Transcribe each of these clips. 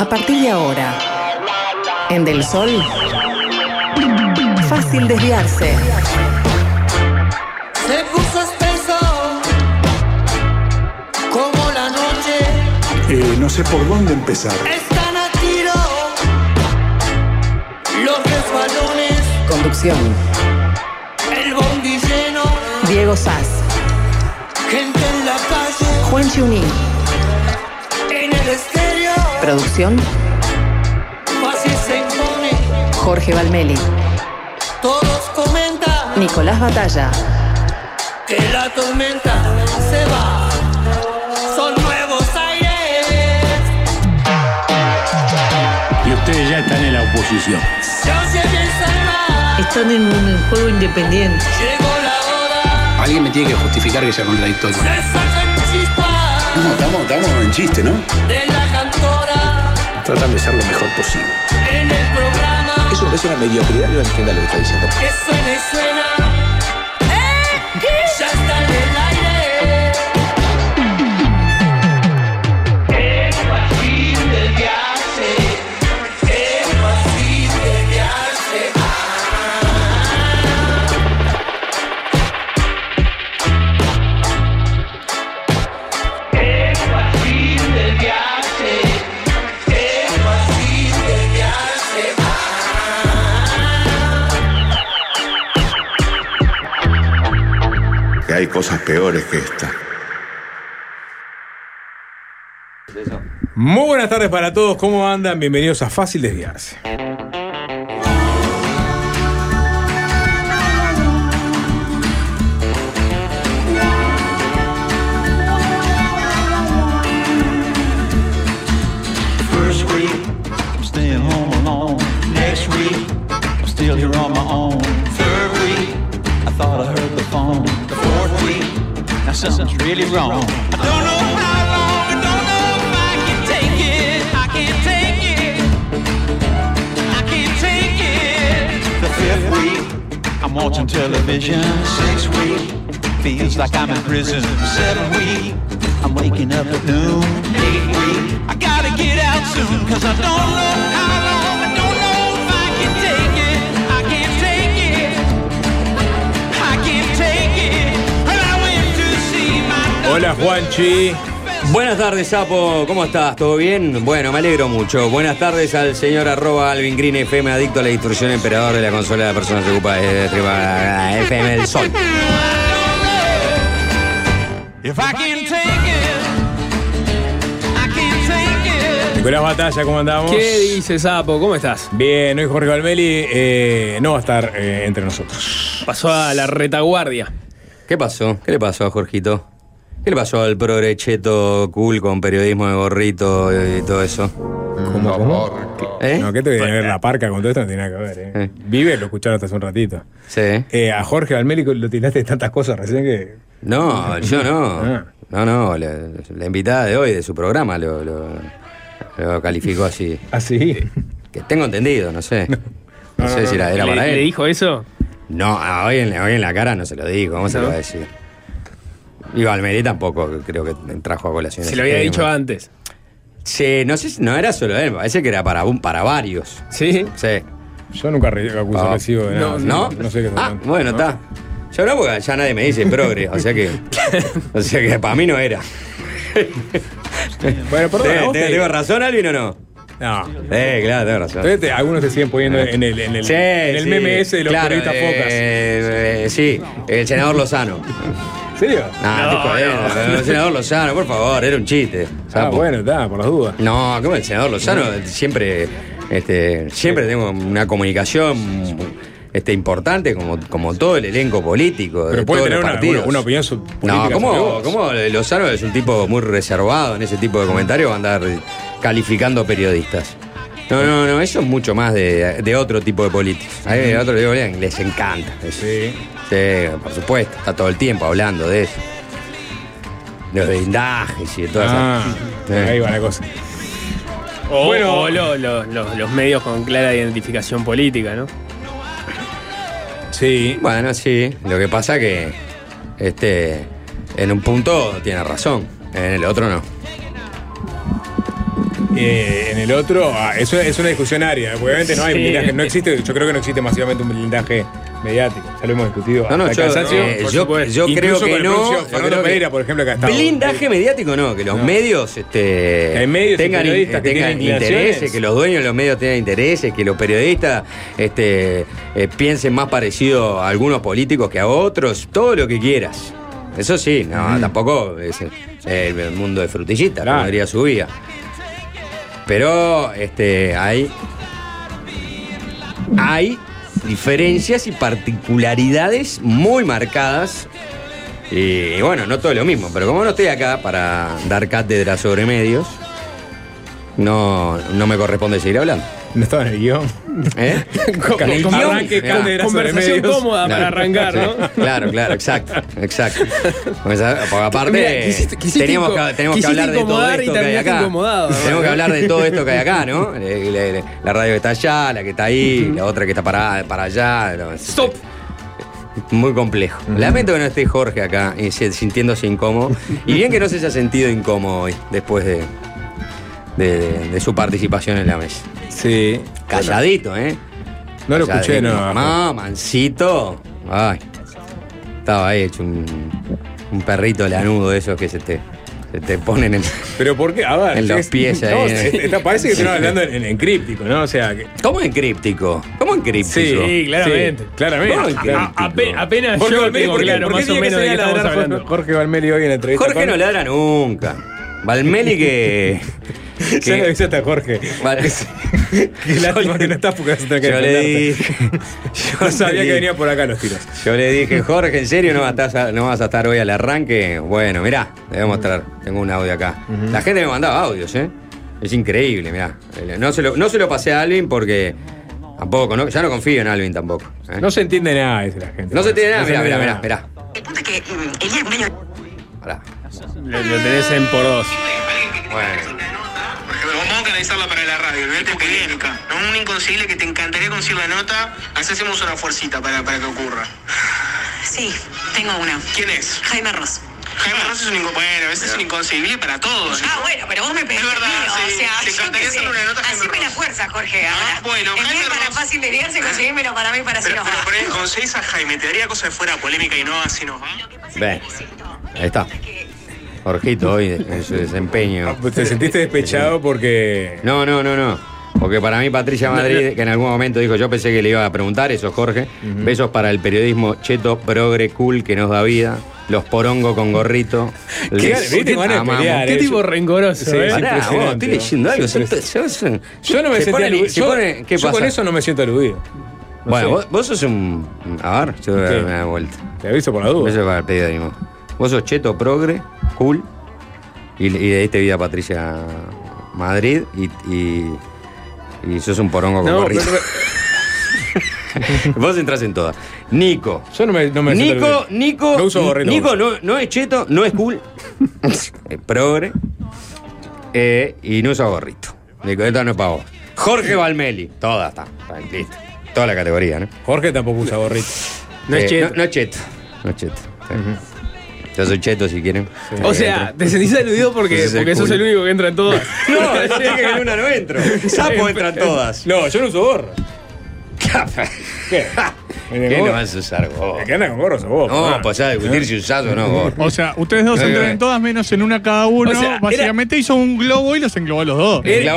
A partir de ahora, en Del Sol, fácil desviarse. Se puso espeso como la noche. Eh, no sé por dónde empezar. Están a tiro los resbalones. Conducción, El bondi lleno. Diego Sass, Gente en la calle. Juan Chuní. Producción. Jorge Valmeli, Todos comentan Nicolás Batalla, que la tormenta se va. Son nuevos aires. Y ustedes ya están en la oposición. Están en un juego independiente. Llegó la hora. Alguien me tiene que justificar que sea contradictorio. Se No, estamos, estamos en chiste, ¿no? de la cantora. Tratan de ser lo mejor posible. En el programa. Eso es una mediocridad, yo no entiendo lo que está diciendo. Que suena y cosas peores que esta. Muy buenas tardes para todos, ¿cómo andan? Bienvenidos a Fácil Desviarse. Wrong. I don't know how long, I don't know if I can take it. I can't take it. I can't take it. The fifth week, I'm watching television. Sixth week, feels like I'm in prison. Seventh week, I'm waking up at noon. Eighth week, I gotta get out soon, cause I don't know how long, Hola Juanchi. Buenas tardes, Sapo. ¿Cómo estás? ¿Todo bien? Bueno, me alegro mucho. Buenas tardes al señor arroba Alvin Green FM, adicto a la instrucción, emperador de la consola de personas que ocupa de de FM del Sol. Nicolás Batalla, ¿cómo andamos? ¿Qué dice Sapo? ¿Cómo estás? Bien, hoy Jorge Valmeli eh, no va a estar eh, entre nosotros. Pasó a la retaguardia. ¿Qué pasó? ¿Qué le pasó a Jorgito? ¿Qué le pasó al progrecheto cool con periodismo de gorrito y todo eso? ¿Cómo, cómo? ¿Eh? No, ¿qué te viene a ver la parca con todo esto? No tiene nada que ver, ¿eh? Eh. Vive, lo escucharon hasta hace un ratito. Sí. Eh, a Jorge Valmeli lo tiraste de tantas cosas recién que. No, yo no. Ah. No, no. La, la invitada de hoy de su programa lo, lo- lo calificó así. Así. Que tengo entendido, no sé. No, No, sé no, si era, era ¿Le, para le él. dijo eso? No, a hoy en, hoy en la cara no se lo digo, ¿cómo se lo va a decir? Y Valmeri tampoco creo que trajo a colación. Se lo había tema. dicho antes. Sí, no sé si no era solo él, parece que era para, un- para varios. ¿Sí? Sí. Yo nunca acuso Ah. recibo de nada. No, ¿No? No sé qué Ah, bueno, ¿No? está. Yo no, porque ya nadie me dice progre, o sea que. o sea que para mí no era. Bueno, perdón. ¿Te- ¿a vos te- te- ¿Tengo razón, Alvin, o no? No. Eh, claro, tengo razón. Entonces algunos te siguen poniendo en el, en el, Sí, en el sí, meme ese de los claro, periodistas eh, focas. eh, sí, el senador Lozano. ¿En serio? No, No, estoy jodiendo, el senador Lozano, por favor, era un chiste. Ah, Sapo. bueno, está, por las dudas. No, como el senador Lozano siempre, este, siempre tengo una comunicación este, importante como, como todo el elenco político. Pero de puede todos tener los una, partidos. una- una opinión su- política No, ¿cómo. ¿cómo Lozano es un tipo muy reservado en ese tipo de comentarios? Va a andar calificando periodistas. No, no, no, eso es mucho más de, de otro tipo de políticos. A otro de políticos les encanta. eso. Sí. Sí, por supuesto, está todo el tiempo hablando de eso. De los blindajes y de todas Ah, esas. ahí va la cosa. O, Bueno. o lo- lo- lo- los medios con clara identificación política, ¿no? Sí. Bueno, sí. Lo que pasa que este en un punto tiene razón, en el otro no. Eh, en el otro, ah, eso es una discusión área. Obviamente no hay Sí. blindaje, no existe, yo creo que no existe masivamente un blindaje mediático. Ya lo hemos discutido. No, no, hasta el yo, cansancio. eh, Por yo, supuesto. yo creo que el no. propio yo Fernando creo que- Pereira, por ejemplo, que ha estado. Blindaje mediático no, que los No. medios este, Que hay medios y tengan, periodistas que tengan tienen inclinaciones. intereses, que los dueños de los medios tengan intereses, que los periodistas este, eh, piensen más parecido a algunos políticos que a otros, todo lo que quieras. Eso sí, no, tampoco es el, el mundo de frutillita, Claro. como diría su vida. Pero este, hay, hay diferencias y particularidades muy marcadas. Y, y bueno, no todo lo mismo, pero como no estoy acá para dar cátedra sobre medios, no, no me corresponde seguir hablando. No estaba en el guion. ¿Eh? Con- con- arranque, Conversación cómoda para arrancar, ¿no? Claro, claro, exacto, exacto. Aparte Mira, quisiste- quisiste teníamos, que, tenemos que hablar de todo esto que hay acá. Tenemos que hablar de todo esto que hay acá, ¿no? La radio que está allá, la que está ahí, la otra que está para, para allá. no, es- Stop. Muy complejo. Lamento que no esté Jorge acá y sintiéndose incómodo. Y bien que no se haya sentido incómodo hoy, después de, de- de- de su participación en la mesa. Sí. Calladito, ¿eh? No lo escuché, no. No, mansito. Ay. Estaba ahí hecho un, un perrito lanudo de esos que se te, se te ponen en. Pero ¿por qué? A ver. En los es- pies ahí, no, ¿eh? parece que estamos hablando en, en críptico, ¿no? O sea, que. ¿Cómo en críptico? ¿Cómo en críptico? Sí, claramente. Sí, claramente. ¿Cómo en A- apenas Jorge yo Valmeli, tengo ¿por qué- claro más o menos de qué estamos Jorge- hablando. Jorge Valmeli hoy en la entrevista. Jorge no ladra nunca. Valmeli que. Ya lo que dice hasta Jorge. Vale. Qué lástima que no estás porque vas a tener que Yo le dije. No yo sabía que venía por acá los tiros. Yo le dije, Jorge, ¿en serio no vas a estar, no vas a estar hoy al arranque? Bueno, mirá, le voy a mostrar. Tengo un audio acá. La gente me mandaba audios, ¿eh? Es increíble, mirá. No se lo, no se lo pasé a Alvin porque tampoco, no- ya no confío en Alvin tampoco. ¿eh? No se entiende nada, dice la gente. No se tiene nada, mirá, mirá, entiende mirá, nada. mirá. El punto es que mm, Elías medio. Pará. Lo, lo tenés en por dos. Bueno. Vamos a canalizarla para la radio, olvídate polémica. No un inconcebible que te encantaría conseguir la nota, así hacemos una fuercita para, para que ocurra. Sí, tengo una. ¿Quién es? Jaime Ross. Jaime Ross es un bueno, a veces es un inconcebible para todos. Ah, bueno, pero vos me pediste Es verdad, mío, sí. o sea, Te encantaría hacerle una nota Jaime Haceme la Ross. fuerza, Jorge, Ah, ahora. bueno, en vez Jaime para Ross. fácil desviarse, conseguímelo para mí para Pero, si nos pero va. por ahí, conseguís a Jaime, te daría cosa de fuera polémica y no así nos va. Ven. Ahí está. Jorgito hoy en su desempeño. Pues Te sentiste despechado porque. No, no, no, no. Porque para mí Patricia Madrid, que en algún momento dijo, yo pensé que le iba a preguntar eso, Jorge. Besos para el periodismo cheto, progre, cool, que nos da vida. Los porongo con gorrito. Les viste, van a amamos. pelear, Qué eh, tipo yo- rencoroso, Sí, ¿eh? Pará, vos, estoy leyendo algo. Son- Yo no me se sentí pone- aludido. Yo, pone- ¿Qué yo pasa? con eso no me siento aludido. No bueno, vos, vos sos un. A ver, yo voy a ¿Qué? dar una vuelta. Te aviso por la duda. Eso es para el periodismo. Vos sos cheto, progre, cool. Y, y le diste vida a Patricia Madrid y, y, y sos un porongo con No, gorrito. pero- Vos entras en todas. Nico. Yo no me, no me Nico. Nico. No uso gorrito. Nico no, no es cheto, no es cool. es progre. eh, y no usa gorrito. Nico, esta no es para vos. Jorge Valmeli. Toda está. Listo. Toda la categoría, ¿no? Jorge tampoco usa gorrito. No es Eh, cheto. No, es cheto. No es cheto. sí. Yo soy cheto si quieren. O sea, te sentís aludido porque, es el porque sos el único que entra en todas. No, dije que en una no entro. Sapo entran todas. No, yo no uso gorra. ¿Qué? ¿Qué no vas a usar vos? El que anda con gorro sos vos. No, hermano. pues a discutir si usás o no gorro. O sea, ustedes dos entran en todas menos en una cada uno. O sea, era- Básicamente hizo un globo y los englobó a los dos. Era,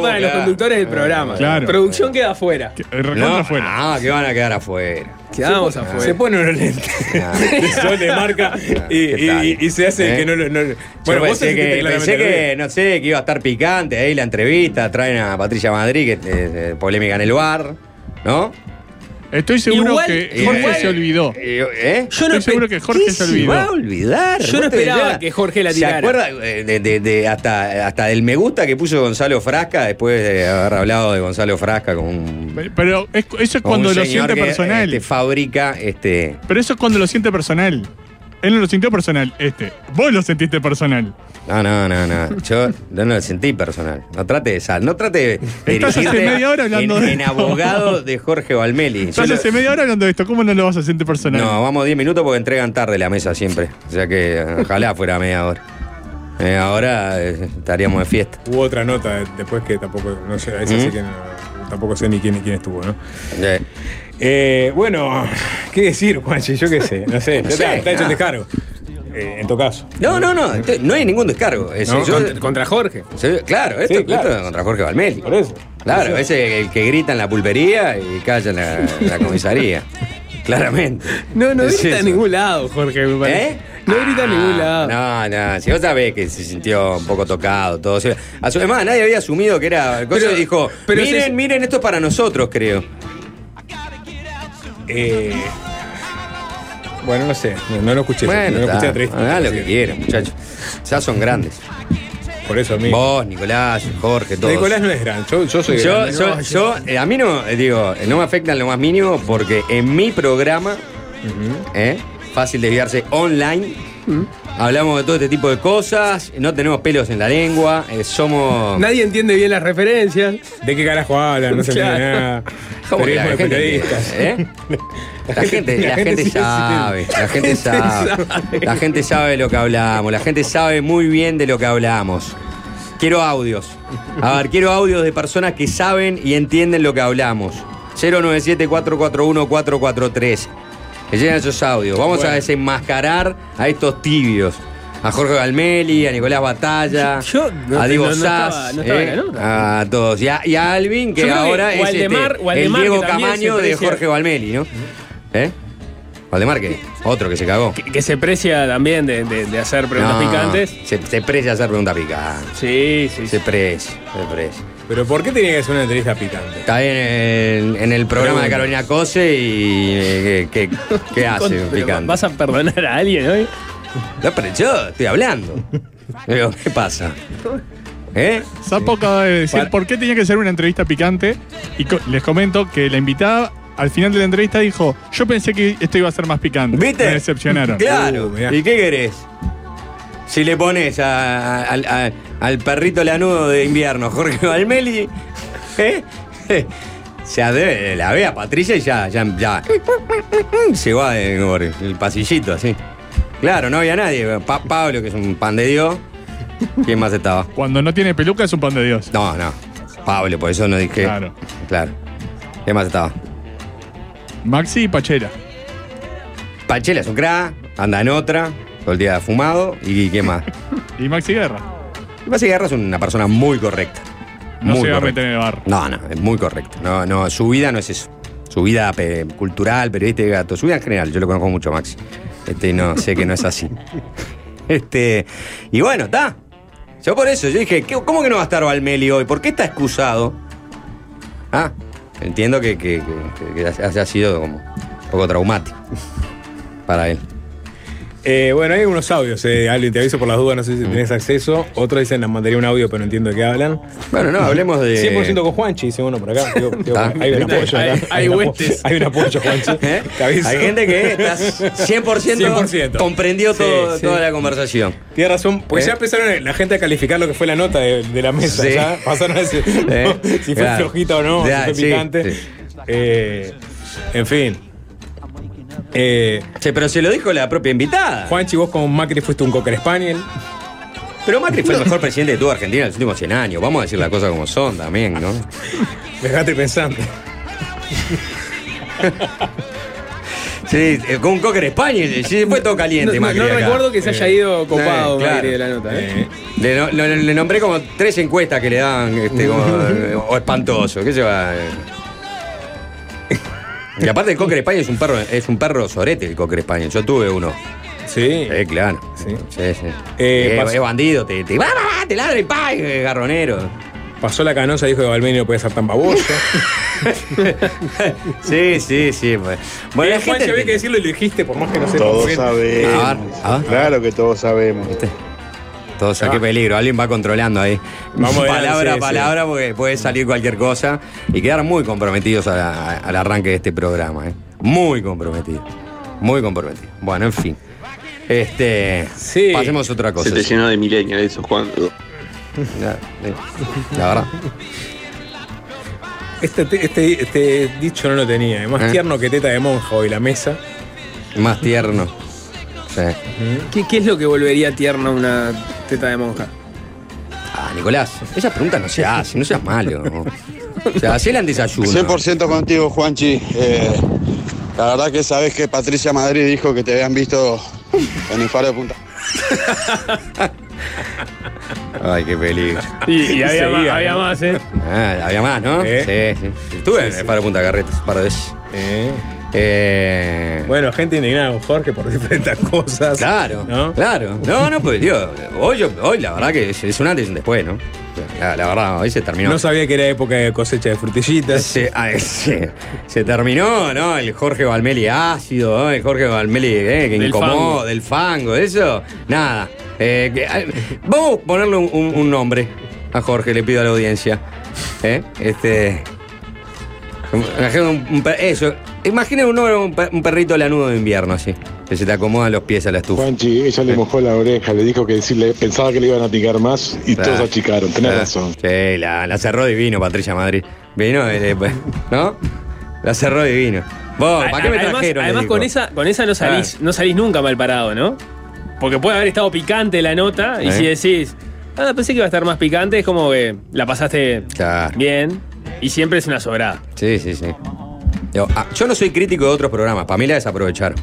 para los conductores del programa. Claro. Producción queda afuera. Eh, No, afuera. ah, que van a quedar afuera. Quedamos Se afuera. pone unos lentes Ah. de sol de marca y, ¿Qué tal? y- y se hace ¿Eh? que no lo. no- Yo bueno, vos pensé que, pensé no sé, que iba a estar picante ahí la entrevista, traen a Patricia Madrid, que eh, eh, polémica en el bar, ¿no? Estoy seguro Igual- que Jorge igual- se olvidó. Eh, ¿Eh? Yo no Estoy seguro que Jorge ¿Qué se se olvidó. va a olvidar? Yo no te esperaba decías- que Jorge la ¿Se tirara. acuerda eh, de, de- de- hasta, hasta del me gusta que puso Gonzalo Frasca después de haber hablado de Gonzalo Frasca con un, Pero es- eso es cuando lo señor siente que, personal. este, fabrica este. Pero eso es cuando lo siente personal. Él no lo sintió personal, este. Vos lo sentiste personal. No, no, no, no. Yo no lo sentí personal. No trate de sal. No trate de Estás hace media hora hablando en, de en esto. abogado de Jorge Valmeli. Yo Estás lo- hace media hora hablando de esto. ¿Cómo no lo vas a sentir personal? no, vamos 10 minutos porque entregan tarde la mesa siempre. O sea que ojalá fuera media hora. Eh, ahora eh, estaríamos de fiesta. Hubo otra nota después que tampoco, no sé, esa sí ¿Mm? que no- tampoco sé ni quién, quién estuvo, ¿no? Eh, Eh, bueno, ¿qué decir, Juanchi? Yo qué sé, no sé. No está, sé, está hecho el descargo. Eh, en tu caso. No, no, no, ent- no hay ningún descargo. Es- No, yo- Contra, contra Jorge. se- claro, esto, Sí, claro. esto es contra Jorge Valmeli. Por eso. Claro, ese el que grita en la pulpería y calla en la, comisaría. Claramente. No, no Es grita eso. en ningún lado, Jorge, me parece. ¿Eh? No grita en ningún lado. No, no, si vos sabés que se sintió un poco tocado, todo. Además, nadie había asumido que era. cosa Pero- y dijo, pero miren, se- miren, esto es para nosotros, creo. Eh, bueno, no sé, no, no lo escuché. Bueno, no lo escuché entrevista. hagan lo que quieran, muchachos. Ya son grandes. Por eso a mí. Vos, Nicolás, Jorge, todos. Nicolás no es gran, yo, yo soy Yo, grande. yo, yo, eh, a mí no, eh, digo, no me afecta en lo más mínimo porque en mi programa, ¿eh? fácil desviarse online, Hablamos de todo este tipo de cosas, no tenemos pelos en la lengua, eh, somos. Nadie entiende bien las referencias. ¿De qué carajo hablan? No se entiende nada. ¿Cómo que ¿eh? la, gente La, gente, sabe, la gente sabe, la gente sabe de lo que hablamos, la gente sabe muy bien de lo que hablamos. Quiero audios. A ver, quiero audios de personas que saben y entienden lo que hablamos. 097 441 443 llegan esos audios. Vamos bueno. a desenmascarar a estos tibios. A Jorge Galmeli, a Nicolás Batalla, yo, a Divo no, Sass, eh, a todos. Y a, Alvin, que ahora es Waldemar, este, Waldemar, el Diego Camaño de Jorge Galmeli, ¿no? ¿Eh? Valdemar, que otro que se cagó. Que, se precia también de, hacer preguntas picantes. Se, precia hacer preguntas picantes. Sí, sí. Se precia, se precia. Pero ¿por qué tenía que ser una entrevista picante? Está en el, en el programa de. Carolina Cose y eh, ¿qué, qué- qué hace Pero picante? ¿Vas a perdonar a alguien hoy? No, pero yo estoy hablando. Digo, ¿qué pasa? ¿Eh? Sapo acaba de decir Para- por qué tenía que ser una entrevista picante. Y co- les comento que la invitada al final de la entrevista dijo: Yo pensé que esto iba a ser más picante. ¿Viste? Me decepcionaron. Claro. Uh, mirá. ¿Y qué querés? Si le pones a- a- al- a- al perrito lanudo de invierno, Jorge Valmeli, ¿eh? Se la ve a Patricia y ya, ya, ya. Se va por el pasillito así. Claro, no había nadie. Pa- Pablo, que es un pan de Dios. ¿Quién más estaba? Cuando no tiene peluca es un pan de Dios. No, no. Pablo, por eso no dije. Claro. Claro. ¿Quién más estaba? Maxi y Pachera. Pachela es un crack, anda en otra, todo el día fumado. ¿Y qué más? Y Maxi Guerra. Pasa que Guerra es una persona muy correcta. No muy se va a meter en el bar. No, no, es muy correcta. No, no, su vida no es eso. Su vida pe- cultural, periodística, gato. Su vida en general, yo lo conozco mucho, Maxi. Este, y no, sé que no es así. Este, y bueno, está. Yo por eso, yo dije, ¿qué- ¿cómo que no va a estar Valmeli hoy? ¿Por qué está excusado? Ah, entiendo que, que, que- que haya sido como un poco traumático para él. Eh, bueno, hay unos audios, eh, Alvin, te aviso por las dudas, no sé si tenés acceso. Otros dicen, les mandaría un audio, pero no entiendo de qué hablan. Bueno, no, hablemos de. 100% con Juanchi, dice uno por acá. Digo, digo, Está. hay un apoyo Hay- acá. hay un apo- huestes. Hay un apoyo, Juanchi. ¿Eh? Te aviso. Hay gente que está 100%, 100%. comprendió todo- sí. toda la conversación. Tienes razón, pues ¿Eh? ya empezaron la gente a calificar lo que fue la nota de, de la mesa. Sí. Ya pasaron a decir ¿Eh? no, si fue Claro. flojita o no, Ya, si fue sí, picante. sí. Eh, en fin. Eh, Sí, pero se lo dijo la propia invitada. Juanchi, vos con Macri fuiste un cocker spaniel. Pero Macri fue el mejor presidente de toda Argentina en los últimos 100 años. Vamos a decir las cosas como son también, ¿no? Dejate pensando. Sí, eh, con un cocker Spaniel, sí, fue todo caliente, No, Macri. no acá. recuerdo que se haya ido copado Eh, claro. Macri de la nota. ¿eh? Eh, Le, nombré como tres encuestas que le daban este, como, eh, o espantoso. ¿Qué se va? Y aparte el cocker Spaniel es un perro, es un perro sorete el cocker Spaniel. Yo tuve uno. sí. Eh, claro. Sí. Sí, sí. Eh, Eh, es bandido, te, te, te ladra y pa, eh, garronero. Pasó la canosa, dijo que Balmeni no puede ser tan baboso. sí, sí, sí. Pues. Bueno, la gente había que decirlo y lo dijiste, por más que no sepa. Todos sabemos. A ver, a ver. Claro que todos sabemos. Todos, qué Ah. peligro, alguien va controlando ahí. Vamos a palabra sí, a palabra, porque puede salir cualquier cosa y quedar muy comprometidos a la- a- al arranque de este programa. ¿eh? Muy comprometidos. Muy comprometidos. Bueno, en fin. Este. Sí. Pasemos a otra cosa. Se te llenó de millennial eso, Juan. La, la verdad. Este, este, este dicho no lo tenía. Es más ¿Eh? tierno que teta de monja hoy la mesa. Más tierno. Sí. ¿Qué, qué es lo que volvería tierno una teta de monja? Ah, Nicolás, esas preguntas no se hacen, no seas malo. O sea, hacela en desayuno. 100% contigo, Juanchi. Eh, la verdad que sabes que Patricia Madrid dijo que te habían visto en el faro de punta. Ay, qué peligro. Y, y había, Seguía, más, había más, ¿eh? Ah, había más, ¿no? ¿Eh? Sí, sí. Estuve en el Faro Punta Carretas un par de veces. Eh. Eh, Bueno, gente indignada con Jorge por diferentes cosas. claro, ¿No? claro. No, no, pues, digo, hoy, yo- hoy la verdad que es, es un antes y un después, ¿no? La, la verdad, hoy se terminó. No sabía que era época de cosecha de frutillitas. Se, ah, se- se terminó, ¿no? El Jorge Valmeli ácido, ¿no? El Jorge Valmeli eh, que Del incomoda, fango. del fango, eso. Nada. Eh, que- ah, vamos a ponerle un, un- un nombre a Jorge, le pido a la audiencia. ¿Eh? Este. Un, eso. Imagina un, un, per- un perrito lanudo de invierno, así. Que se te acomodan los pies a la estufa. Juanchi, ella le mojó la oreja, le dijo que decirle, pensaba que le iban a picar más y Claro. todos achicaron, tenés Ah, razón. Sí, la, la cerró divino, Patricia Madrid. Vino, eh, pues, ¿no? La cerró divino. Vos, ¿para qué me además, trajeron? además con esa, con esa no salís, no salís nunca mal parado, ¿no? Porque puede haber estado picante la nota y ¿Eh? si decís, ah, pensé que iba a estar más picante, es como que la pasaste Claro. bien y siempre es una sobrada. Sí, sí, sí. Digo, ah, yo no soy crítico de otros programas, para mí la desaprovecharon.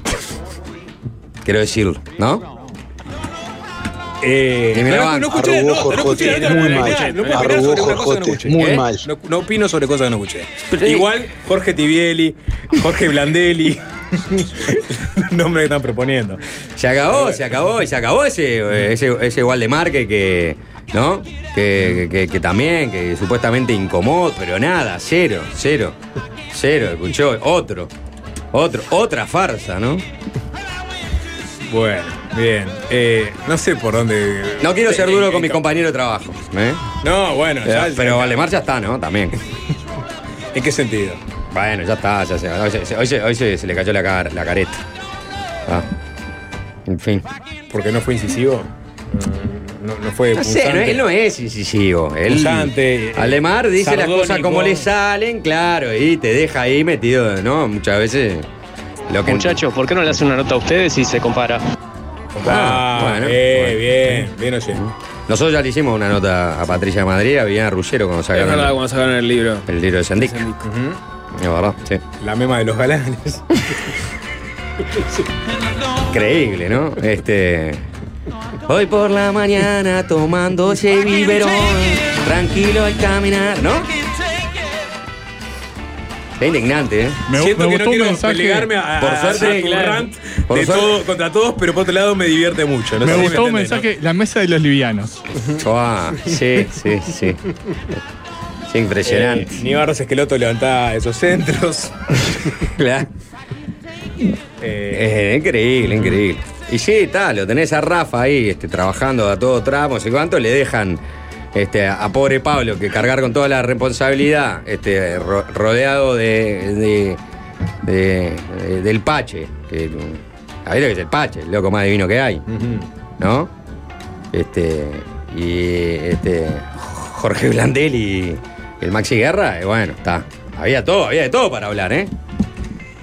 Quiero decirlo, ¿no? Eh, Y me la no, no escuché, no, Arrugó no escuché, Jorjote, no, no, muy no, mal. no, no puedo opinar Arrugó sobre una cosa que no escuché. muy ¿Eh? mal. No, no opino sobre cosas que no escuché. Pero, Igual, Jorge Tibieli, Jorge Blandelli, nombre que están proponiendo. Se acabó, se acabó, y se acabó ese, eh, ese, ese Waldemar que, que ¿no? Que, que- que también, que supuestamente incomodó, pero nada, cero, cero, cero, escuchó, otro, otro, otra farsa, ¿no? Bueno, bien. Eh, no sé por dónde. No quiero ser Eh, duro eh, con mi eh, compañero de trabajo, ¿eh? No, bueno, ya, Pero Waldemar ya está, ¿no? También. ¿En qué sentido? Bueno, ya está, ya se, hoy, se, hoy se- hoy se- se le cayó la, cara- la careta. Ah. En fin. Porque no fue incisivo. Mm, No, no fue No sé, no, él no es incisivo. Él, Punzante, eh, Aldemar dice las cosas como le salen, claro, y te deja ahí metido, ¿no? Muchas veces. Lo que Muchachos, ¿por qué no le hacen una nota a ustedes y se compara? Ah, bueno, eh, bien, bien, oye. Nosotros ya le hicimos una nota a Patricia Madrid, a Viviana cuando Es sacaron verdad, el, cuando sacaron el libro. el libro de Sandic. Ujú. Es verdad, sí. La mema de los galanes. Increíble, ¿no? Este. Hoy por la mañana tomando ese biberón, tranquilo al caminar, ¿no? Es indignante, ¿eh? Me, Siento me que gustó no un quiero mensaje. pelearme a, Por a- suerte, a tu claro. rant Por de suerte. todo contra todos, pero por otro lado me divierte mucho. No me sé si gustó un mensaje, la mesa de los livianos. Ah, sí, sí, sí. Sí, impresionante. Eh, ni Barros Esqueloto levantaba esos centros. Claro. Eh, Es increíble, increíble. Y sí, está, lo tenés a Rafa ahí este, trabajando a todo tramo, sé cuánto, le dejan este, a pobre Pablo que cargar con toda la responsabilidad, este, ro- rodeado de, de- de- de- del Pache. Que, ahí lo que es el Pache, el loco más divino que hay. ¿no? Este, y este, Jorge Blandel y el Maxi Guerra, y bueno, está. Había todo, había de todo para hablar, ¿eh?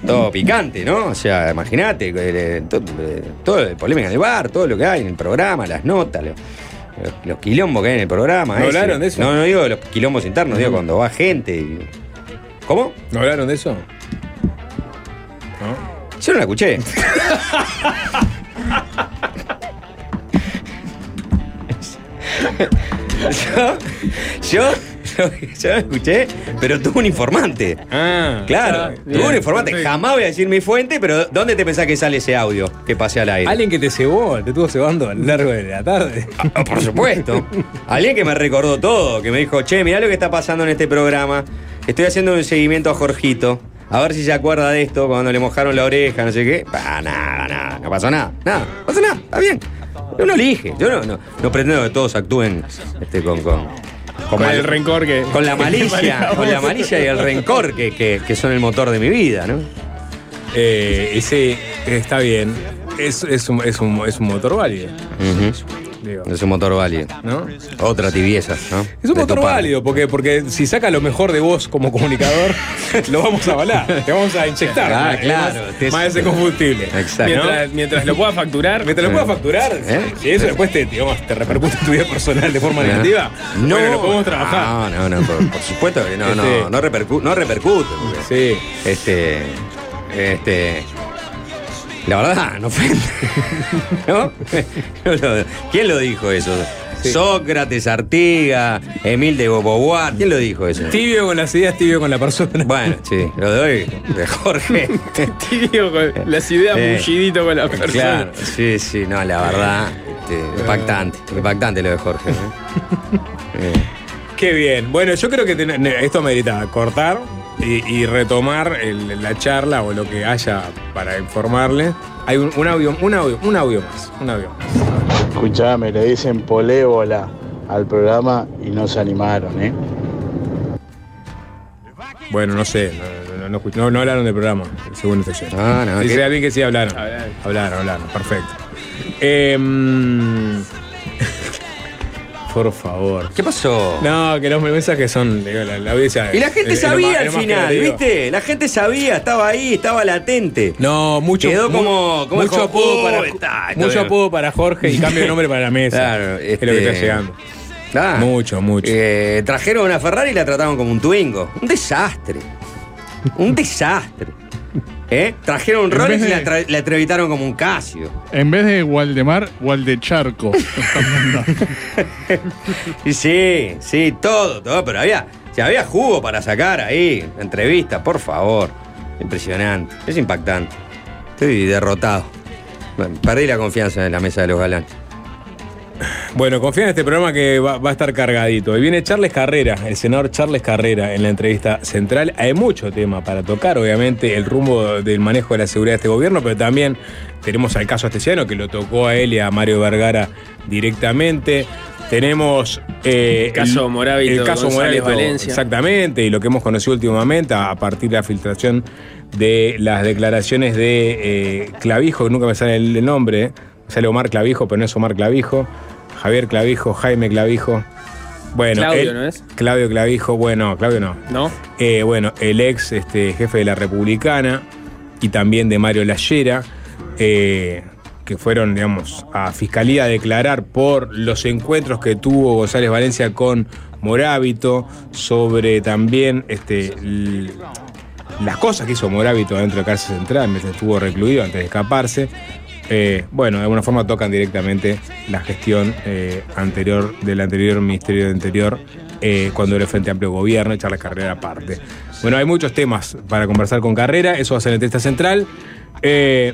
Todo picante, ¿no? O sea, imagínate, eh, to- eh, todo el polémica en el bar, todo lo que hay en el programa, las notas, lo- los, los quilombos que hay en el programa. ¿No ese. hablaron de eso? No, no digo los quilombos internos, digo cuando va gente. y- ¿Cómo? ¿No hablaron de eso? ¿No? Yo no la escuché. yo, yo, yo la escuché, pero tuvo un informante. Ah, Claro, ah, tuvo bien, un informante. perfecto. Jamás voy a decir mi fuente, pero ¿dónde te pensás que sale ese audio que pasé al aire? Alguien que te cebó, te estuvo cebando a lo largo de la tarde. Ah, por supuesto. Alguien que me recordó todo, que me dijo, che, mirá lo que está pasando en este programa. Estoy haciendo un seguimiento a Jorgito. A ver si se acuerda de esto cuando le mojaron la oreja, no sé qué. Pa, nada, nada, no pasó nada. Nada, no pasó nada, está bien. Uno elige. Yo no, no, no pretendo que todos actúen este, con, con, Con el rencor que. con la malicia, con la malicia y el rencor que, que- que son el motor de mi vida, ¿no? Eh, y sí, está bien. Es, es, un, es, un, es un motor válido. Digo. Es un motor válido. ¿No? Otra tibieza, ¿no? Es un De motor válido, porque, porque si saca lo mejor de vos como comunicador, lo vamos a avalar. Te vamos a inyectar. Ah, más- claro. Más, más ese combustible. Exacto. Mientras, mientras lo pueda facturar. Mientras lo puedas facturar, ¿Eh? si eso después te, digamos, te repercute en tu vida personal de forma ¿Eh? negativa, No, bueno, lo podemos trabajar. No, no, no, por, por supuesto que no, Este- no, no, repercu- no repercute. porque, Sí. Este. Este. La verdad, no ofende. ¿No? ¿Quién lo dijo eso? Sócrates, Artiga, Emil de Beauvoir. ¿Quién lo dijo eso? Tibio con las ideas, tibio con la persona. Bueno, sí, lo doy de Jorge. Tibio con las ideas Eh, bullidito con la persona. Claro, sí, sí, no, la verdad, este, impactante, impactante lo de Jorge. ¿eh? Eh, Qué bien. Bueno, yo creo que ten- esto merita cortar y, y retomar el- la charla o lo que haya para informarle. Hay un, un audio, un audio, un audio más, un audio más. Escuchame, le dicen polébola al programa y no se animaron, ¿eh? Bueno, no sé, no, no, no, hablaron del programa, según este yo. Ah, no, Dice ¿qué? alguien que sí hablaron. Hablaron, hablaron, perfecto. Em, por favor. ¿Qué pasó? No, que los mensajes son digo, la, la audiencia. Y la gente es- es lo sabía más- al final. ¿viste? La gente sabía, estaba ahí, estaba latente. No, mucho, Quedó como, como mucho apodo para "Uy, está, está mucho bien". apodo para Jorge y cambio de nombre para la mesa. Claro, es lo que este- está llegando. Claro. Mucho, mucho. Eh, trajeron una Ferrari y la trataron como un Twingo. Un desastre. Un desastre. ¿Eh? Trajeron Rolex vez y de- la, tra- la entrevistaron como un Casio. En vez de Waldemar, Waldecharco. Y sí, sí, todo, todo, pero había, si había jugo para sacar ahí, entrevista, por favor. Impresionante, es impactante. Estoy derrotado. Bueno, Perdí la confianza en la mesa de los galanes. Bueno, confía en este programa que va, va a estar cargadito. Y viene Charles Carrera, el senador Charles Carrera, en la entrevista central. Hay mucho tema para tocar, obviamente, el rumbo del manejo de la seguridad de este gobierno, pero también tenemos al caso Astesiano, que lo tocó a él y a Mario Vergara directamente. Tenemos eh, El caso Moravito, el caso González Moravito, Valencia. exactamente, y lo que hemos conocido últimamente a partir de la filtración de las declaraciones de eh, Clavijo, que nunca me sale el, nombre, sale Omar Clavijo, pero no es Omar Clavijo, Javier Clavijo, Jaime Clavijo. Bueno, Claudio, él- ¿no es? Claudio Clavijo, bueno, Claudio no. ¿No? Eh, bueno, el ex este, jefe de la Republicana y también de Mario Lallera, eh, que fueron, digamos, a Fiscalía a declarar por los encuentros que tuvo González Valencia con Morábito, sobre también este, las cosas que hizo Morábito dentro de cárcel central, mientras estuvo recluido antes de escaparse. Eh, bueno, de alguna forma tocan directamente la gestión eh, anterior del anterior Ministerio de Interior eh, cuando era el Frente Amplio Gobierno, echar la carrera aparte. Bueno, hay muchos temas para conversar con Carrera, eso va a ser en Testa Central. Eh,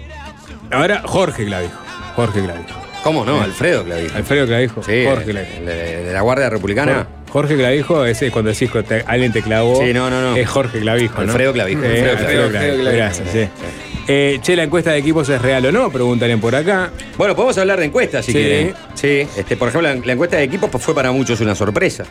ahora, Jorge Clavijo. Jorge Clavijo. ¿Cómo no? Eh, Alfredo Clavijo. Alfredo Clavijo. Sí, Jorge de, Clavijo. de- de la Guardia Republicana. Jorge Clavijo, ese es cuando decís que te- alguien te clavó. Sí, no, no, no. Es Jorge Clavijo, ¿no? Alfredo Clavijo, Eh, Alfredo Alfredo Clavijo. Clavijo. Alfredo Gracias, Clavijo. sí. Eh, che, la encuesta de equipos es real o no, preguntarían por acá. Bueno, podemos hablar de encuestas si Sí. quieren. Sí, este, por ejemplo, la, la encuesta de equipos pues, fue para muchos una sorpresa.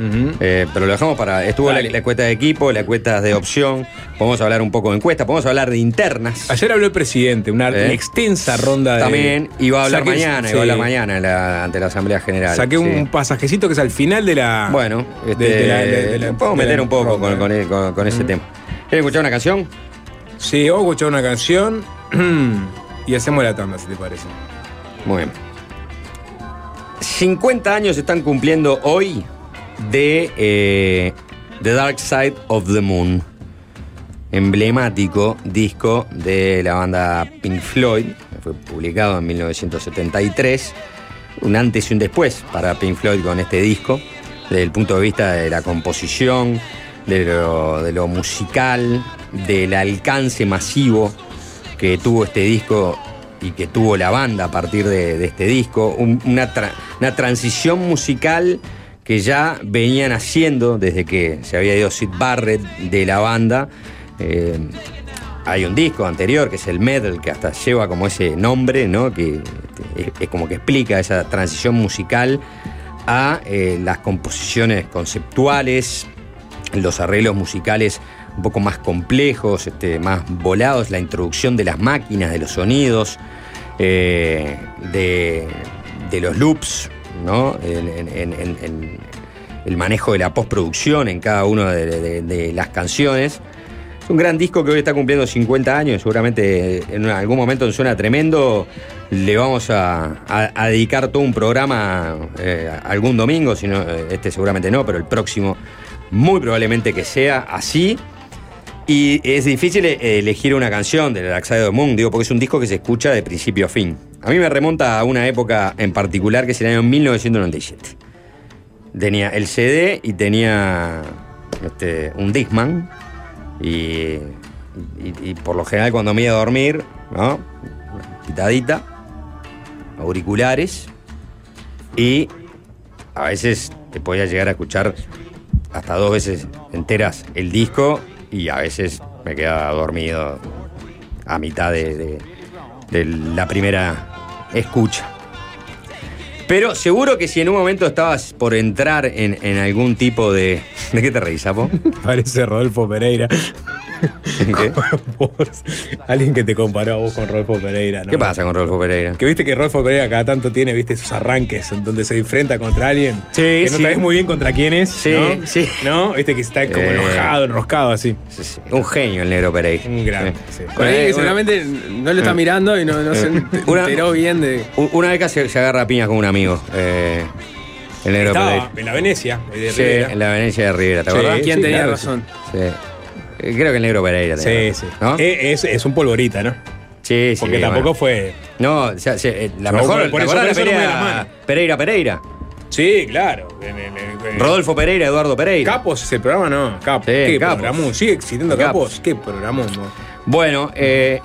Eh, pero lo dejamos para. Estuvo la, Dale. la encuesta de equipo, la encuesta de opción. Podemos hablar un poco de encuestas, podemos hablar de internas. Ayer habló el presidente, una ¿Eh? extensa ronda de. También, y va a hablar Saqué- mañana, va a hablar mañana en la- ante la Asamblea General. Saqué sí. un pasajecito que es al final de la. Bueno, este, de- de la- de- de la- podemos de meter un poco ronda. con, con- con- con ese tema. ¿Quieren escuchar una canción? Sí, vamos a escuchar una canción y hacemos la tanda, si te parece. Muy bien. 50 años están cumpliendo hoy de eh, The Dark Side of the Moon. Emblemático disco de la banda Pink Floyd. Fue publicado en 1973. Un antes y un después para Pink Floyd con este disco. Desde el punto de vista de la composición, de lo, musical, del alcance masivo que tuvo este disco y que tuvo la banda a partir de, este disco, un- una, una transición musical que ya venían haciendo desde que se había ido Sid Barrett de la banda. Eh, hay un disco anterior que es el Medal, que hasta lleva como ese nombre, ¿no? que es, es como que explica esa transición musical a eh, las composiciones conceptuales, los arreglos musicales un poco más complejos, este, más volados, la introducción de las máquinas, de los sonidos, eh, de, los loops, ¿no? El manejo de la postproducción en cada una de, las canciones. Es un gran disco que hoy está cumpliendo 50 años, seguramente en algún momento en Suena Tremendo le vamos a dedicar todo un programa eh, algún domingo, si no, eh, este seguramente no, pero el próximo muy probablemente que sea así. Y es difícil eh, elegir una canción de Side of the Moon, digo, porque es un disco que se escucha de principio a fin. A mí me remonta a una época en particular que es el año 1997. Tenía el CD y tenía este, un Discman. Y, por lo general cuando me iba a dormir, ¿no? Pitadita, auriculares y a veces te podía llegar a escuchar hasta dos veces enteras el disco y a veces me quedaba dormido a mitad de, de- la primera escucha. Pero seguro que si en un momento estabas por entrar en, en algún tipo de... ¿De qué te reís, Sapo? Parece Rodolfo Pereira. ¿Qué? Vos, alguien que te comparó a vos con Rodolfo Pereira. ¿no? ¿Qué pasa con Rodolfo Pereira? Que viste que Rodolfo Pereira cada tanto tiene, viste, esos arranques en donde se enfrenta contra alguien. Sí, que no sí. sabes muy bien contra quién es. Sí, ¿no? sí. ¿No? Viste que está como Eh. enojado, enroscado así. Un genio el negro Pereira. Un grande, sí. Eh, seguramente no lo está eh. mirando y no, no se enteró bien de. Una vez que se, agarra a piñas con un amigo. eh, el negro Estaba Pereira. en la Venecia, de Sí, en la Venecia de Rivera, ¿te Sí, acordás? ¿Quién sí, tenía claro, razón? Sí. Eh, Creo que el negro Pereira. Sí, tenía sí. Eh, Es, es un polvorita, ¿no? sí, sí. Porque tampoco bueno. fue. No, o sea, se- eh, la No, mejor. por- por ¿te eso- por eso no la mano. Pereira Pereira. Sí, claro. En- en- en- Rodolfo Pereira, Eduardo Pereira. Capos, ese programa no. Capos. Sí, ¿Qué Capos. ¿Sigue existiendo Capos. Capos? ¿Qué programón? no? Bueno, eh,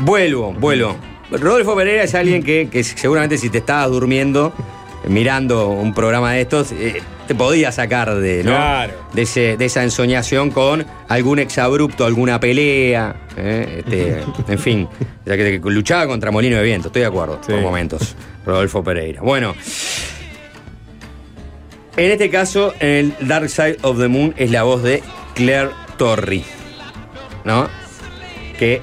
vuelvo, vuelvo. Rodolfo Pereira es alguien que, que seguramente si te estabas durmiendo mirando un programa de estos, eh, te podía sacar de, ¿no? Claro. de, ese- de esa ensoñación con algún exabrupto, alguna pelea, ¿eh? Este, en fin, sea, que, que luchaba contra Molino de Viento, estoy de acuerdo, Sí. por momentos, Rodolfo Pereira. Bueno, en este caso, en el Dark Side of the Moon es la voz de Claire Torrey, ¿no? Que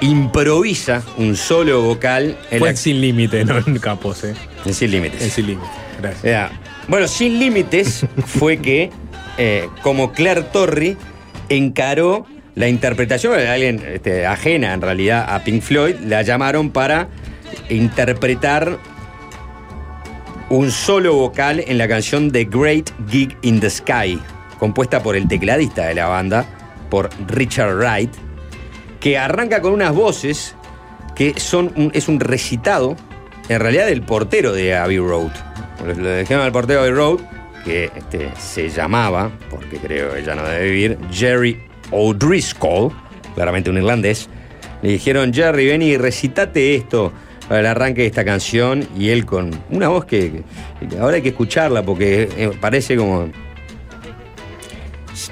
improvisa un solo vocal en Fue la en Sin Límite, no en Capos, ¿eh? En Sin Límites. En Sin Límite. Gracias. Ya. Bueno, Sin Límites fue que, eh, como Claire Torrey, encaró la interpretación de alguien este, ajena en realidad a Pink Floyd, la llamaron para interpretar un solo vocal en la canción The Great Gig in the Sky, compuesta por el tecladista de la banda, por Richard Wright, que arranca con unas voces que son un- es un recitado, en realidad, del portero de Abbey Road. Le dijeron al portero de Abbey Road, que este, se llamaba, porque creo que ya no debe vivir, Jerry O'Driscoll, claramente un irlandés. Le dijeron, Jerry, ven y recitate esto para el arranque de esta canción. Y él con una voz que, que ahora hay que escucharla porque eh, parece como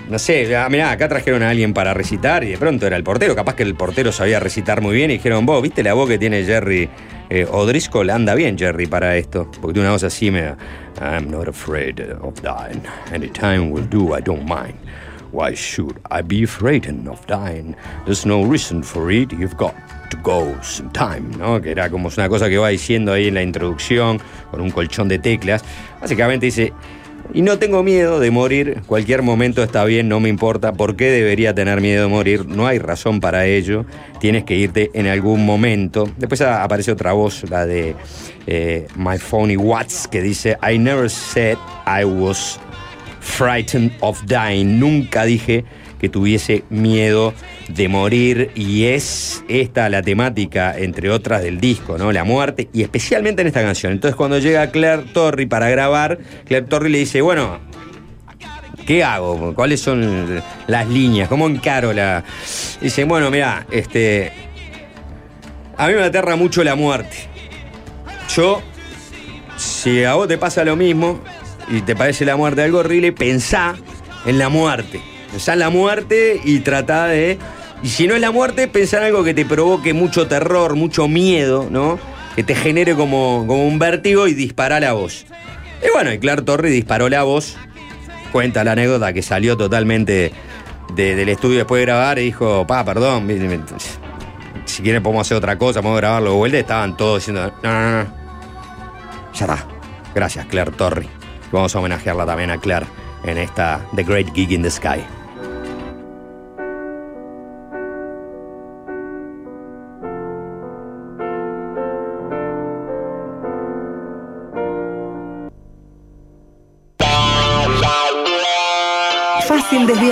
no sé, mirá, acá trajeron a alguien para recitar y de pronto era el portero. Capaz que el portero sabía recitar muy bien y dijeron, vos, ¿viste la voz que tiene Jerry eh, O'Driscoll? Anda bien, Jerry, para esto. Porque tiene una voz así, me I'm not afraid of dying. Anytime will do, I don't mind. Why should I be frightened of dying? There's no reason for it. You've got to go sometime, ¿no? Que era como una cosa que va diciendo ahí en la introducción, con un colchón de teclas. Básicamente dice, y no tengo miedo de morir, cualquier momento está bien, no me importa. ¿Por qué debería tener miedo de morir? No hay razón para ello. Tienes que irte en algún momento. Después aparece otra voz, la de eh, My Phony Watts, que dice, I never said I was frightened of dying. Nunca dije que tuviese miedo de morir y es esta la temática, entre otras, del disco, ¿no? La muerte y especialmente en esta canción. Entonces cuando llega Claire Torrey para grabar, Claire Torrey le dice, bueno, ¿qué hago? ¿Cuáles son las líneas? ¿Cómo encaro la...? Dice, bueno, mira, este... A mí me aterra mucho la muerte. Yo, si a vos te pasa lo mismo y te parece la muerte algo horrible, pensá en la muerte. Pensá en la muerte y tratá de. Y si no es la muerte, pensá en algo que te provoque mucho terror, mucho miedo, ¿no? Que te genere como, como un vértigo y dispará la voz. Y bueno, y Claire Torrey disparó la voz. Cuenta la anécdota que salió totalmente de- del estudio después de grabar y dijo, pa, perdón, si quieren podemos hacer otra cosa, podemos grabarlo de vuelta. Estaban todos diciendo, no, no, no. Ya está. Gracias, Claire Torri. Vamos a homenajearla también a Claire en esta The Great Gig in the Sky.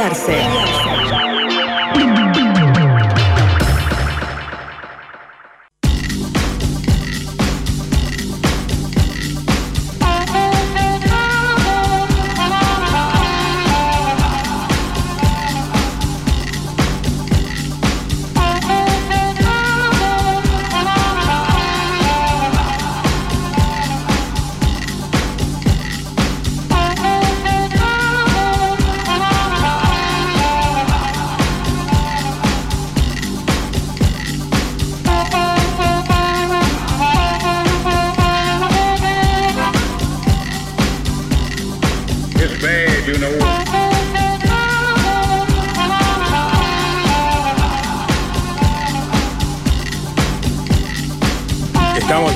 Fácil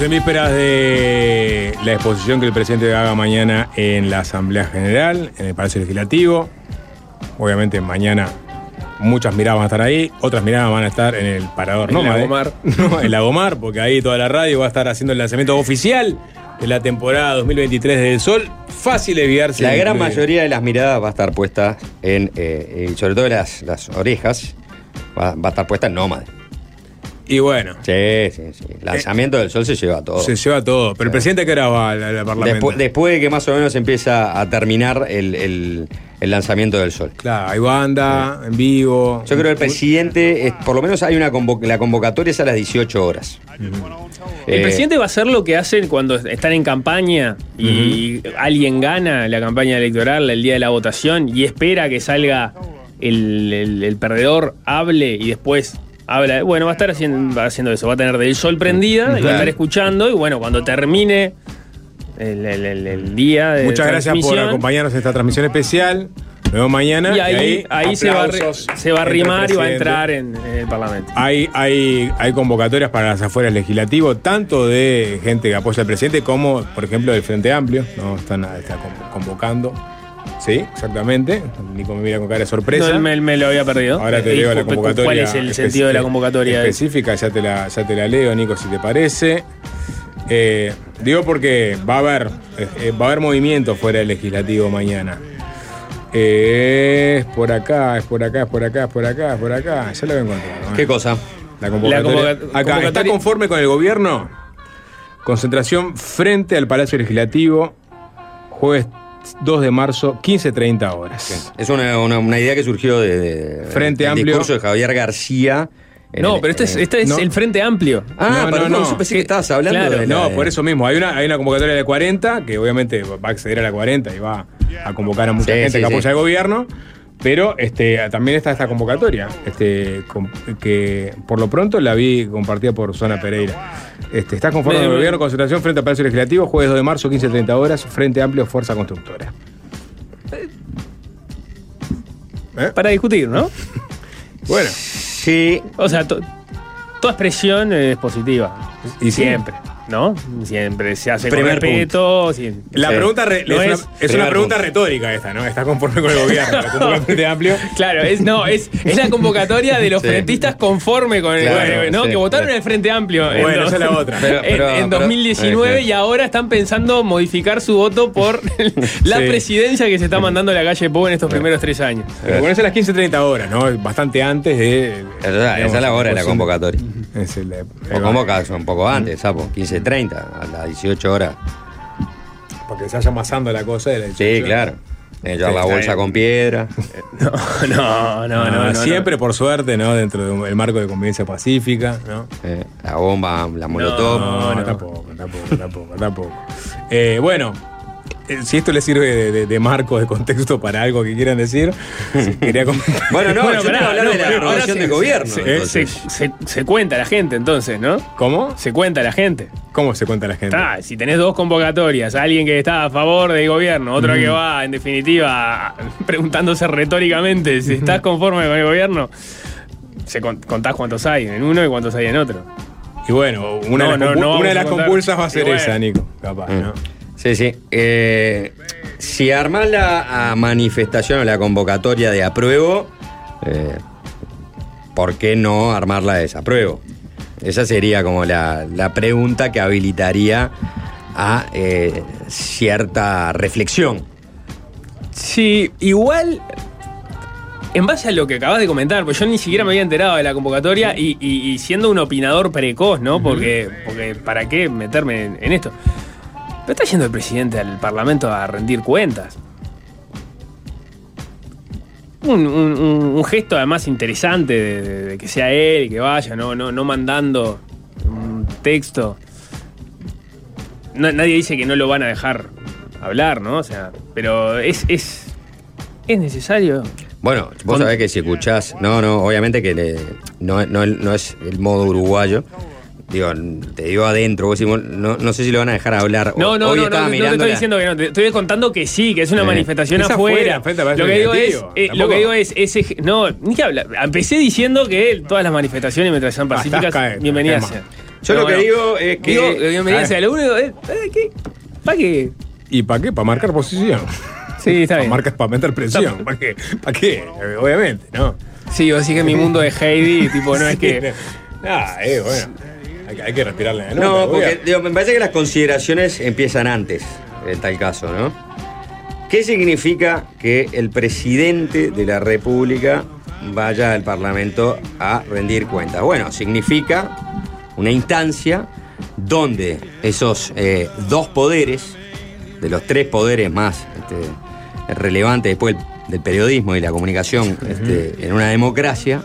en vísperas de la exposición que el presidente haga mañana en la Asamblea General, en el Palacio Legislativo. Obviamente mañana muchas miradas van a estar ahí, otras miradas van a estar en el Parador En Nómade. Lagomar. No, en Lagomar, porque ahí toda la radio va a estar haciendo el lanzamiento oficial de la temporada 2023 de El Sol. Fácil desviarse. La gran mayoría de las miradas va a estar puesta en, eh, sobre todo las, las orejas, va, va a estar puesta en nómade. Y bueno. Sí, sí, sí. Lanzamiento del sol se lleva todo. Se lleva todo. Pero el presidente que era va al, al Parlamento. Después, después de que más o menos empieza a terminar el, el- el lanzamiento del sol. Claro, hay banda, en vivo. Yo creo que el presidente, es- por lo menos hay una convo- la convocatoria es a las 18 horas. El Eh, presidente va a hacer lo que hacen cuando están en campaña y alguien gana la campaña electoral el día de la votación y espera que salga el, el- el perdedor, hable y después habla. Bueno, va a estar haciendo, va haciendo eso, va a tener del sol prendida y va a Claro. estar escuchando y bueno, cuando termine el, el- el- el día de Muchas gracias por acompañarnos en esta transmisión especial. Nos vemos mañana. Y ahí, ahí se, va se va a arrimar y va a entrar en, en el Parlamento. Hay, hay, hay convocatorias para las afueras legislativas, tanto de gente que apoya al presidente como, por ejemplo, del Frente Amplio. No están está con- convocando. Sí, exactamente. Nico me mira con cara de sorpresa. No, me, me lo había perdido. Ahora te Eh, leo la convocatoria. ¿Cuál es el sentido de la convocatoria? Específica, ya te la, ya te la leo, Nico, si te parece. Eh, digo porque va a haber, eh, va a haber movimiento fuera del legislativo mañana. Eh, es por acá, es por acá, es por acá, es por acá, es por acá. Ya lo voy a encontrar. ¿no? ¿Qué cosa? La convocatoria. La convoca- acá, ¿está conforme con el gobierno? Concentración frente al Palacio Legislativo, jueves 2 de marzo, 15.30 horas. Es una, una- una idea que surgió de, de- Frente del Amplio. discurso de Javier García. No, el- pero este es, en- este es no. el Frente Amplio. Ah, No, perdón, no, no. yo pensé que estabas hablando Claro. de la- No, por eso mismo. Hay una, hay una convocatoria de 40 que obviamente va a acceder a la 40 y va a convocar a mucha Sí, gente sí, que sí. apoya al gobierno. Pero este, también está esta convocatoria, este, que por lo pronto la vi compartida por Susana Pereira. Este, está conforme me- gobierno, concentración frente al Palacio Legislativo, jueves 2 de marzo, 15.30 horas, Frente Amplio, Fuerza Constructora. Para discutir, ¿no? Bueno. Sí. O sea, to- toda expresión es positiva. Y sí. siempre, ¿no? Siempre se hace Primer con respeto. La Sí. pregunta re- No es, una, es- es una pregunta punto. retórica esta, ¿no? Está conforme con el gobierno. La Frente Amplio. Claro, es, no, es, es la convocatoria de los Sí. frentistas conforme con el Claro, ¿no? sí. que votaron en el Frente Amplio en, Bueno, esa es la otra. Pero- en- pero- en pero- 2019 eh, y ahora están pensando modificar su voto por la Sí. presidencia que se está mandando a la calle Pou en estos primeros tres años. Pero bueno, es a las 15.30 horas, ¿no? Bastante antes de. Esa, esa es la hora de la convocatoria. Es el- eh, O convoca un poco antes, sapo, 15.30, a las 18 horas. Porque se vaya amasando la cosa de la Sí, 18. claro. Eh, llevar Sí, la bolsa con piedra. No, no, no, no. Ah, no, siempre, por suerte, ¿no? Dentro del marco de convivencia pacífica, ¿no? eh, la bomba, la molotov. No, no, tampoco, tampoco, tampoco, tampoco. Eh, bueno, eh, si esto le sirve de, de- de marco, de contexto para algo que quieran decir, quería comentar. Bueno, no, Bueno, yo pará, quiero hablar no, de la pero ahora renovación del gobierno. Se, entonces. se- se- se cuenta la gente entonces, ¿no? ¿Cómo? Se cuenta la gente. ¿Cómo se cuenta la gente? Ah, si tenés dos convocatorias, alguien que está a favor del gobierno, otro Mm. que va, en definitiva, preguntándose retóricamente si estás conforme con el gobierno, se con- contás cuántos hay en uno y cuántos hay en otro. Y bueno, una, No, de, las no, compu- no una de las compulsas va a ser bueno. esa, Nico. Capaz, Mm. ¿no? Sí, sí. Eh, si armás la manifestación o la convocatoria de apruebo, eh, ¿por qué no armarla de desapruebo? Esa sería como la, la pregunta que habilitaría a eh, cierta reflexión. Sí, igual. En base a lo que acabas de comentar, pues yo ni siquiera me había enterado de la convocatoria y, y- y siendo un opinador precoz, ¿no? Porque, porque ¿para qué meterme en, en esto? Pero está yendo el presidente al Parlamento a rendir cuentas. Un, un- un- un gesto además interesante de, de- de que sea él, que vaya, no, no, no mandando un texto. No- nadie dice que no lo van a dejar hablar, ¿no? O sea, pero es, es, es necesario. Bueno, vos sabés que si escuchás, no, no, obviamente que le- no, no- no es el modo uruguayo. Digo, te digo adentro, vos decís, no, no sé si lo van a dejar hablar. No, no, Hoy no, no, no te estoy diciendo que no, te estoy contando que sí, que es una Eh. manifestación Es afuera. afuera, Lo que digo es, eh, lo que digo es, ese, no, ni que hablar. Empecé diciendo que todas las manifestaciones mientras sean Ah, pacíficas, estás cae- bienvenidas sean. Yo lo que digo es que- Digo, bienvenidas sean. Lo único es, eh, ¿qué? ¿Para qué? ¿Y para qué? Para marcar posición. Sí, está Para bien. marcar, para meter presión. ¿Para qué? ¿Para qué? Obviamente, ¿no? Sí, vos decís que mi mundo es Heidi, tipo, no es que. Ah, eh, bueno. Hay, que- hay que respirarle la. No, porque digo, me parece que las consideraciones empiezan antes, en tal caso, ¿no? ¿Qué significa que el presidente de la República vaya al Parlamento a rendir cuentas? Bueno, significa una instancia donde esos eh, dos poderes, de los tres poderes más este, relevantes después del, del periodismo y la comunicación este, en una democracia,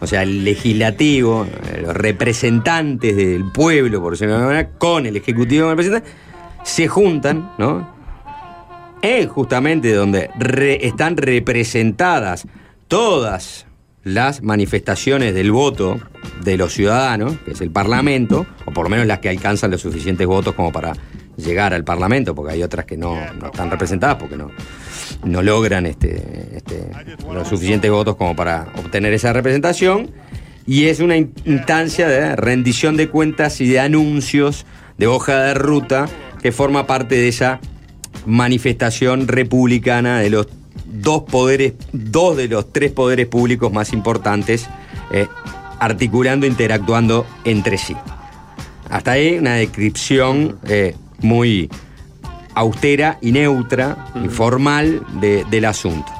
o sea, el legislativo, eh, los representantes del pueblo, por decirlo de alguna manera, con el ejecutivo con el presidente, se juntan, ¿no? En justamente donde están representadas todas las manifestaciones del voto de los ciudadanos, que es el Parlamento, o por lo menos las que alcanzan los suficientes votos como para llegar al Parlamento, porque hay otras que no, no están representadas porque no, no logran este, este, los suficientes votos como para obtener esa representación. Y es una in- instancia de rendición de cuentas y de anuncios, de hoja de ruta, que forma parte de esa manifestación republicana de los dos poderes, dos de los tres poderes públicos más importantes, eh, articulando, interactuando entre sí. Hasta ahí una descripción eh, muy austera y neutra y formal de- del asunto.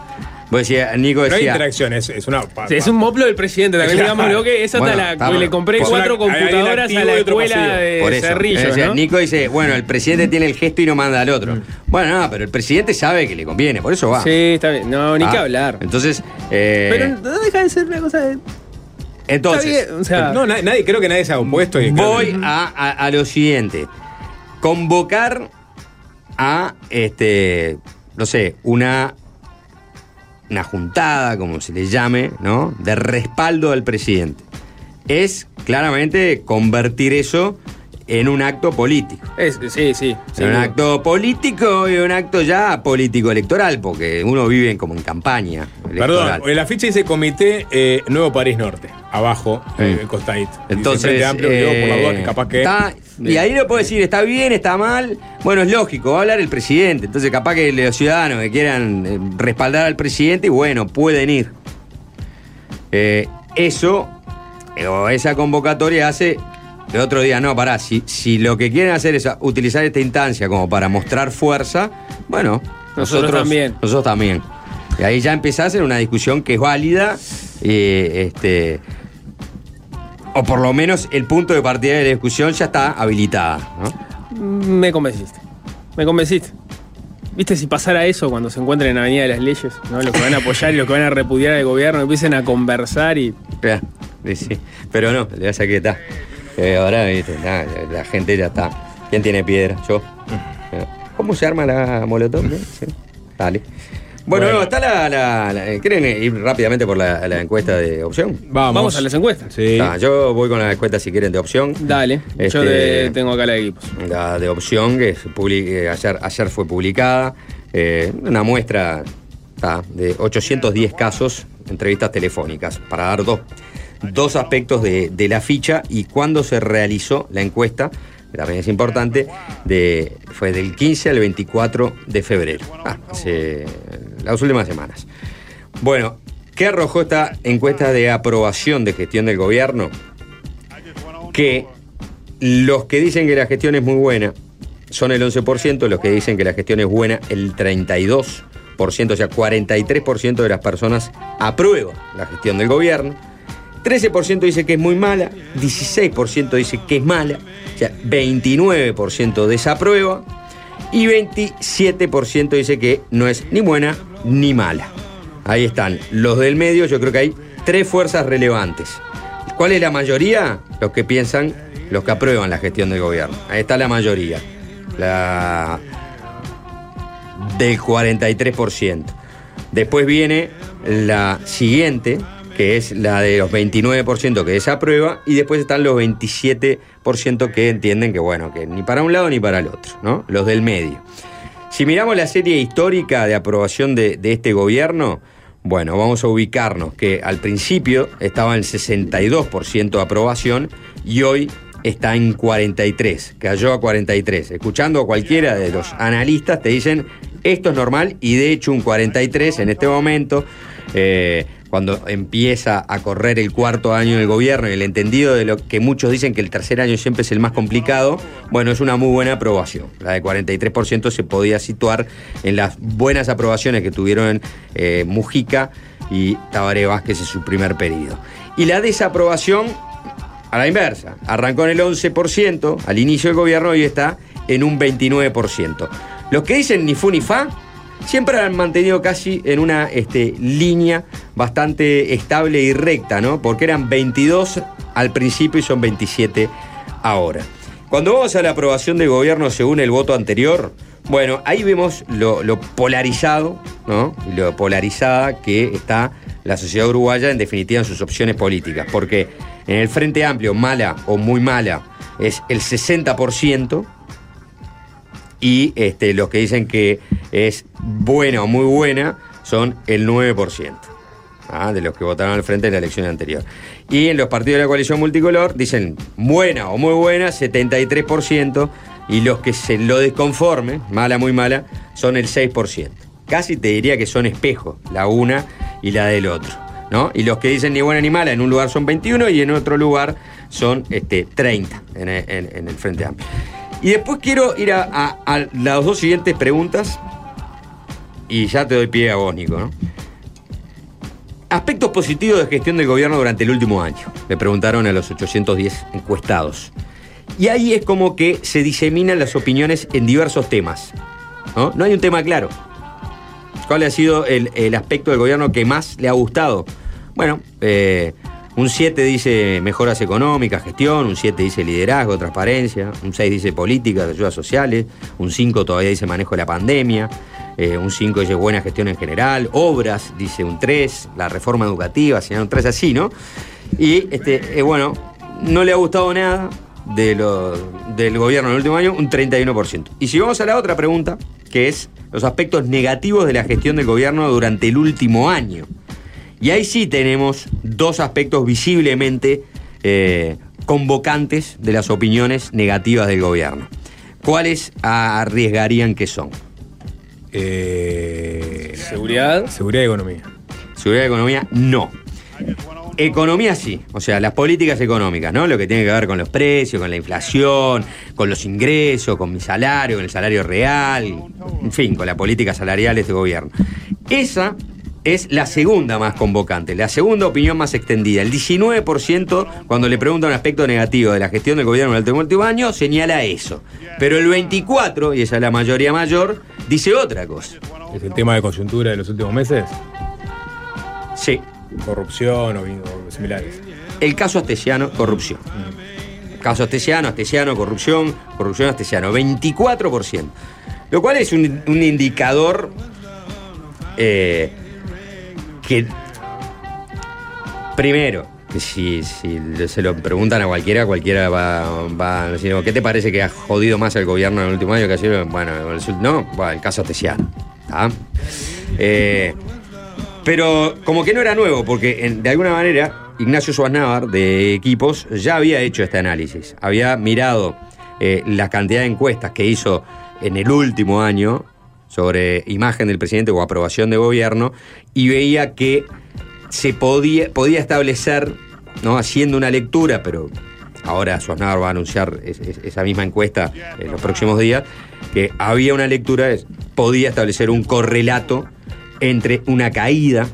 Vos decías, Nico No hay decía. interacción, es, es una. Sí, es un moplo del presidente también, Claro. digámoslo que Bueno, hasta la le compré cuatro computadoras a la escuela de Por eso. Cerrillo, Es decir, ¿no? Nico dice, bueno, el presidente tiene el gesto y no manda al otro. Bueno, no, pero el presidente sabe que le conviene, por eso va. Sí, está bien. No, ni Ah, que hablar. Entonces, eh, Pero no deja de ser una cosa de. entonces está bien, o sea- No, na- nadie, creo que nadie se ha opuesto. y- voy a, a- a lo siguiente. Convocar a, este, no sé, una, una juntada, como se le llame, ¿no? De respaldo al presidente. Es claramente convertir eso en un acto político. Es- sí, sí. sí. un acto político y un acto ya político-electoral, porque uno vive como en campaña electoral. Perdón, el afiche dice Comité eh, Nuevo París Norte, abajo, eh, costadito. Entonces, Amplio, digo, por la duda que eh, capaz que. está- y ahí lo puedo decir, está bien, está mal. Bueno, es lógico, va a hablar el presidente. Entonces, capaz que los ciudadanos que quieran eh, respaldar al presidente, y bueno, pueden ir. Eh, eso, eh, o esa convocatoria hace. El otro día, no, pará, si, si lo que quieren hacer es utilizar esta instancia como para mostrar fuerza, bueno, Nosotros también. Nosotros también. Y ahí ya empezás en una discusión que es válida, eh, este, o por lo menos el punto de partida de la discusión ya está habilitada. ¿no? Me convenciste. Me convenciste. ¿Viste si pasara eso cuando se encuentren en la Avenida de las Leyes? ¿no? Los que van a apoyar y los que van a repudiar al gobierno empiecen a conversar y. Sí, sí. Pero no, le vas a que está. Eh, ahora, viste, la gente ya está. ¿Quién tiene piedra? Yo. Eh, ¿Cómo se arma la molotov? Sí. Dale. Bueno, Bueno. no, está la, la- la- ¿Quieren ir rápidamente por la, la encuesta de opción? Vamos. Vamos a las encuestas. Sí. Ah, yo voy con la encuesta si quieren de opción. Dale. Yo Este- de- tengo acá la de equipos. La de opción que eh, ayer, ayer fue publicada. eh, una muestra ta, de 810 casos, entrevistas telefónicas, para dar dos, dos aspectos de, de la ficha y cuándo se realizó la encuesta, que también es importante, fue del 15 al 24 de febrero, ah, hace las últimas semanas. Bueno, ¿qué arrojó esta encuesta de aprobación de gestión del gobierno? Que los que dicen que la gestión es muy buena son el 11%, los que dicen que la gestión es buena el 32%, o sea, 43% de las personas aprueba la gestión del gobierno. 13% dice que es muy mala, 16% dice que es mala, o sea, 29% desaprueba y 27% dice que no es ni buena ni mala. Ahí están los del medio, yo creo que hay tres fuerzas relevantes. ¿Cuál es la mayoría? Los que piensan, los que aprueban la gestión del gobierno. Ahí está la mayoría. La del 43%. Después viene la siguiente, que es la de los 29% que desaprueba, y después están los 27% que entienden que, bueno, que ni para un lado ni para el otro, ¿no? Los del medio. Si miramos la serie histórica de aprobación de, de este gobierno, bueno, vamos a ubicarnos que al principio estaba en 62% de aprobación y hoy está en 43, cayó a 43. Escuchando a cualquiera de los analistas te dicen esto es normal y de hecho un 43 en este momento, eh, cuando empieza a correr el cuarto año del gobierno y el entendido de lo que muchos dicen que el tercer año siempre es el más complicado, bueno, es una muy buena aprobación. La de 43% se podía situar en las buenas aprobaciones que tuvieron eh, Mujica y Tabaré Vázquez en su primer periodo. Y la desaprobación a la inversa. Arrancó en el 11% al inicio del gobierno y está en un 29%. Los que dicen ni fu ni fa siempre han mantenido casi en una este, línea bastante estable y recta, ¿no? Porque eran 22 al principio y son 27 ahora. Cuando vamos a la aprobación del gobierno según el voto anterior, bueno, ahí vemos lo, lo polarizado, ¿no? Lo polarizada que está la sociedad uruguaya en definitiva en sus opciones políticas. Porque en el Frente Amplio, mala o muy mala, es el 60%. Y este, los que dicen que es buena o muy buena son el 9%. ah, de los que votaron al frente en la elección anterior. Y en los partidos de la coalición multicolor dicen buena o muy buena, 73%, y los que se lo desconformen, mala, muy mala, son el 6%. Casi te diría que son espejos, la una y la del otro. ¿no? Y los que dicen ni buena ni mala, en un lugar son 21 y en otro lugar son este, 30 en el, en- en el Frente Amplio. Y después quiero ir a, las dos siguientes preguntas y ya te doy pie a vos, Nico. ¿no? Aspectos positivos de gestión del gobierno durante el último año. Le preguntaron a los 810 encuestados. Y ahí es como que se diseminan las opiniones en diversos temas. No, no hay un tema claro. ¿Cuál ha sido el, el aspecto del gobierno que más le ha gustado? Bueno, eh, un 7 dice mejoras económicas, gestión, un 7 dice liderazgo, transparencia, un 6 dice políticas, ayudas sociales, un 5 todavía dice manejo de la pandemia, eh, un 5 dice buena gestión en general, obras, dice un 3, la reforma educativa, señala un 3 así, ¿no? Y este, eh, bueno, no le ha gustado nada del gobierno en el último año, un 31%. Y si vamos a la otra pregunta, que es los aspectos negativos de la gestión del gobierno durante el último año. Y ahí sí tenemos dos aspectos visiblemente eh, convocantes de las opiniones negativas del gobierno. ¿Cuáles arriesgarían que son? Seguridad. Seguridad y economía. Seguridad y economía, no. Economía sí, o sea, las políticas económicas, ¿no? Lo que tiene que ver con los precios, con la inflación, con los ingresos, con mi salario, con el salario real, en fin, con la política salarial de este gobierno. Esa es la segunda más convocante, la segunda opinión más extendida. El 19%, cuando le pregunta un aspecto negativo de la gestión del gobierno en el último año, señala eso. Pero el 24%, y esa es la mayoría mayor, dice otra cosa. ¿Es el tema de coyuntura de los últimos meses? Sí. Corrupción o, o similares. El caso Astesiano, corrupción. Caso Astesiano, Astesiano, corrupción, corrupción Astesiano, 24%. Lo cual es un, un indicador eh, que, primero, si, si se lo preguntan a cualquiera, cualquiera va, va a decir, ¿qué te parece que ha jodido más el gobierno en el último año que ha sido? Bueno, no, bueno, el caso Astesiano. ¿tá? Eh, Pero como que no era nuevo, porque de alguna manera Ignacio Suárez de Equipos ya había hecho este análisis. Había mirado eh, la cantidad de encuestas que hizo en el último año sobre imagen del presidente o aprobación de gobierno y veía que se podía, podía establecer, ¿no? haciendo una lectura, pero ahora Suárez va a anunciar es- es- esa misma encuesta en los próximos días, que había una lectura, podía establecer un correlato entre una caída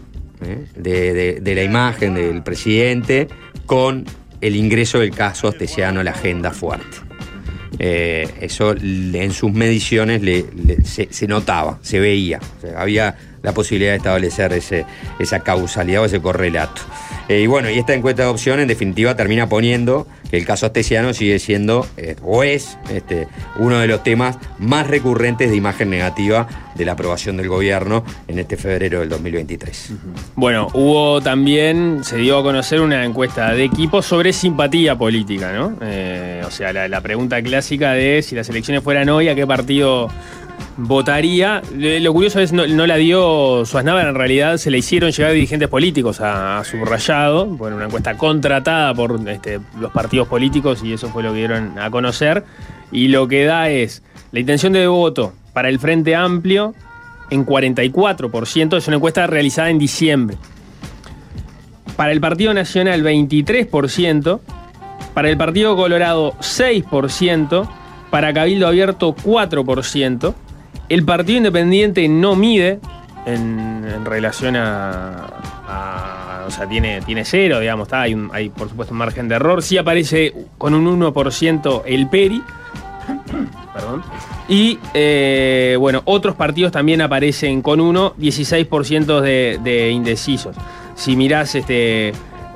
¿eh? de, de- de la imagen del presidente con el ingreso del caso Astesiano a la agenda fuerte. Eh, eso en sus mediciones le- le- se, se notaba, se veía. O sea, había la posibilidad de establecer ese, esa causalidad o ese correlato. Eh, y bueno, y esta encuesta de opción en definitiva termina poniendo que el caso Astesiano sigue siendo, eh, o es, este, uno de los temas más recurrentes de imagen negativa de la aprobación del gobierno en este febrero del 2023. Bueno, hubo también, se dio a conocer una encuesta de equipos sobre simpatía política, ¿no? Eh, o sea, la pregunta clásica de si las elecciones fueran hoy, ¿a qué partido votaría? Eh, Lo curioso es, no, no la dio Suaznavar, en realidad se le hicieron llegar dirigentes políticos a, subrayado, bueno, una encuesta contratada por este, los partidos políticos y eso fue lo que dieron a conocer. Y lo que da es la intención de voto para el Frente Amplio en 44%, es una encuesta realizada en diciembre. Para el Partido Nacional 23%, para el Partido Colorado 6%, para Cabildo Abierto 4%. El Partido Independiente no mide en, relación a, O sea, tiene, tiene cero, digamos, está, hay por supuesto un margen de error. Sí aparece con un 1% el PERI. Perdón. Y eh, bueno, otros partidos también aparecen con uno, 16% de, de indecisos. Si mirás este,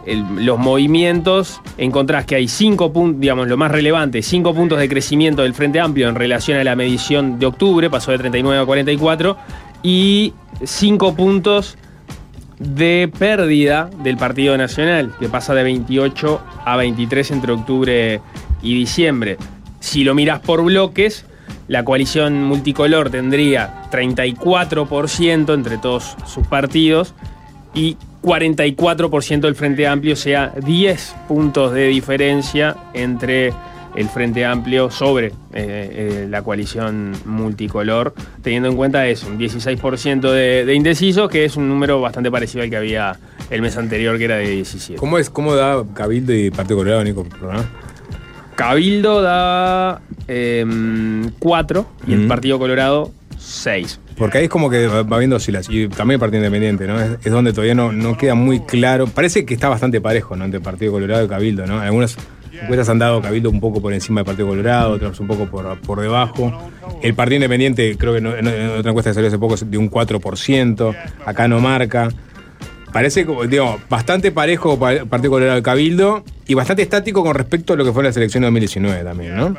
los movimientos, encontrás que hay 5 puntos, digamos, lo más relevante, 5 puntos de crecimiento del Frente Amplio en relación a la medición de octubre, pasó de 39 a 44, y 5 puntos de pérdida del Partido Nacional, que pasa de 28 a 23 entre octubre y diciembre. Si lo miras por bloques, la coalición multicolor tendría 34% entre todos sus partidos y 44% del Frente Amplio, o sea, 10 puntos de diferencia entre el Frente Amplio sobre eh, eh, la coalición multicolor, teniendo en cuenta eso, un 16% de, de indecisos, que es un número bastante parecido al que había el mes anterior, que era de 17. ¿Cómo es? ¿Cómo da Cabildo y Partido Colorado, Nico? ¿no? Cabildo da 4 y el. Partido Colorado 6. Porque ahí es como que va viendo oscilas. Y también el Partido Independiente, ¿no? Es, donde todavía no, queda muy claro. Parece que está bastante parejo, ¿no? Entre Partido Colorado y Cabildo, ¿no? Algunas encuestas han dado Cabildo un poco por encima del Partido Colorado, otras un poco por, por debajo. El Partido Independiente, creo que en otra encuesta que salió hace poco, es de un 4%. Acá no marca. Parece, como, digo, bastante parejo pa- Partido Colorado y Cabildo y bastante estático con respecto a lo que fue la selección de 2019 también, ¿no?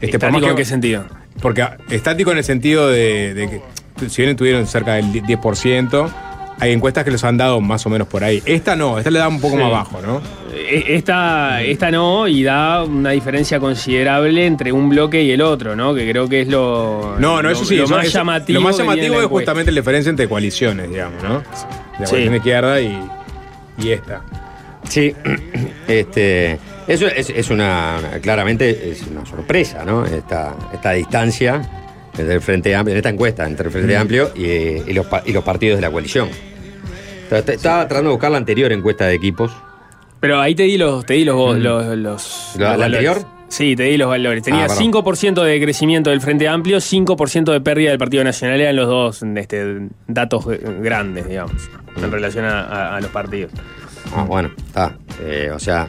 Este, ¿Estático que- en qué sentido? porque estático en el sentido de, de que, si bien estuvieron cerca del 10%, hay encuestas que los han dado más o menos por ahí. Esta no, esta le da un poco Sí. más bajo, ¿no? E- Esta, esta no, y da una diferencia considerable entre un bloque y el otro, ¿no? Que creo que es lo, No, no, lo- eso sí. lo eso- más eso- llamativo. Lo más llamativo la es justamente la diferencia entre coaliciones, digamos, ¿no? La Sí. coalición izquierda y, y esta. Sí, este, eso es, es una, claramente es una sorpresa, ¿no? Esta, esta distancia entre el Frente Amplio, en esta encuesta entre el Frente Mm. Amplio y, y los, y los partidos de la coalición. Estaba- tratando de buscar la anterior encuesta de equipos. Pero ahí te di los, te di los, Mm. los, los- ¿La- los la anterior? Sí, te di los valores. Tenía Ah, perdón. 5% de crecimiento del Frente Amplio, 5% de pérdida del Partido Nacional. Eran los dos este, datos eh, grandes, digamos, Mm. en relación a, a- a los partidos. Ah, bueno, está. Eh, o sea,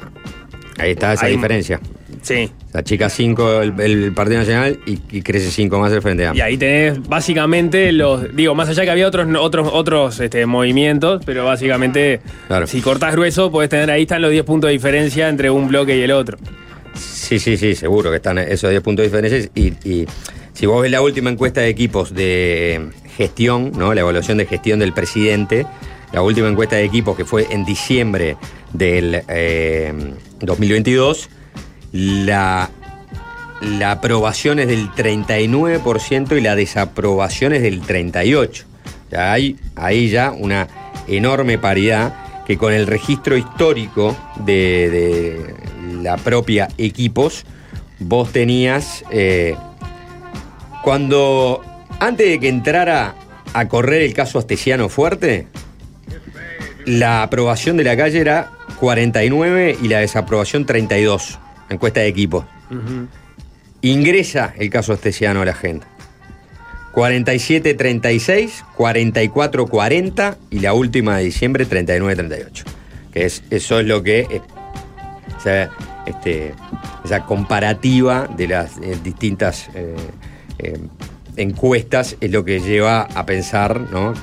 ahí está esa Hay- diferencia. Sí. La chica 5 el, el Partido Nacional y, y crece 5 más el Frente Y Amplio. ahí tenés básicamente los. Digo, más allá que había otros otros otros este, movimientos, pero básicamente, Claro. si cortás grueso, podés tener ahí están los 10 puntos de diferencia entre un bloque y el otro. Sí, sí, sí, seguro que están esos 10 puntos de diferencia. Y, si vos ves la última encuesta de equipos de gestión, ¿no? La evaluación de gestión del presidente, la última encuesta de equipos que fue en diciembre del eh, 2022, la, la aprobación es del 39% y la desaprobación es del 38%. Ya hay ahí ya una enorme paridad que con el registro histórico de la propia equipos, vos tenías, eh, cuando antes de que entrara a correr el caso Astesiano fuerte, la aprobación de la calle era 49 y la desaprobación 32, encuesta de equipos. Ingresa el caso Astesiano a la agenda. 47-36, 44-40 y la última de diciembre 39-38. Que es, eso es lo que. O sea, este, esa comparativa de las eh, distintas eh, eh, encuestas es lo que lleva a pensar, ¿no?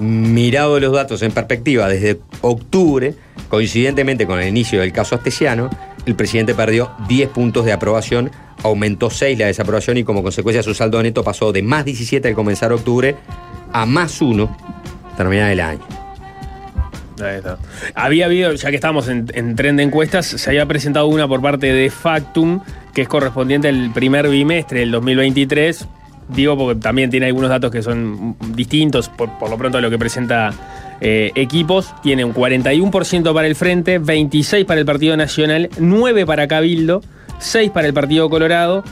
Mirado los datos en perspectiva desde octubre, coincidentemente con el inicio del caso Astesiano, el presidente perdió 10 puntos de aprobación, aumentó 6 la desaprobación y como consecuencia su saldo neto pasó de más 17 al comenzar octubre a más 1 terminar el año. Ahí está. Había habido, ya que estamos en, en tren de encuestas, se había presentado una por parte de Factum, que es correspondiente al primer bimestre del 2023. Digo porque también tiene algunos datos que son distintos, por, por lo pronto a lo que presenta eh, equipos. Tiene un 41% para el Frente, 26% para el Partido Nacional, 9% para Cabildo, 6% para el Partido Colorado,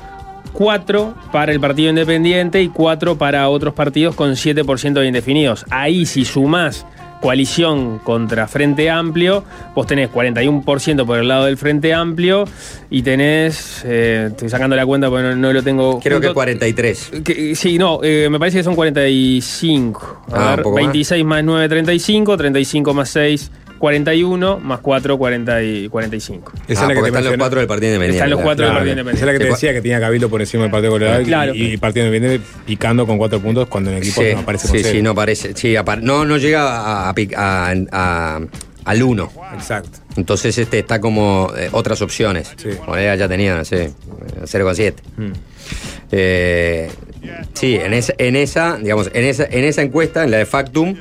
4 para el Partido Independiente y 4 para otros partidos con 7% de indefinidos. Ahí si sumás coalición contra Frente Amplio, vos tenés 41% por el lado del Frente Amplio y tenés, eh, estoy sacando la cuenta porque no, no lo tengo... Creo que junto. 43. Que- sí, no, eh, me parece que son 45. A Ah, ver, poco más. 26 más 9, 35, 35 más 6, 41, más 4, 40 y 45. Esa es Ah, la que te están los cuatro del Partido Independiente. Están los cuatro del Claro, Partido Esa Independiente. es la que te Sí, decía que tenía Cabildo por encima del Partido Colorado y- Claro. y, y Partido Independiente picando con cuatro puntos cuando en el equipo Sí, no aparece con sí, cero. sí, no parece. Sí, apar- no, no llega a, a a- a- al 1. Exacto. Entonces este está como eh, otras opciones. Sí. Moneda ya tenía, eh, 0,7. Mm. Eh, sí, en esa, en esa, digamos, en esa, en esa encuesta, en la de Factum,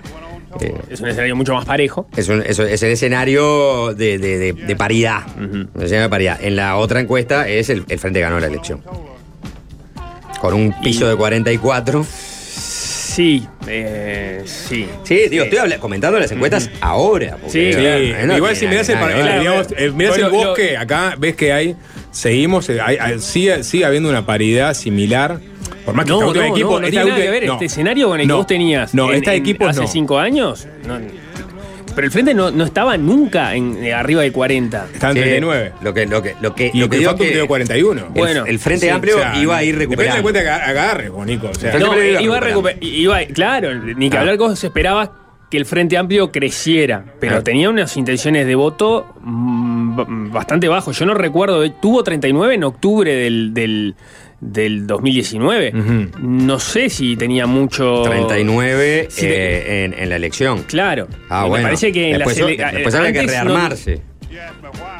eh, Es un escenario mucho más parejo. es, un- es- es el escenario de, de- de- de paridad. El escenario de paridad. En la otra encuesta es el, el Frente ganó la elección. Con un piso de 44. Sí, eh, sí. Sí, digo, estoy habla- comentando las encuestas ahora. Sí, Sí, eh, no igual si mirás el, digamos, eh, mirás Bueno, el lo- bosque, acá ves que hay, seguimos, eh, hay- hay- sigue, sigue habiendo una paridad similar. Por más que No, no, equipo. no, no tiene nada que ver no. este escenario con el que No, vos tenías. No, en- esta en- equipo hace no. cinco años. no. pero el frente no, no estaba nunca en, eh, arriba de 40. Está en Sí, 39. Lo que, lo que, lo que, Y lo el que que quedó 41. el- Bueno, el Frente Sí, Amplio o sea, iba a ir Depende de recuperando. cuenta que agarre, Nico. O sea, No, iba a recuperando. recuperar. Iba, claro, ni que Ah. hablar con se esperaba que el Frente Amplio creciera, pero Ah. tenía unas intenciones de voto mm, bastante bajos. Yo no recuerdo, tuvo 39 en octubre del, del, del 2019. Ujú. No sé si tenía mucho. 39 Sí, eh, en, en la elección. Claro. Ah, Y bueno. Me parece que en después, después había que no- rearmarse.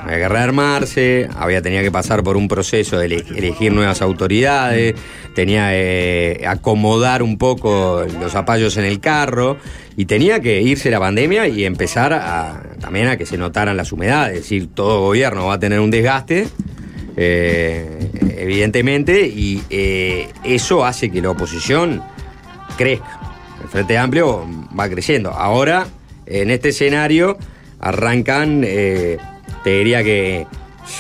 Había que rearmarse, había tenía que pasar por un proceso de ele- elegir nuevas autoridades, tenía que acomodar un poco los zapallos en el carro y tenía que irse la pandemia y empezar a, también a que se notaran las humedades. Es decir, todo gobierno va a tener un desgaste, eh, evidentemente, y eh, eso hace que la oposición crezca. El Frente Amplio va creciendo. Ahora, en este escenario, arrancan, eh, te diría que,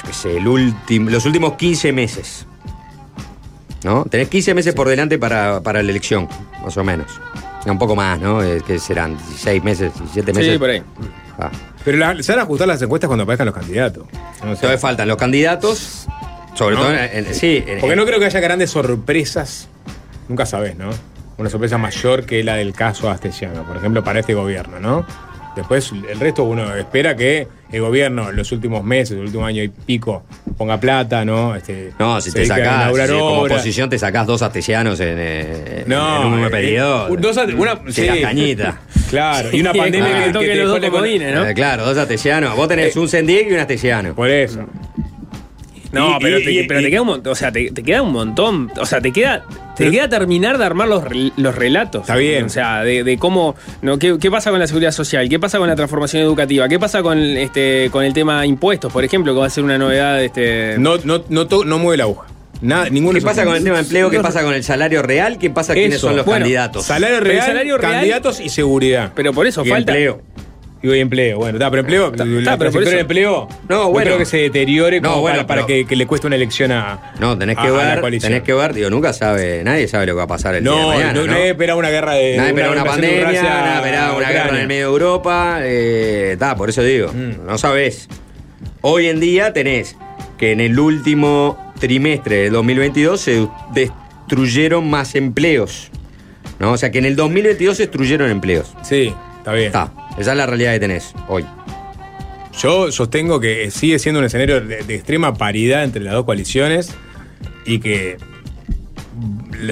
qué sé, el último, los últimos 15 meses. ¿No? Tenés 15 meses por delante para, para la elección, más o menos. Un poco más, ¿no? Eh, que serán 16 meses, 17 meses. Sí, por ahí. Ah. Pero la- se van a ajustar las encuestas cuando aparezcan los candidatos. No sé. Todavía faltan los candidatos, sobre ¿No? todo en, en- sí, en- Porque no creo que haya grandes sorpresas. Nunca sabes, ¿no? Una sorpresa mayor que la del caso Astesiano, por ejemplo, para este gobierno, ¿no? Después, el resto uno espera que el gobierno en los últimos meses, el último año y pico, ponga plata, ¿no? Este, No, si te sacás, si como oposición te sacás dos astesianos en, eh, No, en un mismo eh, periodo. dos una- sí. das cañita. Claro, y una pandemia que que, toque que te los dos comodines, ¿no? Eh, claro, dos astesianos. Vos tenés un Sendic y un astesiano. Por eso. No, Y- pero, y- te, y- pero te queda un montón. O sea, te, te queda un montón. O sea, te queda. Te queda terminar de armar los, los relatos. Está bien. O sea, de, de cómo. No, ¿qué, qué pasa con la seguridad social? ¿Qué pasa con la transformación educativa? ¿Qué pasa con este con el tema impuestos, por ejemplo, que va a ser una novedad? Este, No, no, no, to- no mueve la aguja. Nada, ninguno de ¿Qué pasa con el tema de empleo? ¿Qué pasa con el salario real? ¿Qué pasa quiénes Eso. son los Bueno, candidatos? Salario real, salario real- candidatos y seguridad. Pero por eso Y falta. empleo. Y empleo. Bueno, está, pero empleo. Está, la está, pero por eso- empleo. No, bueno. creo que se deteriore No, como bueno, para, que, que le cueste una elección a. No, tenés a- que a ver, tenés que ver, digo, nunca sabe, nadie sabe lo que va a pasar el día de No, mañana, no, nadie espera una guerra de. Nadie espera una pandemia, Rusia nadie espera a una guerra en el medio de Europa. Eh, ta, por eso digo, Mm. no sabés. Hoy en día tenés que en el último trimestre del 2022 se destruyeron más empleos. ¿no? O sea que en el 2022 se destruyeron empleos. Sí, está bien. Está, esa es la realidad que tenés hoy. Yo sostengo que sigue siendo un escenario de, extrema paridad entre las dos coaliciones y que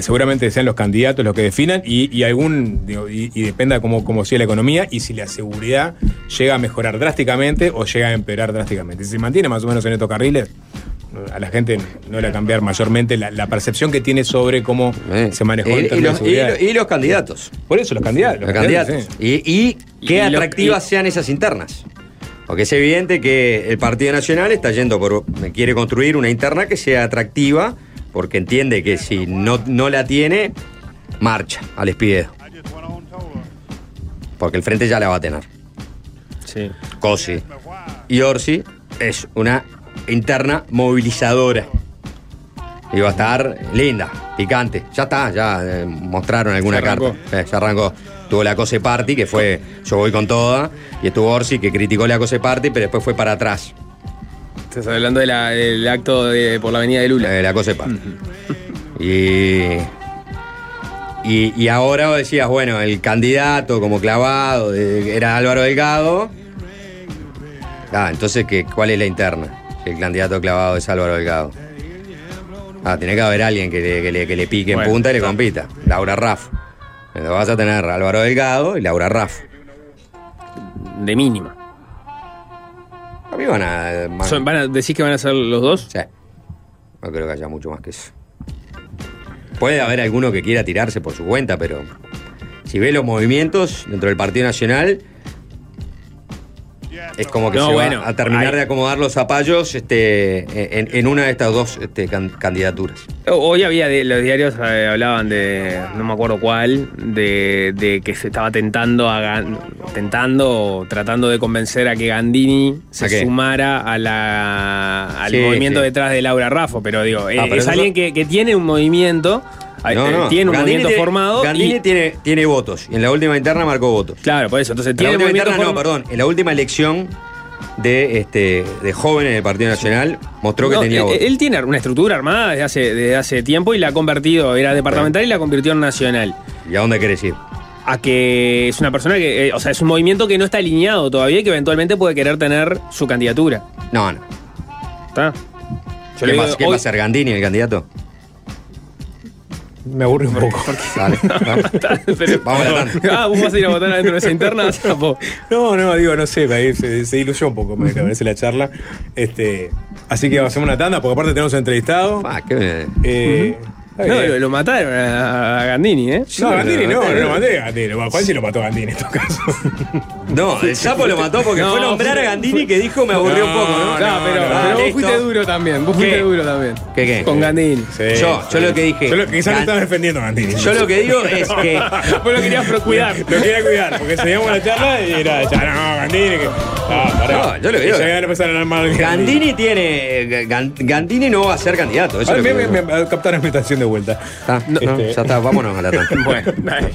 seguramente sean los candidatos los que definan y, algún y, dependa cómo, cómo siga la economía y si la seguridad llega a mejorar drásticamente o llega a empeorar drásticamente. Si se mantiene más o menos en estos carriles, a la gente no le va a cambiar mayormente la, la percepción que tiene sobre cómo se manejó Eh, Y, los, de y los- y los candidatos. Por eso los candidatos. Los candidatos. Y, y qué atractivas y- sean esas internas. Porque es evidente que el Partido Nacional está yendo por. quiere construir una interna que sea atractiva, porque entiende que si no, no la tiene, marcha al espiedo. Porque el frente ya la va a tener. Sí. Cosi y Orsi es una interna movilizadora. Y va a estar linda, picante. Ya está, ya eh, mostraron alguna carta. Eh, ya arrancó. Tuvo la Cose Party, que fue yo voy con toda. Y estuvo Orsi, que criticó la Cose Party, pero después fue para atrás. Estás hablando de la- del acto de- por la avenida de Lula. Eh, la Cose Party. y, y. y ahora vos decías, bueno, el candidato como clavado de- era Álvaro Delgado. Ah, entonces, ¿qué, ¿cuál es la interna? El candidato clavado es Álvaro Delgado. Ah, tiene que haber alguien que le, que le- que le pique Bueno, en punta y le compita. Laura Raff. Entonces vas a tener Álvaro Delgado y Laura Raff. De mínima. A mí van a. van- Son- van a, ¿Decís que van a ser los dos? Sí. No creo que haya mucho más que eso. Puede haber alguno que quiera tirarse por su cuenta, pero si ve los movimientos dentro del Partido Nacional, es como que No, se bueno, va a terminar hay- de acomodar los zapallos este, en, en una de estas dos este, can- candidaturas. Hoy había de- los diarios eh, hablaban de no me acuerdo cuál de, de que se estaba tentando a tentando tratando de convencer a que Gandini se sumara a la, al Sí, movimiento sí. detrás de Laura Raffo, pero digo, eh, pero es alguien que, que tiene un movimiento, No, no. tiene un Gandini movimiento tiene- formado Gandini y- tiene, tiene votos y en la última interna marcó votos. claro, por eso, entonces En la tiene última interna, no, perdón. En la última elección de, este, de jóvenes del Partido Nacional mostró que No, tenía eh, votos. Él tiene una estructura armada desde hace, desde hace tiempo y la ha convertido, era departamental y la convirtió en nacional. ¿Y a dónde querés ir? a que es una persona que, eh, o sea, es un movimiento que no está alineado todavía y que eventualmente puede querer tener su candidatura. No, no. ¿Está? ¿Qué, Yo le digo, pasa, ¿Qué hoy- va a ser Gandini el candidato? Me aburre un poco. Pero- Vamos a. Ah, vos vas a ir a votar adentro de esa interna, Sapo. No, no, digo, no sé, me- se, se diluyó un poco, me parece la charla. Este, así que hacemos una tanda, porque aparte tenemos un entrevistado. Ah, qué- Eh, No, lo, lo mataron a, a Gandini, ¿eh? No, Gandini no, no no. lo maté a Gandini. Bueno, Juan sí lo mató a Gandini en estos casos. No, el sapo lo mató porque No, fue nombrar a Gandini que dijo me aburrió un poco, ¿no? No, pero, pero vos listo. fuiste duro también. Vos fuiste ¿Qué? duro también. ¿Qué, qué? Con Gandini. Sí, Yo- yo sí. lo que dije, Yo lo, quizás no Gan- estaba defendiendo a Gandini. Yo lo que digo es que Vos lo querías pro- cuidar. Lo quería cuidar, porque seguíamos la charla y era, ya, no, Gandini. Que, ah, pará. No, yo lo que digo- ya a a de Gandini tiene. Gan- Gandini no va a ser candidato. Eso es lo me, captaron mi estación de vuelta. Ah, no, no, Este- ya está, vámonos a la tanda. Bueno, dale.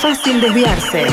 Fácil desviarse.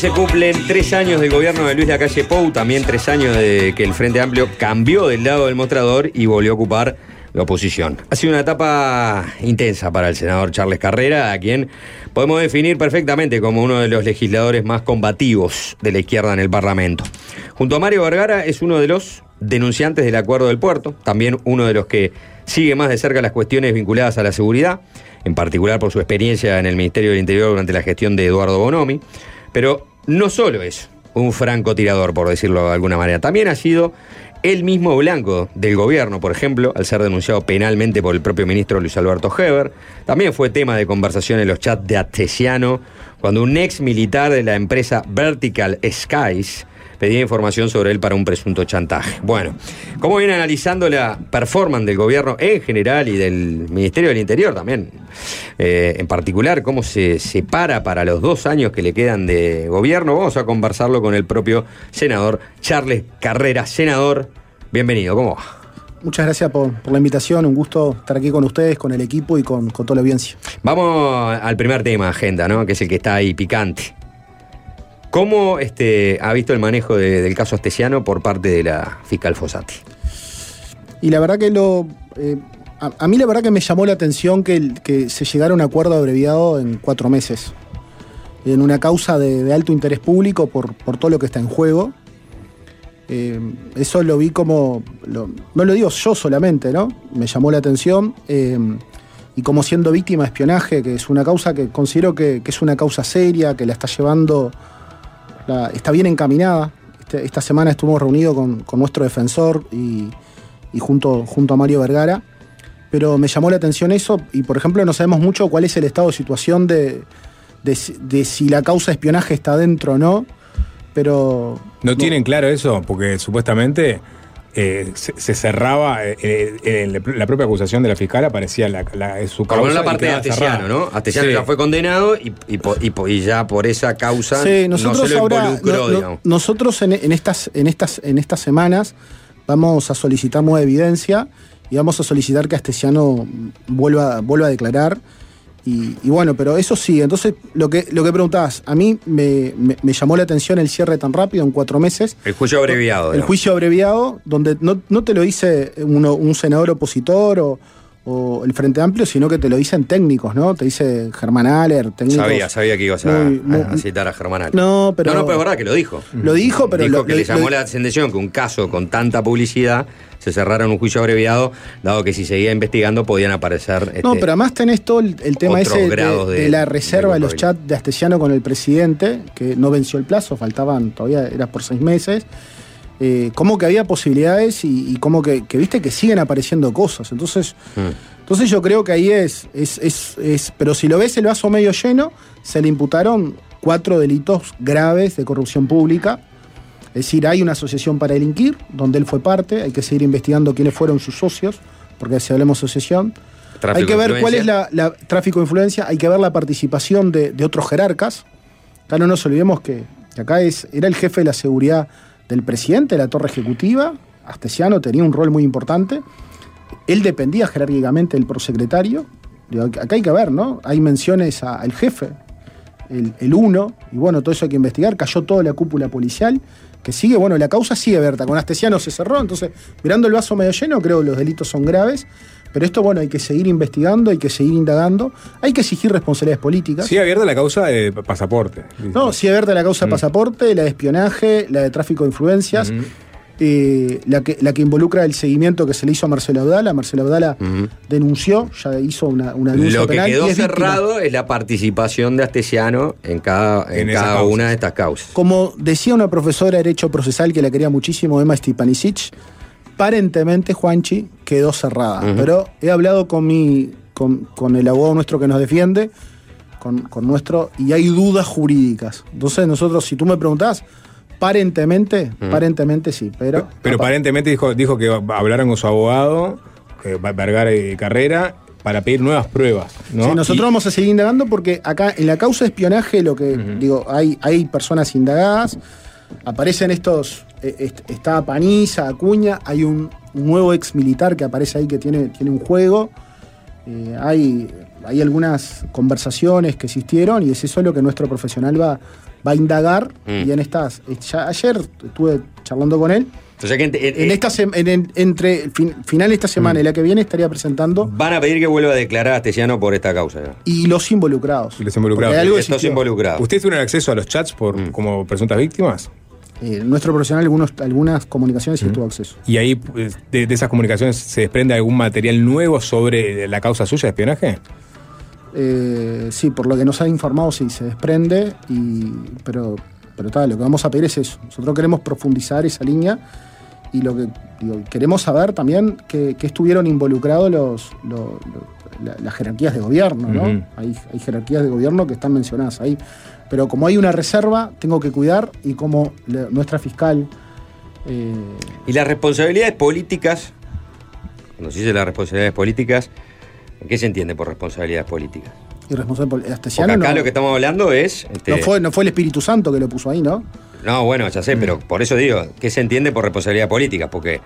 Se cumplen tres años del gobierno de Luis Lacalle Pou, también tres años de que el Frente Amplio cambió del lado del mostrador y volvió a ocupar la oposición. Ha sido una etapa intensa para el senador Charles Carrera, a quien podemos definir perfectamente como uno de los legisladores más combativos de la izquierda en el Parlamento. Junto a Mario Vergara es uno de los denunciantes del acuerdo del puerto, también uno de los que sigue más de cerca las cuestiones vinculadas a la seguridad, en particular por su experiencia en el Ministerio del Interior durante la gestión de Eduardo Bonomi. Pero no solo es un francotirador, por decirlo de alguna manera, también ha sido el mismo blanco del gobierno, por ejemplo, al ser denunciado penalmente por el propio ministro Luis Alberto Heber. También fue tema de conversación en los chats de Atesiano, cuando un ex militar de la empresa Vertical Skies pedía información sobre él para un presunto chantaje. Bueno, ¿cómo viene analizando la performance del gobierno en general y del Ministerio del Interior también? Eh, en particular, ¿cómo se separa para los dos años que le quedan de gobierno? Vamos a conversarlo con el propio senador Charles Carrera. Senador, bienvenido, ¿cómo va? Muchas gracias por, por la invitación, un gusto estar aquí con ustedes, con el equipo y con, con toda la audiencia. Vamos al primer tema, agenda, ¿no? Que es el que está ahí picante. ¿Cómo este, ha visto el manejo de- del caso Astesiano por parte de la fiscal Fossati? Y la verdad que lo. eh, a, mí la verdad que me llamó la atención que, se llegara a un acuerdo abreviado en cuatro meses. En una causa de, alto interés público por, por todo lo que está en juego. Eh, eso lo vi como. no lo digo yo solamente, ¿no? Me llamó la atención. eh, y como siendo víctima de espionaje, que es una causa que considero que es una causa seria, que la está llevando. La- está bien encaminada. Este- esta semana estuvimos reunidos con, con nuestro defensor y, y junto, junto a Mario Vergara. Pero me llamó la atención eso y, por ejemplo, no sabemos mucho cuál es el estado de situación de, de si- de si la causa de espionaje está dentro o no. Pero ¿No tienen claro eso? Porque supuestamente eh, se, se cerraba, eh, eh, la propia acusación de la fiscal aparecía la, la- su Por lo menos causa la y parte de cerrada. ¿no? Astesiano Sí. ya fue condenado y, y po- y po- y ya por esa causa Sí, no nosotros se lo ahora, involucró, no- no- digamos. nosotros en, en estas, en, estas, en estas semanas vamos a solicitar nueva evidencia y vamos a solicitar que Astesiano vuelva, vuelva a declarar. Y, y bueno, pero eso sí, entonces lo que, lo que preguntabas, a mí me, me- me llamó la atención el cierre tan rápido, en cuatro meses. El juicio abreviado. El digamos. juicio abreviado, donde no, no te lo dice uno- un senador opositor o, o el Frente Amplio, sino que te lo dicen técnicos, ¿no? Te dice Germán Aller, técnicos. Sabía, sabía que ibas a, muy- muy- a citar a Germán Alves. No, pero- No, no, pero es verdad que lo dijo. Lo dijo, pero Dijo lo- que lo- le llamó la atención que un caso con tanta publicidad se cerrara un juicio abreviado, dado que si seguía investigando podían aparecer. No, este, pero además tenés todo el, el tema ese de, grados de de- la reserva de los chats de Astesiano con el presidente, que no venció el plazo, faltaban todavía, era por seis meses. Eh, como que había posibilidades y, y como que, que viste que siguen apareciendo cosas. Entonces, Mm. entonces yo creo que ahí es, es, es, es- Pero si lo ves el vaso medio lleno, se le imputaron cuatro delitos graves de corrupción pública. Es decir, hay una asociación para delinquir, donde él fue parte, hay que seguir investigando quiénes fueron sus socios, porque si hablemos de asociación. Hay que ver cuál es la, la- tráfico de influencia, hay que ver la participación de, de otros jerarcas. Acá no nos olvidemos que, que acá es, era el jefe de la seguridad del presidente de la torre ejecutiva, Astesiano tenía un rol muy importante. Él dependía jerárquicamente del prosecretario. Digo, Acá hay que ver, ¿no? Hay menciones al jefe, el, el uno, y bueno, todo eso hay que investigar. Cayó toda la cúpula policial, que sigue, bueno, la causa sigue abierta. Con Astesiano se cerró, entonces, mirando el vaso medio lleno, creo que los delitos son graves. Pero esto, bueno, hay que seguir investigando, hay que seguir indagando, hay que exigir responsabilidades políticas. Sigue abierta la causa de pasaporte. No, sigue abierta la causa de Mm. pasaporte, la de espionaje, la de tráfico de influencias, eh, la, que, la que involucra el seguimiento que se le hizo a Marcelo Abdala. Marcelo Abdala denunció, ya hizo una, una denuncia Lo que penal y quedó es víctima. cerrado es la participación de Astesiano en cada, en cada una de estas causas. Como decía una profesora de Derecho Procesal que la quería muchísimo, Emma Stipanisic, aparentemente Juanchi quedó cerrada. Pero he hablado con mi. Con, con el abogado nuestro que nos defiende, con, con nuestro, y hay dudas jurídicas. Entonces, nosotros, si tú me preguntás, aparentemente, aparentemente sí, pero. Pero aparentemente dijo, dijo que hablaron con su abogado, eh, Vergara y Carrera, para pedir nuevas pruebas. ¿no? Sí, nosotros Y- vamos a seguir indagando porque acá en la causa de espionaje, lo que digo, hay, hay personas indagadas, aparecen estos, est- está Paniza, Acuña, hay un, un nuevo ex militar que aparece ahí que tiene, tiene un juego, eh, hay, hay algunas conversaciones que existieron y es eso lo que nuestro profesional va, va a indagar. Mm. Y en estas. ya ayer estuve charlando con él. O sea que ent- eh, En esta en- en- entre el fin- final de esta semana Mm. y la que viene estaría presentando van a pedir que vuelva a declarar a Astesiano por esta causa. y los involucrados. Y los involucrados. Algo Estos involucrados. ¿Ustedes tuvieron acceso a los chats por, como presuntas víctimas? Eh, nuestro profesional algunos, algunas comunicaciones sí tuvo acceso. ¿Y ahí de, de esas comunicaciones se desprende algún material nuevo sobre la causa suya de espionaje? Eh, sí, por lo que nos ha informado, sí, se desprende, y, pero, pero tal, lo que vamos a pedir es eso. Nosotros queremos profundizar esa línea y lo que digo, queremos saber también que, que estuvieron involucrados los, los- los- la- las jerarquías de gobierno, ¿no? Hay, hay jerarquías de gobierno que están mencionadas ahí. Pero como hay una reserva, tengo que cuidar y como la- nuestra fiscal... eh, Y las responsabilidades políticas, cuando se dice las responsabilidades políticas, ¿en qué se entiende por responsabilidades políticas? y responsable pol- Porque acá no, lo que estamos hablando es... este, no fue, no fue el Espíritu Santo que lo puso ahí, ¿no? No, bueno, ya sé, pero por eso digo, ¿qué se entiende por responsabilidad política? Porque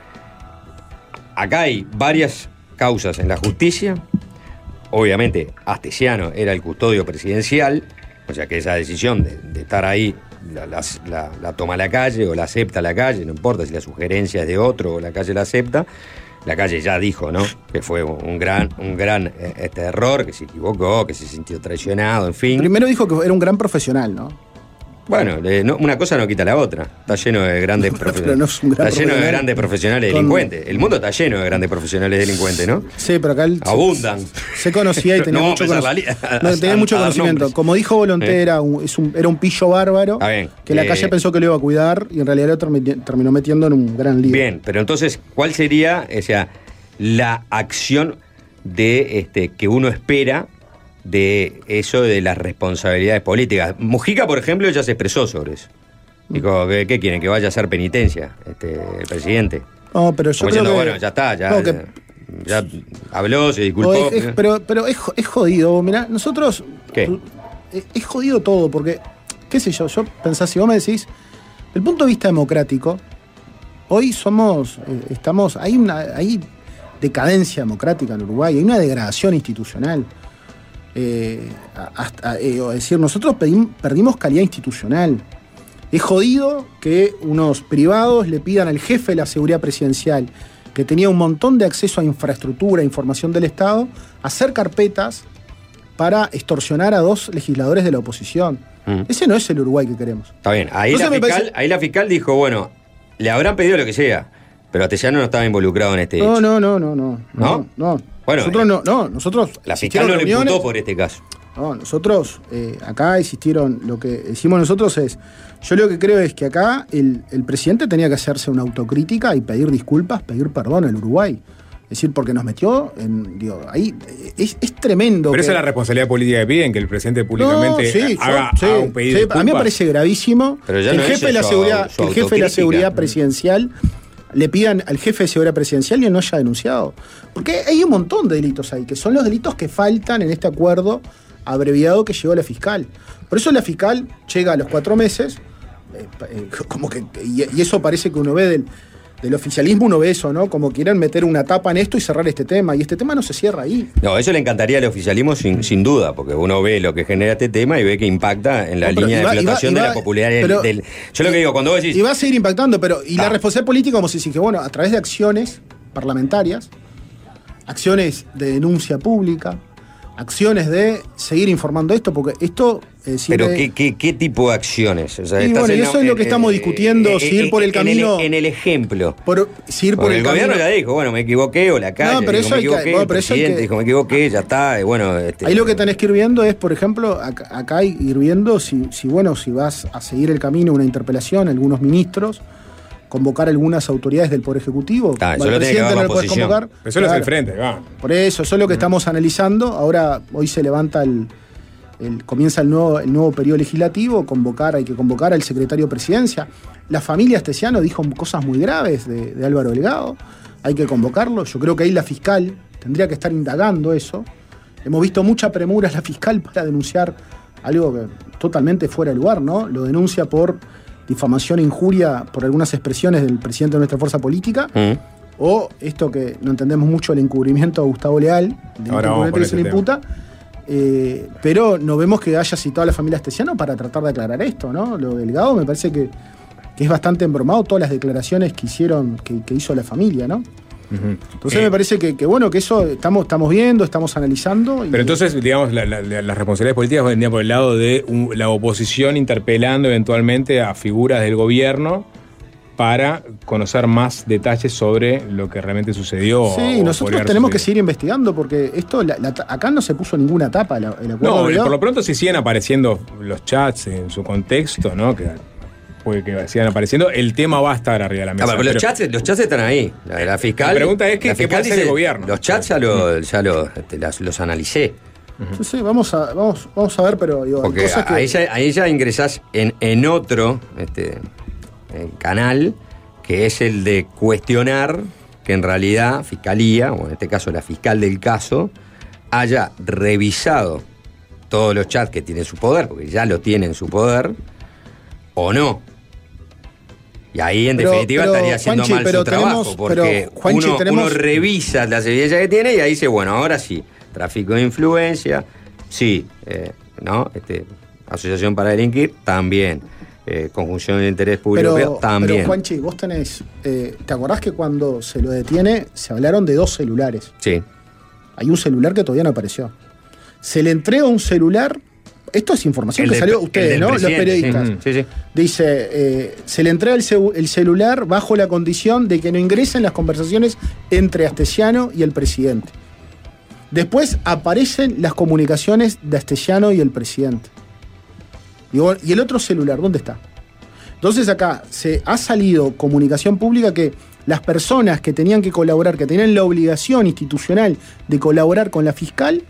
acá hay varias causas en la justicia. Obviamente, Astesiano era el custodio presidencial, o sea que esa decisión de, de estar ahí la, la- la- la toma la calle o la acepta la calle, no importa si la sugerencia es de otro o la calle la acepta. La calle ya dijo, ¿no? Que fue un gran, un gran eh, este error, que se equivocó, que se sintió traicionado, en fin. Primero dijo que era un gran profesional, ¿no? Bueno, eh, no- una cosa no quita la otra. Está lleno de grandes profesionales. no es un gran está lleno de grandes profesionales Con- delincuentes. El mundo está lleno de grandes profesionales delincuentes, ¿no? Sí, pero acá él se- Abundan. Se conocía y tenía mucho, a tenía a- mucho a conocimiento. nombres. Como dijo Volonté, Eh. era, un, pillo bárbaro bien. que la Eh, calle pensó que lo iba a cuidar y en realidad lo termi- terminó metiendo en un gran lío. Bien, pero entonces, ¿cuál sería o sea, la acción de este, que uno espera de eso de las responsabilidades políticas? Mujica, por ejemplo, ya se expresó sobre eso. Dijo, ¿qué, qué quieren? Que vaya a hacer penitencia este, el presidente. No, pero yo Como creo diciendo, que- bueno, ya está, ya, no, que- ya habló, se disculpó. Es- es- pero pero es, es jodido. Mirá, nosotros. ¿Qué? Es, es jodido todo, porque, qué sé yo, yo pensás, si vos me decís, desde el punto de vista democrático, hoy somos, eh, estamos, hay una, hay decadencia democrática en Uruguay, hay una degradación institucional. Eh, hasta, eh, es decir, nosotros pedim- perdimos calidad institucional. Es jodido que unos privados le pidan al jefe de la seguridad presidencial, que tenía un montón de acceso a infraestructura, a información del Estado, hacer carpetas para extorsionar a dos legisladores de la oposición. Mm. Ese no es el Uruguay que queremos. Está bien, ahí Entonces la, fiscal, parece- ahí la fiscal dijo, bueno, le habrán pedido lo que sea, pero Atellano no estaba involucrado en este No, hecho. no, no, no, no. ¿No? No. Bueno, nosotros eh, no, no, nosotros. La fiscal no le reuniones- imputó por este caso. No, nosotros eh, acá existieron, lo que decimos nosotros es, yo lo que creo es que acá el, el presidente tenía que hacerse una autocrítica y pedir disculpas, pedir perdón al Uruguay. Es decir, porque nos metió en, digo, ahí eh, es, es tremendo. Pero que- esa es la responsabilidad política que piden, que el presidente No, públicamente sí, yo- haga, sí, haga un pedido sí, de a mí me parece gravísimo Pero ya que el no jefe de la seguridad, su el jefe de la seguridad presidencial le pidan al jefe de seguridad presidencial y no haya denunciado. Porque hay un montón de delitos ahí, que son los delitos que faltan en este acuerdo abreviado que llegó la fiscal. Por eso la fiscal llega a los cuatro meses, eh, eh, como que, y eso parece que uno ve del, del oficialismo, uno ve eso, ¿no? Como quieren meter una tapa en esto y cerrar este tema, y este tema no se cierra ahí. No, eso le encantaría al oficialismo sin, sin duda, porque uno ve lo que genera este tema y ve que impacta en la No, línea de flotación de la popularidad del- pero- del... Yo lo que digo, cuando vos decís... Y va a seguir impactando, pero. Y la Ah. responsabilidad política, como se dice, bueno, a través de acciones parlamentarias, acciones de denuncia pública, acciones de seguir informando esto, porque esto. Eh, Pero ¿qué, qué, qué tipo de acciones? O sea, Y bueno, y en- eso es lo que en- estamos eh, discutiendo, si ir por el en camino- En el, ejemplo. por, si ir por el, el, gobierno camino- ya dijo, bueno, me equivoqué, o la calle No, pero dijo, eso me hay que- equivoqué, bueno, el pero eso hay presidente que- dijo, me equivoqué, ya está, y bueno... Este, Ahí lo que tenés que ir viendo es, por ejemplo, acá, acá hay- ir viendo si, si, bueno, si vas a seguir el camino, una interpelación, algunos ministros, convocar algunas autoridades del Poder Ejecutivo. Ah, eso lo tiene que no lo podés convocar. Hace Claro. el frente, va. Por eso, eso es lo que estamos analizando. Ahora, hoy se levanta el, el- comienza el nuevo, el nuevo periodo legislativo, convocar, hay que convocar al secretario de presidencia. La familia Astesiano dijo cosas muy graves de, de Álvaro Delgado, hay que convocarlo. Yo creo que ahí la fiscal tendría que estar indagando eso. Hemos visto mucha premura la fiscal para denunciar algo que totalmente fuera de lugar, ¿no? Lo denuncia por difamación e injuria por algunas expresiones del presidente de nuestra fuerza política. Mm. O esto que no entendemos mucho, el encubrimiento de Gustavo Leal, delito Ahora vamos se le ese imputa, Eh, pero no vemos que haya citado a la familia Astesiano para tratar de aclarar esto, ¿no? Lo delgado me parece que, que es bastante embromado todas las declaraciones que hicieron, que, que hizo la familia, ¿no? Entonces Eh, me parece que, que, bueno, que eso estamos, estamos viendo, estamos analizando. y- Pero entonces, digamos, la- la- la- las responsabilidades políticas vendrían por el lado de un- la oposición interpelando eventualmente a figuras del gobierno para conocer más detalles sobre lo que realmente sucedió. Sí, nosotros tenemos que seguir investigando porque esto, la- la ta- acá no se puso ninguna tapa la- el acuerdo No, de por lo pronto sí siguen apareciendo los chats en su contexto, ¿no? Que puede que sigan apareciendo. El tema va a estar arriba de la Ah, mesa. pero los, pero- chats, los chats están ahí. La, la fiscal. La pregunta es que- la ¿qué puede hacer el gobierno? Los chats ya, lo- ya lo- este, las- los analicé. Sí, sí, vamos a, vamos, vamos a ver, pero digo, hay Porque cosas que. ahí, ya, ahí ya ingresás en, en otro este, eh, canal, que es el de cuestionar que en realidad Fiscalía, o en este caso la fiscal del caso, haya revisado todos los chats que tiene en su poder, porque ya lo tiene en su poder, o no. Y ahí, en Pero- definitiva, pero, estaría haciendo Juanchi, mal su trabajo, tenemos- porque pero, Juanchi, uno, tenemos- uno revisa las evidencias que tiene y ahí dice, bueno, ahora sí, tráfico de influencia, sí, eh, ¿no? Este, asociación para delinquir, también. Eh, conjunción de interés público, Pero, también. pero, Juanchi, vos tenés. eh, ¿Te acordás que cuando se lo detiene se hablaron de dos celulares? sí. Hay un celular que todavía no apareció. Se le entrega un celular. Esto es información El que salió a ustedes, ¿no? Los periodistas. sí. Sí, sí. Dice, eh, se le entrega el, el celular bajo la condición de que no ingresen las conversaciones entre Astesiano y el presidente. Después aparecen las comunicaciones de Astesiano y el presidente. Digo, ¿y el otro celular dónde está? Entonces acá se ha salido comunicación pública que las personas que tenían que colaborar, que tenían la obligación institucional de colaborar con la fiscal,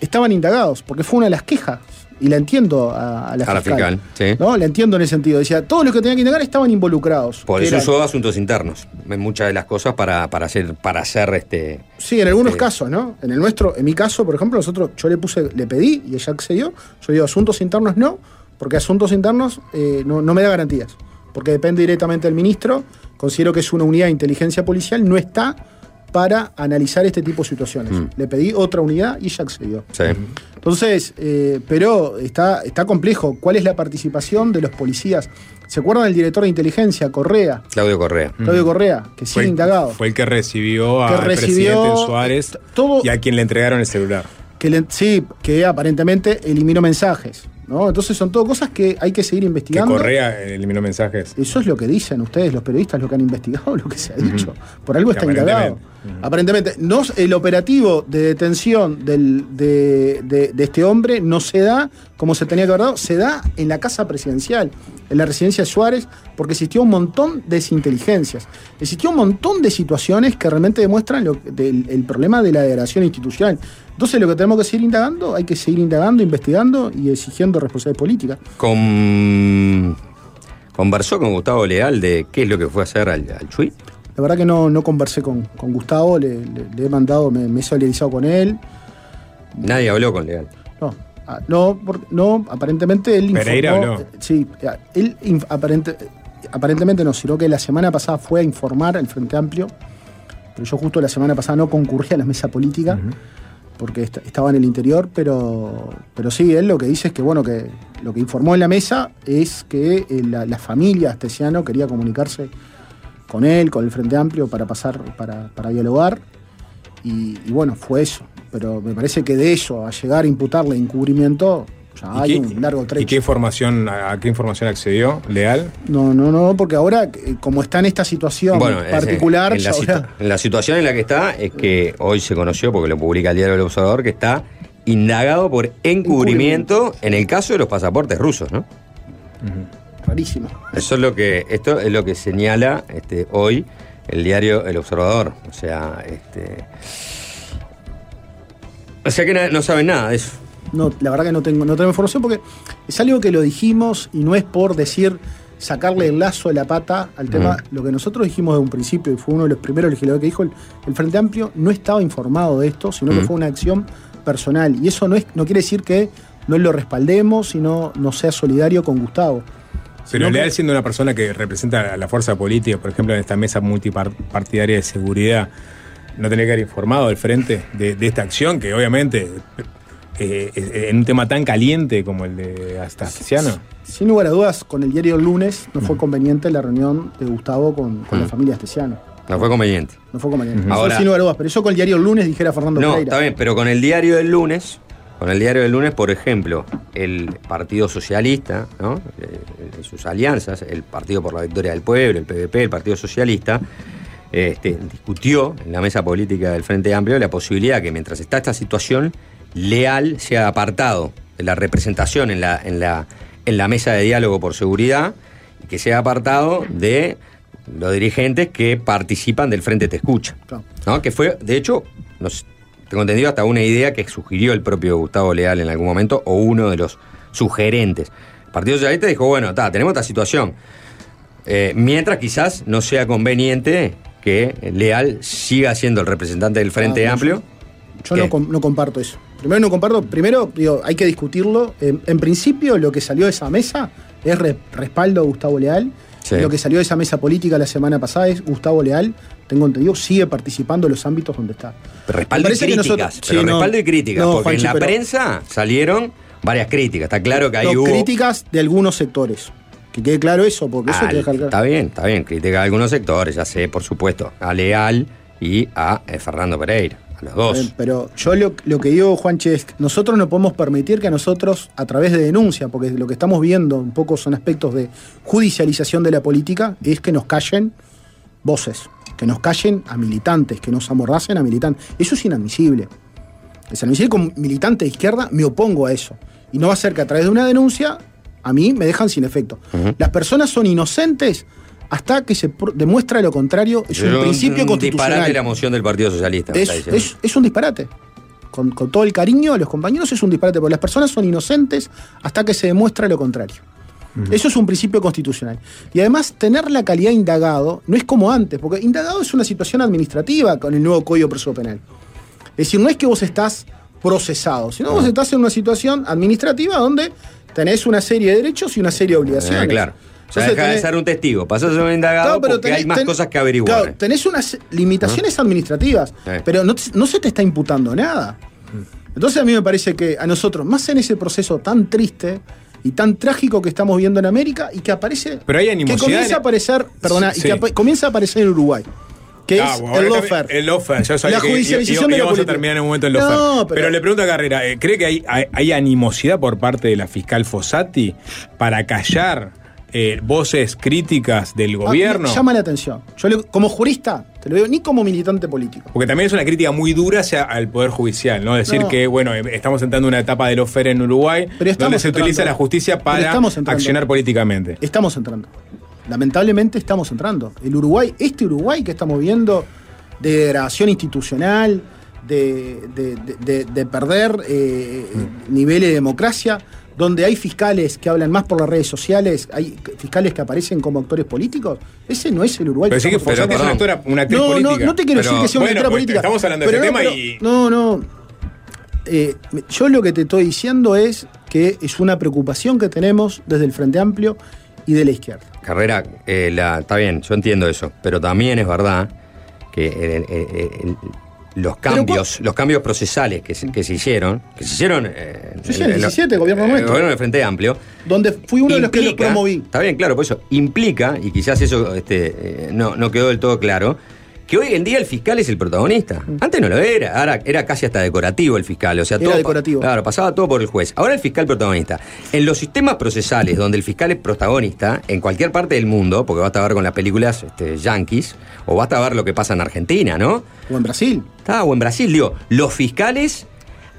estaban indagados, porque fue una de las quejas. Y la entiendo a, a la A la fiscal. fiscal, sí. ¿no? La entiendo en ese sentido. Decía, todos los que tenían que indagar estaban involucrados. Por eso usó asuntos internos, en muchas de las cosas para, para hacer, para hacer este. Sí, en algunos este, casos, ¿no? En el nuestro, en mi caso, por ejemplo, nosotros, yo le puse, le pedí y ella accedió. Yo digo, asuntos internos no, porque asuntos internos eh, no, no me da garantías. Porque depende directamente del ministro. Considero que es una unidad de inteligencia policial, no está para analizar este tipo de situaciones. Mm. Le pedí otra unidad y ella accedió. Sí. Entonces, eh, pero está, está complejo. ¿Cuál es la participación de los policías? ¿Se acuerdan del director de inteligencia, Correa? Claudio Correa. Claudio Correa, que sigue indagado. Fue el que recibió Que al presidente Suárez todo- y a quien le entregaron el celular. que le- sí, que aparentemente eliminó mensajes. ¿No? Entonces son todo cosas que hay que seguir Que investigando. Correa eliminó mensajes. Eso es lo que dicen ustedes, los periodistas, lo que han investigado, lo que se ha dicho. Por algo Que está indagado. Aparentemente, no, el operativo de detención del- de, de- de este hombre no se da como se tenía que haber dado, se da en la casa presidencial, en la residencia de Suárez, porque existió un montón de desinteligencias. Existió un montón de situaciones que realmente demuestran lo- del- el problema de la degradación institucional. Entonces, lo que tenemos que seguir indagando, hay que seguir indagando, investigando y exigiendo responsabilidad política. Con, conversó con Gustavo Leal de qué es lo que fue a hacer al, al Chuy. La verdad que no, no conversé con, con Gustavo, le, le- le he mandado, me, me he solidarizado con él. Nadie habló con Leal. No, ah, no, no aparentemente él Pereira informó. habló. eh, Sí, ah, él aparente- aparentemente no, sino que la semana pasada fue a informar al Frente Amplio, pero yo justo la semana pasada no concurrí a la mesa política. Porque est- estaba en el interior, pero, pero sí, él lo que dice es que, bueno, que lo que informó en la mesa es que eh, la, la familia Astesiano quería comunicarse con él, con el Frente Amplio, para pasar, para, para dialogar. Y, y bueno, fue eso. Pero me parece que de eso a llegar a imputarle encubrimiento, ya ¿Y hay qué- un largo trecho. ¿Y qué información, a qué información accedió Leal? No, no, no, porque ahora, eh, como está en esta situación Bueno, eh, particular, en la, ya situ- ahora- en la situación en la que está es que hoy se conoció, porque lo publica el diario El Observador, que está indagado por encubrimiento en el caso de los pasaportes rusos, ¿no? rarísimo. Eso es lo que, esto es lo que señala este, hoy el diario El Observador. O sea, este. O sea que no saben nada de eso. No, la verdad que no tengo, no tengo información porque es algo que lo dijimos y no es por decir sacarle el lazo de la pata al tema. Lo que nosotros dijimos de un principio, y fue uno de los primeros legisladores que dijo, el, el Frente Amplio no estaba informado de esto, sino que Mm. fue una acción personal. Y eso no, es, no quiere decir que no lo respaldemos, sino no sea solidario con Gustavo. Pero Leal siendo una persona que representa a la fuerza política, por ejemplo, en esta mesa multipartidaria de seguridad, no tenía que haber informado al frente de, de esta acción, que obviamente eh, eh, en un tema tan caliente como el de Astasiano? Sin lugar a dudas, con el diario el lunes no fue conveniente la reunión de Gustavo con, con la familia Astesiano. No fue conveniente. No fue conveniente. Eso Ahora- sin lugar a dudas. Pero eso con el diario el lunes dijera Fernando No, Pereira. está bien, pero con el diario del lunes, con el diario del lunes, por ejemplo, el Partido Socialista, ¿no? Eh, sus alianzas, el Partido por la Victoria del Pueblo, el PVP, el Partido Socialista, este, discutió en la mesa política del Frente Amplio la posibilidad que mientras está esta situación, Leal sea apartado de la representación en la, en la, en la mesa de diálogo por seguridad y que sea apartado de los dirigentes que participan del Frente Te Escucha. ¿no? Que fue, de hecho, tengo entendido hasta una idea que sugirió el propio Gustavo Leal en algún momento, o uno de los sugerentes. El Partido Socialista dijo, bueno, ta, tenemos esta situación. Eh, mientras quizás no sea conveniente que Leal siga siendo el representante del Frente Ah, Amplio. Yo no, no comparto eso. Primero no comparto, primero digo, hay que discutirlo. En, en principio lo que salió de esa mesa es re- respaldo a Gustavo Leal. Sí. Lo que salió de esa mesa política la semana pasada es Gustavo Leal, tengo entendido, sigue participando en los ámbitos donde está. Respaldo y críticas. nosotros- pero sí, no, respaldo y críticas. no, porque Juanchi, en la pero- prensa salieron varias críticas. Está claro que No, hubo. críticas de algunos sectores. Que quede claro eso, porque eso Ah, hay que dejar claro. Está bien, está bien. Crítica a algunos sectores, ya sé, por supuesto. A Leal y a eh, Fernando Pereira. A los dos. Eh, Pero yo lo, lo que digo, Juanche, es que nosotros no podemos permitir que a nosotros, a través de denuncia, porque lo que estamos viendo un poco son aspectos de judicialización de la política, es que nos callen voces, que nos callen a militantes, que nos amordacen a militantes. Eso es inadmisible. Es inadmisible como militante de izquierda, me opongo a eso. Y no va a ser que a través de una denuncia, a mí me dejan sin efecto. Las personas son inocentes hasta que se demuestra lo contrario. Es un principio un constitucional. disparate la moción del Partido Socialista. Es, es- es un disparate. Con, con todo el cariño a los compañeros es un disparate, porque las personas son inocentes hasta que se demuestra lo contrario. Eso es un principio constitucional. Y además, tener la calidad de indagado no es como antes, porque indagado es una situación administrativa con el nuevo Código Proceso Penal. Es decir, no es que vos estás procesado, sino vos estás en una situación administrativa donde tenés una serie de derechos y una serie de obligaciones. Eh, claro. O sea, deja de ser un testigo, pasás a ser un indagado Claro, pero porque tenés- hay más ten- cosas que averiguar. Claro, tenés unas limitaciones administrativas, Sí. pero no, te- no se te está imputando nada. Entonces a mí me parece que a nosotros, más en ese proceso tan triste y tan trágico que estamos viendo en América y que aparece. Pero hay que animosidad comienza en- a aparecer, perdona, y Sí. que comienza a aparecer en Uruguay. Que Ah, es bueno, el también- El lawfare, yo sabía La que judicialización de la íbamos a terminar en un momento el No, lawfare. pero- pero, le pregunto a Carrera, eh, ¿cree que hay, hay, hay animosidad por parte de la fiscal Fossati para callar eh, voces críticas del Ah, gobierno? me llama la atención. Yo le- como jurista, te lo digo, ni como militante político. Porque también es una crítica muy dura hacia al Poder Judicial, ¿no? Decir No. que, bueno, eh, estamos entrando en una etapa del ofer en Uruguay, Pero donde se entrando. utiliza la justicia para accionar políticamente. Estamos entrando. Lamentablemente estamos entrando. El Uruguay, este Uruguay que estamos viendo de degradación institucional, de, de- de- de- de perder eh, niveles de democracia, donde hay fiscales que hablan más por las redes sociales, hay fiscales que aparecen como actores políticos, ese no es el Uruguay. Pero sí que Fossati es una, actora, una actriz no, política. No, no te quiero Pero- decir que sea una bueno, actora pues, política. Estamos hablando de pero ese no, tema pero- y. No, no. Eh, yo lo que te estoy diciendo es que es una preocupación que tenemos desde el Frente Amplio y de la izquierda. Carrera, eh, la- está bien, yo entiendo eso, pero también es verdad que eh, eh, eh, los cambios, los cambios procesales que se, que se hicieron, que se hicieron eh, Sí, sí, en el 17, gobierno eh, nuestro. gobierno del Frente Amplio, Donde fui uno de los que lo implica- promoví. Está bien, claro, por eso implica, y quizás eso este, eh, no, no quedó del todo claro, que hoy en día el fiscal es el protagonista. Antes no lo era, ahora era casi hasta decorativo el fiscal. O sea, Era todo decorativo. Claro, pasaba todo por el juez. Ahora el fiscal protagonista. En los sistemas procesales donde el fiscal es protagonista, en cualquier parte del mundo, porque basta ver con las películas este, yankees, o basta ver lo que pasa en Argentina, ¿no? O en Brasil. Está, o en Brasil, digo, los fiscales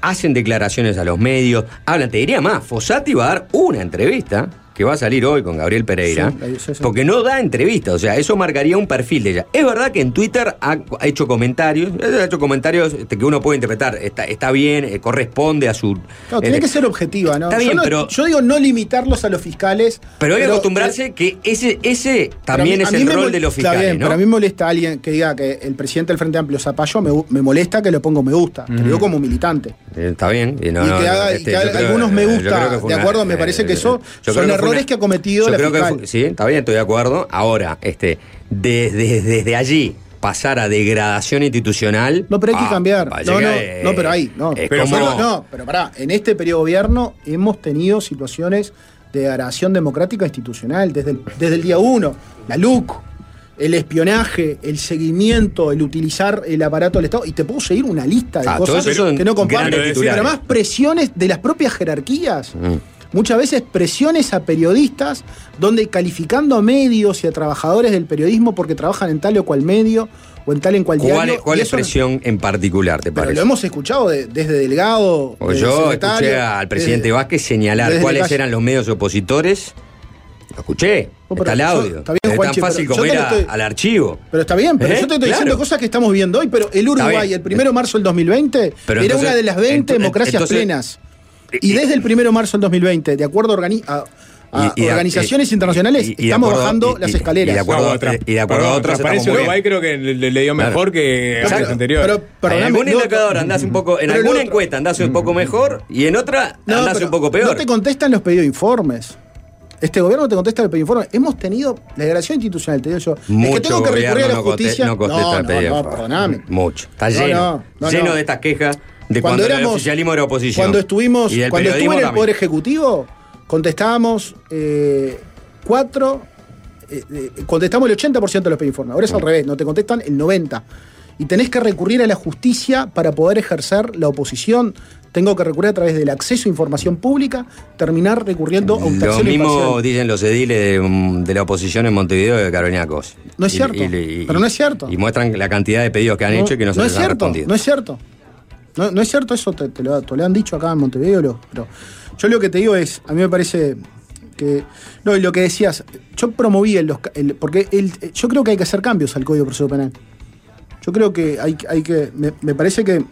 hacen declaraciones a los medios, hablan, te diría más, Fossati va a dar una entrevista que va a salir hoy con Gabriel Pereira, Sí, porque no da entrevistas, o sea, eso marcaría un perfil de ella. Es verdad que en Twitter ha, hecho comentarios, ha hecho comentarios este, que uno puede interpretar, está, está bien, eh, corresponde a su... Claro, tiene eh, que ser objetiva, ¿no? Está yo, bien, no- pero- yo digo no limitarlos a los fiscales. Pero hay que acostumbrarse que ese, ese también mí- es el rol de los está fiscales, bien, ¿no? Pero a mí me molesta alguien que diga que el presidente del Frente Amplio Zapallo me, me molesta que le pongo me gusta. Te lo digo Ujú. como militante. Eh, Está bien. Y, no, y no, que, haga, y que yo haga creo- algunos me gusta, de una- acuerdo, me parece que eso son fue errores una- que ha cometido yo la creo fiscal. sí, está bien, estoy de acuerdo. Ahora, este, desde, desde allí pasar a degradación institucional. No, pero hay que ah, cambiar. No, no, eh, no, pero ahí, no. Pero, como- solo- no, pero pará, en este periodo de gobierno hemos tenido situaciones de degradación democrática institucional desde el, desde el día uno. La LUC, el espionaje, el seguimiento, el utilizar el aparato del Estado. Y te puedo seguir una lista de Ah, cosas que no titulares. Pero además presiones de las propias jerarquías. Mm. Muchas veces presiones a periodistas donde calificando a medios y a trabajadores del periodismo porque trabajan en tal o cual medio o en tal en cual ¿Cuál, diario. cuál y es eso- presión en particular, te pero parece? lo hemos escuchado de- desde Delgado. O desde yo escuché al presidente desde- Vázquez señalar desde cuáles eran los medios opositores. Lo escuché. No, está el audio. está bien, es tan fácil como ir estoy- al archivo. Pero está bien, pero ¿Eh? yo te estoy Claro. diciendo cosas que estamos viendo hoy, pero el Uruguay, el 1 de marzo del 2020, Pero era entonces- una de las 20 ent- democracias entonces- plenas. Y desde el 1 de marzo del 2020, de acuerdo a, a- a Y- y organizaciones y- internacionales, y- y de estamos acuerdo- bajando y- las escaleras. y de acuerdo a otras- y de acuerdo a otras muy Uruguay creo que le, le- le dio Claro. mejor que Exacto. antes anteriores. Pero- en perdóname, algún no- indicador andás un poco, en alguna encuesta andás un poco mejor y en otra No, andás pero un poco peor. No te contestan los pedidos de informes. Este gobierno no te contesta el pedido de informes. Hemos tenido la degradación institucional, te digo yo. es Mucho que tengo que recurrir a la no conte- justicia. no contesta el no, pedido no, informe. perdóname. Mucho. Está No, lleno. no, no, lleno no. de estas quejas de Cuando cuando, el éramos- oficialismo era oposición. Cuando estuvimos, Y cuando estuve en el también. Poder Ejecutivo, contestábamos eh, cuatro, eh, eh, contestamos el 80% de los pedidos. Ahora es al revés, no te contestan el 90%. Y tenés que recurrir a la justicia para poder ejercer la oposición. Tengo que recurrir a través del acceso a información pública, terminar recurriendo a un Lo mismo dicen los ediles de, mm, de la oposición en Montevideo de Carolina Cos. No es Y- cierto, y- y- pero no es cierto. Y muestran la cantidad de pedidos que han hecho y que no se les es han cierto, respondido. No es cierto. No, no es cierto eso, te, te lo, te lo han dicho acá en Montevideo. pero yo lo que te digo es, a mí me parece que. No, y lo que decías, yo promoví el, porque el- yo creo que hay que hacer cambios al Código de Proceso Penal. Yo creo que hay, hay que. Me, me parece que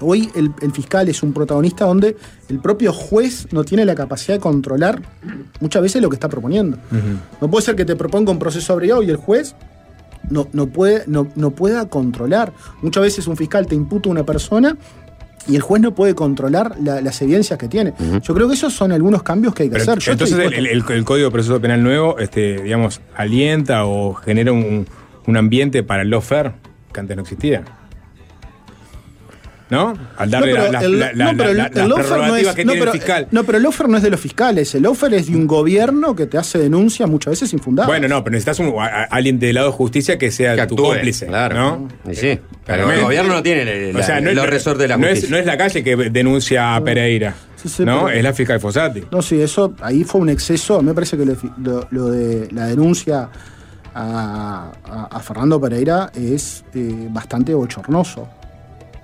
hoy el, el fiscal es un protagonista donde el propio juez no tiene la capacidad de controlar muchas veces lo que está proponiendo. No puede ser que te proponga un proceso abreviado y el juez no, no, puede, no, no pueda controlar. Muchas veces un fiscal te imputa a una persona y el juez no puede controlar la- las evidencias que tiene. Yo creo que esos son algunos cambios que hay que Pero hacer. Yo entonces el, dispuesto- el- el Código de Proceso Penal nuevo, este, digamos, alienta o genera un, un ambiente para el lawfare que antes no existía. ¿No? Al darle No, la- pero la- el- la- la- no, pero el- la- no que no, tiene pero- el fiscal. No, pero el lawfare no es de los fiscales. El lawfare es de un gobierno que te hace denuncias muchas veces infundadas. Bueno, no, pero necesitas un- a- a- alguien del lado de justicia que sea Que tu actúe, cómplice. claro. ¿no? Y sí, pero el gobierno no tiene O sea, no es- los resortes de la no es, justicia. no es la calle que denuncia a Pereira. sí, ¿no? pero- Es la fiscal Fossati. No, sí, eso ahí fue un exceso. Me parece que lo, lo- lo de la denuncia a, a- a Fernando Pereira es eh, bastante bochornoso.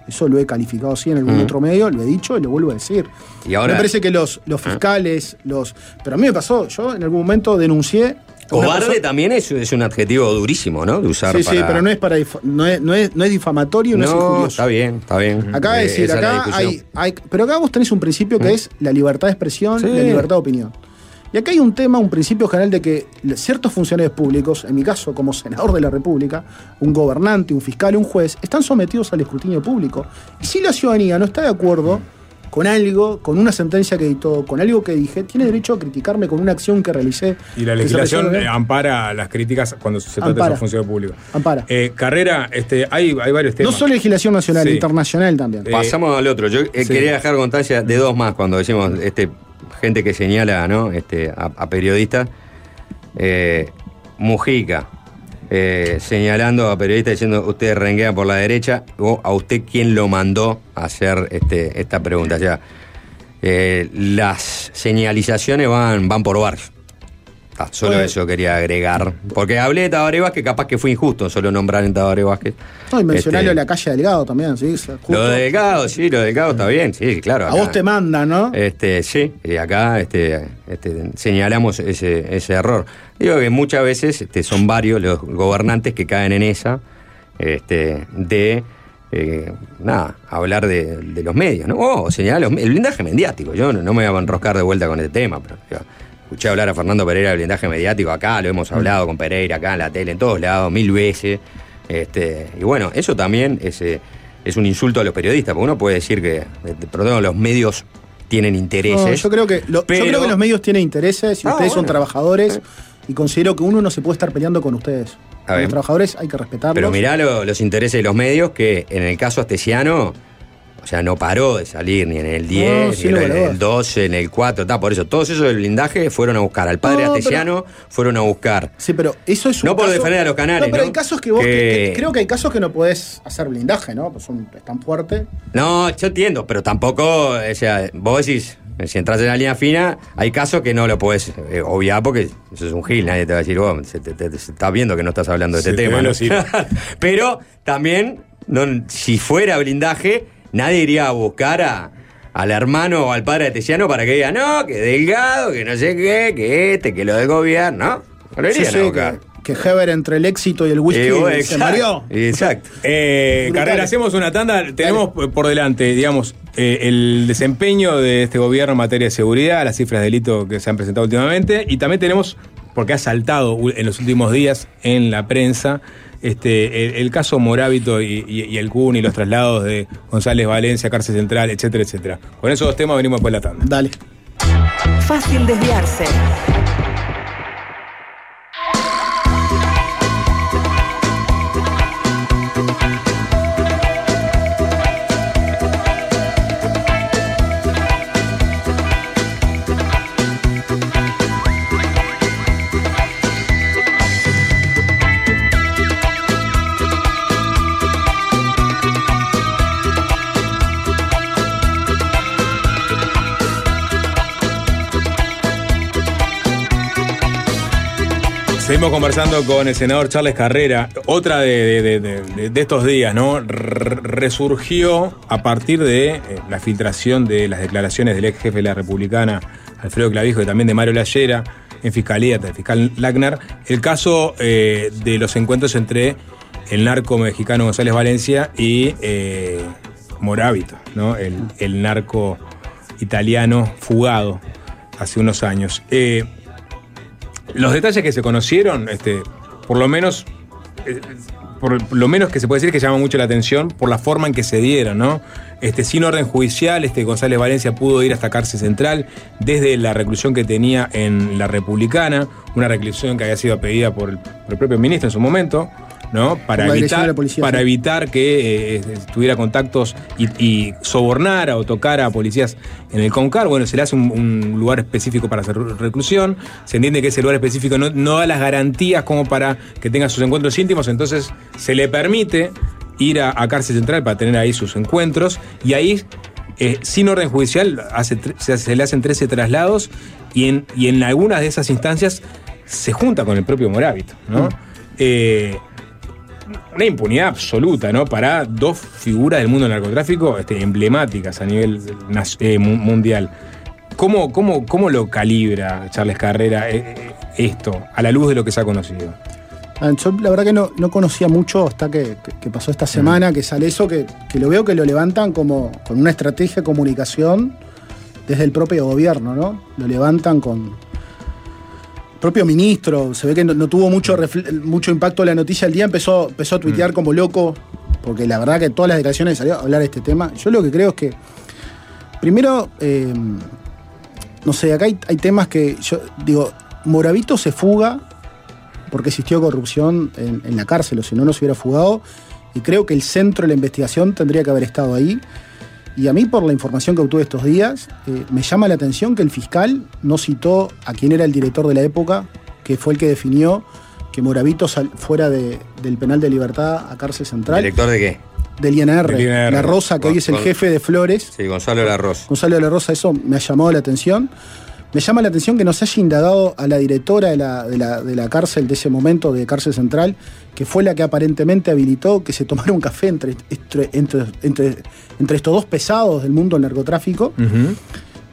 Eso lo he calificado así en algún Mm. otro medio, lo he dicho y lo vuelvo a decir. Y ahora- me parece que los, los fiscales, los. Pero a mí me pasó, yo en algún momento denuncié. Cobarde persona- también es, es un adjetivo durísimo, ¿no? De usar Sí, sí, pero no es para dif- no es, no es, no es difamatorio, no, es No, injurioso. está bien, está bien. Acá Eh, es decir, acá hay, hay- Pero acá vos tenés un principio que es la libertad de expresión Sí. y la libertad de opinión. Y acá hay un tema, un principio general de que ciertos funcionarios públicos, en mi caso como senador de la República, un gobernante, un fiscal, un juez, están sometidos al escrutinio público. Y si la ciudadanía no está de acuerdo con algo, con una sentencia que editó, con algo que dije, tiene derecho a criticarme con una acción que realicé. Y la legislación ampara las críticas cuando se trata de Ampara. esos funcionarios públicos. Ampara. Eh, carrera, este, hay, hay varios No temas. solo legislación nacional, Sí. internacional también. Pasamos al otro. Yo eh, sí. quería dejar constancia de dos más cuando decimos este, gente que señala ¿no? este, a, a periodistas. Eh, Mujica, eh, señalando a periodistas diciendo usted renguea por la derecha, o a usted quién lo mandó a hacer este, esta pregunta. O sea, eh, las señalizaciones van, van por barrio. Ah, solo Bueno. eso quería agregar. Porque hablé de Tabaré Vázquez, capaz que fue injusto solo nombrar en Tabaré Vázquez. No, y mencionarlo Este, la calle Delgado también, ¿sí? Justo. Lo de Delgado, sí, lo de Delgado está bien, sí, claro. A vos te mandan, ¿no? Este, sí, y acá este, este, señalamos ese, ese error. Digo que muchas veces este, son varios los gobernantes que caen en esa este, de eh, nada, hablar de, de los medios, ¿no? O señalar los el blindaje mediático. Yo no, no me voy a enroscar de vuelta con este tema, pero escuché hablar a Fernando Pereira del blindaje mediático acá, lo hemos hablado con Pereira acá en la tele, en todos lados, mil veces. Este, y bueno, eso también es, eh, es un insulto a los periodistas, porque uno puede decir que de pronto los medios tienen intereses. No, yo creo que lo- yo pero- creo que los medios tienen intereses y Ah, ustedes son trabajadores y considero que uno no se puede estar peleando con ustedes. A ver. Los trabajadores hay que respetarlos. Pero mirá lo- los intereses de los medios que en el caso astesiano, o sea, no paró de salir ni en el 10, No, sí ni en el, el 12, en el 4, está, por eso. Todos esos del blindaje fueron a buscar al padre No, astesiano, fueron a buscar. Sí, pero eso es un No por caso- defender a los canales, No, pero ¿no? hay casos que vos. que- Que- que- creo que hay casos que no podés hacer blindaje, ¿no? Pues son, es tan fuerte. No, yo entiendo, pero tampoco, o sea, vos decís, si entras en la línea fina, hay casos que no lo podés eh, obviar porque eso es un gil, nadie te va a decir, vos, se, te- te- se está viendo que no estás hablando de Se este te tema. pero también, no, si fuera blindaje, nadie iría a buscar a, al hermano o al padre de Tesiano para que diga, no, que delgado, que no sé qué, que este, que lo del gobierno, ¿no? Lo irían sí, a buscar. que, que Heber entre el éxito y el whisky Eh, se mareó. Exacto. Eh. Carrera, hacemos una tanda. Tenemos por delante, digamos, eh, el desempeño de este gobierno en materia de seguridad, las cifras de delito que se han presentado últimamente, y también tenemos, porque ha saltado en los últimos días en la prensa, este, el, el caso Morábito y, y- y el CUN y los traslados de González Valencia, cárcel central, etcétera, etcétera. Con esos dos temas venimos después de la tanda. Dale. Fácil desviarse. Seguimos conversando con el senador Charles Carrera. Otra de, estos días, ¿no? Resurgió a partir de eh, la filtración de las declaraciones del ex jefe de la Republicana, Alfredo Clavijo, y también de Mario Lallera, en fiscalía, del fiscal Lagnar, el caso eh, de los encuentros entre el narco mexicano González Valencia y eh, Morábito, ¿no? El, el narco italiano fugado hace unos años. Eh, los detalles que se conocieron, este, por lo menos, eh, por lo menos que se puede decir que llama mucho la atención por la forma en que se dieron, ¿no? Este, sin orden judicial, este González Valencia pudo ir hasta cárcel central desde la reclusión que tenía en la Republicana, una reclusión que había sido pedida por el, por el propio ministro en su momento, ¿no? Para evitar, policía, para sí. evitar que eh, tuviera contactos y, y sobornara o tocara a policías en el CONCAR. Bueno, se le hace un, un lugar específico para hacer reclusión. Se entiende que ese lugar específico no, no da las garantías como para que tenga sus encuentros íntimos, entonces se le permite ir a, a cárcel central para tener ahí sus encuentros y ahí eh, sin orden judicial hace se, le hacen 13 traslados y en, y en algunas de esas instancias se junta con el propio Morábito, ¿no? Eh, una impunidad absoluta, ¿no? Para dos figuras del mundo del narcotráfico este, emblemáticas a nivel eh, mu- mundial. ¿Cómo, cómo, ¿Cómo lo calibra Charles Carrera eh, eh, esto, a la luz de lo que se ha conocido? Ah, Yo la verdad que no, no conocía mucho hasta que, que- que pasó esta semana, que sale eso, que, que lo veo que lo levantan como con una estrategia de comunicación desde el propio gobierno, ¿no? Lo levantan con. Propio ministro, se ve que no, no tuvo mucho, mucho impacto la noticia el día, empezó, empezó a tuitear como loco, porque la verdad que todas las declaraciones salió a hablar de este tema. Yo lo que creo es que, primero, eh, no sé, acá hay, hay temas que yo digo, Moravito se fuga porque existió corrupción en, en la cárcel, o si no, no se hubiera fugado. Y creo que el centro de la investigación tendría que haber estado ahí. Y a mí, por la información que obtuve estos días, eh, me llama la atención que el fiscal no citó a quien era el director de la época, que fue el que definió que Moravito sal- fuera de- del penal de libertad a cárcel central. ¿Director de qué? Del INR, Del INR. La Rosa, que hoy es el jefe de Flores. Sí, Gonzalo Larroz. Gonzalo de la Rosa, eso me ha llamado la atención. Me llama la atención que no se haya indagado a la directora de la, de la- de la cárcel de ese momento, de cárcel central, que fue la que aparentemente habilitó que se tomara un café entre, entre, entre, entre- estos dos pesados del mundo del narcotráfico